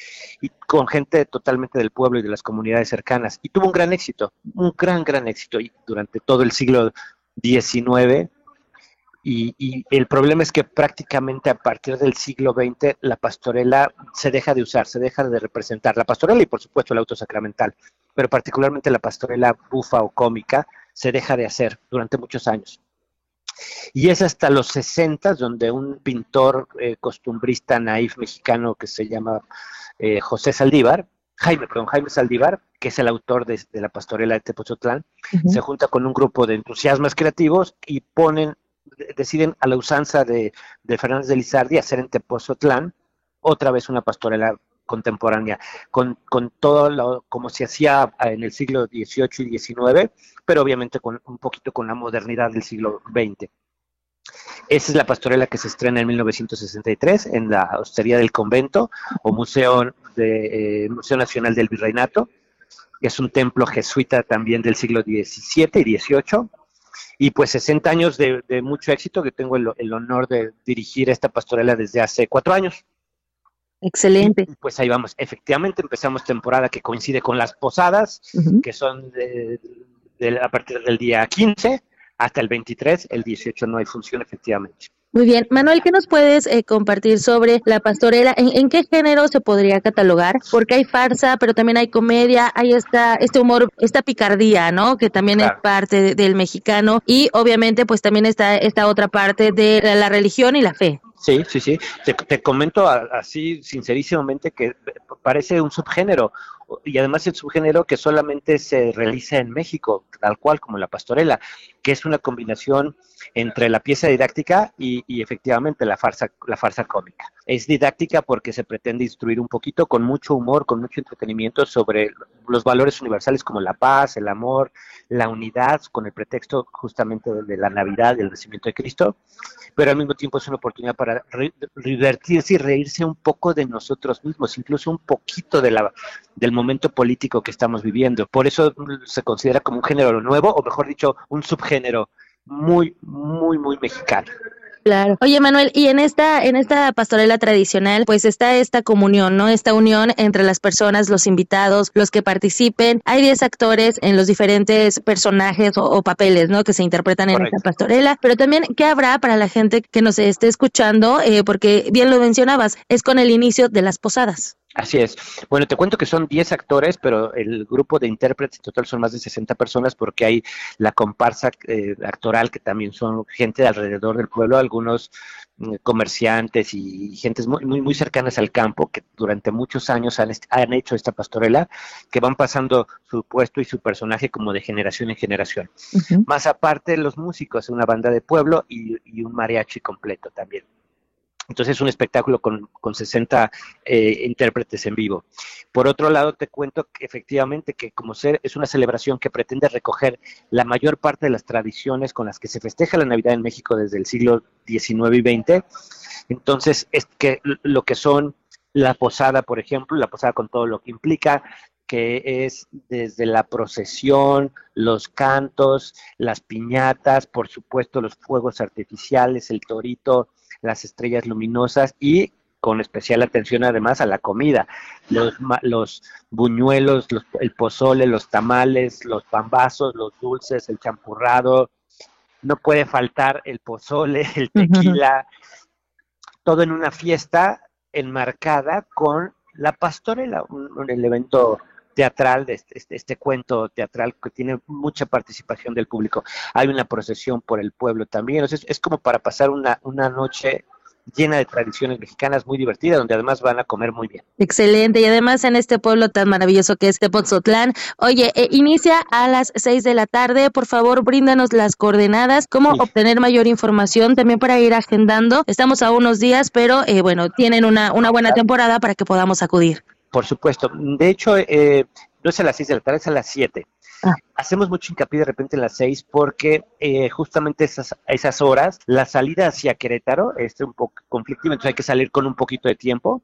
y con gente totalmente del pueblo y de las comunidades cercanas. Y tuvo un gran éxito, un gran, gran éxito y durante todo el siglo XIX. Y, y, el problema es que prácticamente a partir del siglo XX la pastorela se deja de usar, se deja de representar. La pastorela y por supuesto el auto sacramental pero particularmente la pastorela bufa o cómica, se deja de hacer durante muchos años. Y es hasta los 60 donde un pintor eh, costumbrista naif mexicano que se llama eh, José Saldívar, Jaime, perdón, Jaime Saldívar, que es el autor de, la pastorela de Tepozotlán, se junta con un grupo de entusiasmas creativos y ponen, deciden a la usanza de, de Fernández de Lizardi hacer en Tepozotlán otra vez una pastorela contemporánea, con, con todo lo, como se hacía en el siglo XVIII y XIX, pero obviamente con un poquito con la modernidad del siglo XX. Esa es la pastorela que se estrena en 1963 en la Hostería del Convento o Museo, de, eh, Museo Nacional del Virreinato. Es un templo jesuita también del siglo XVII y XVIII. Y pues 60 años de, mucho éxito, que tengo el honor de dirigir esta pastorela desde hace cuatro años. Excelente. pues ahí vamos. Efectivamente empezamos temporada que coincide con las posadas, que son de, a partir del día 15 hasta el 23, el 18 no hay función efectivamente. Muy bien. Manuel, ¿qué nos puedes eh, compartir sobre la pastorela? ¿En, qué género se podría catalogar? Porque hay farsa, pero también hay comedia, hay esta, este humor, esta picardía, ¿no? Que también es parte del mexicano y obviamente pues también está esta otra parte de la religión y la fe. Sí, sí, sí. Te, comento así sincerísimamente que parece un subgénero y además el subgénero que solamente se realiza en México, tal cual como la pastorela, que es una combinación entre la pieza didáctica y, y, efectivamente la farsa, la farsa cómica. Es didáctica porque se pretende instruir un poquito con mucho humor, con mucho entretenimiento sobre los valores universales como la paz, el amor, la unidad, con el pretexto justamente de la Navidad y el nacimiento de Cristo, pero al mismo tiempo es una oportunidad para divertirse y reírse un poco de nosotros mismos, incluso un poquito de la, del momento político que estamos viviendo. Por eso se considera como un género nuevo, o mejor dicho, un subgénero muy, muy, muy mexicano. Claro. Oye, Manuel, y en esta, en esta pastorela tradicional, pues está esta comunión, ¿no? Esta unión entre las personas, los invitados, los que participen. Hay 10 actores en los diferentes personajes o, papeles, ¿no? Que se interpretan en esta pastorela. Pero también, ¿qué habrá para la gente que nos esté escuchando? Eh, porque bien lo mencionabas, es con el inicio de las posadas. Así es. Bueno, te cuento que son 10 actores, pero el grupo de intérpretes total son más de 60 personas porque hay la comparsa eh, actoral que también son gente de alrededor del pueblo, algunos mm, comerciantes y gentes muy, muy, muy cercanas al campo que durante muchos años han, han hecho esta pastorela, que van pasando su puesto y su personaje como de generación en generación. Más aparte, los músicos, una banda de pueblo y un mariachi completo también. Entonces es un espectáculo con, con 60 eh, intérpretes en vivo. Por otro lado, te cuento que efectivamente que como ser es una celebración que pretende recoger la mayor parte de las tradiciones con las que se festeja la Navidad en México desde el siglo XIX y XX. Entonces, es que lo que son la posada, por ejemplo, la posada con todo lo que implica, que es desde la procesión, los cantos, las piñatas, por supuesto los fuegos artificiales, el torito, las estrellas luminosas y con especial atención además a la comida, los, los buñuelos, el pozole, los tamales, los pambazos, los dulces, el champurrado, no puede faltar el pozole, el tequila, todo en una fiesta enmarcada con la pastorela, un, el evento teatral, de este, este, este, cuento teatral que tiene mucha participación del público. Hay una procesión por el pueblo también, entonces es como para pasar una, una noche llena de tradiciones mexicanas muy divertida, donde además van a comer muy bien. Excelente, y además en este pueblo tan maravilloso que es Tepoztlán. Oye, eh, inicia a las seis de la tarde, por favor, bríndanos las coordenadas, cómo obtener mayor información también para ir agendando. Estamos a unos días, pero eh, bueno, tienen una, una buena temporada para que podamos acudir. Por supuesto. De hecho, eh, no es a las 6 de la tarde, es a las 7. Ah. Hacemos mucho hincapié de repente en las 6 porque eh, justamente esas, esas horas, la salida hacia Querétaro es un poco conflictiva, entonces hay que salir con un poquito de tiempo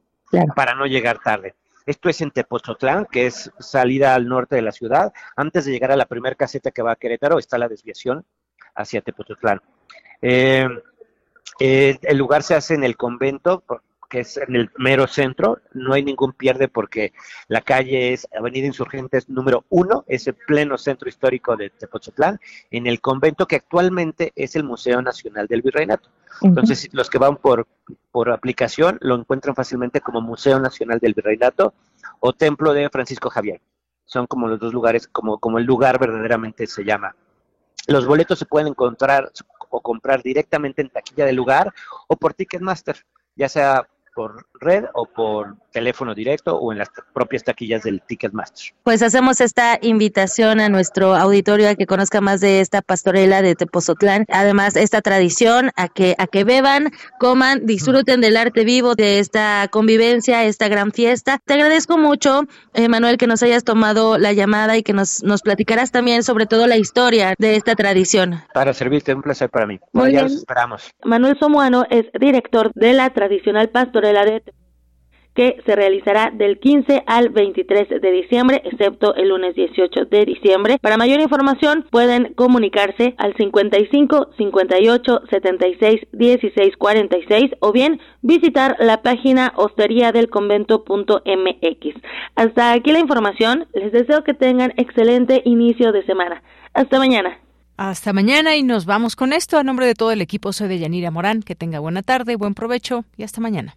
para no llegar tarde. Esto es en Tepoztlán, que es salida al norte de la ciudad. Antes de llegar a la primera caseta que va a Querétaro está la desviación hacia Tepoztlán. Eh, el lugar se hace en el convento, que es en el mero centro, no hay ningún pierde porque la calle es Avenida Insurgentes número uno, es el pleno centro histórico de Tepozotlán, en el convento que actualmente es el Museo Nacional del Virreinato. Entonces, los que van por, por aplicación lo encuentran fácilmente como Museo Nacional del Virreinato o Templo de Francisco Javier. Son como los dos lugares, como, como el lugar verdaderamente se llama. Los boletos se pueden encontrar o comprar directamente en taquilla del lugar o por Ticketmaster, ya sea por red o por teléfono directo o en las propias taquillas del Ticketmaster. Pues hacemos esta invitación a nuestro auditorio a que conozca más de esta pastorela de Tepozotlán, además esta tradición a que a que beban, coman, disfruten del arte vivo de esta convivencia, esta gran fiesta. Te agradezco mucho, Manuel, que nos hayas tomado la llamada y que nos nos platicarás también sobre todo la historia de esta tradición. Para servirte, un placer para mí. Muy bien. esperamos. Manuel Somuano es director de la tradicional pastorela de que se realizará del 15 al 23 de diciembre, excepto el lunes 18 de diciembre. Para mayor información pueden comunicarse al 55 58 76 16 46 o bien visitar la página hostería del convento.mx. Hasta aquí la información. Les deseo que tengan excelente inicio de semana. Hasta mañana. Hasta mañana y nos vamos con esto. A nombre de todo el equipo soy de Yanira Morán. Que tenga buena tarde, buen provecho y hasta mañana.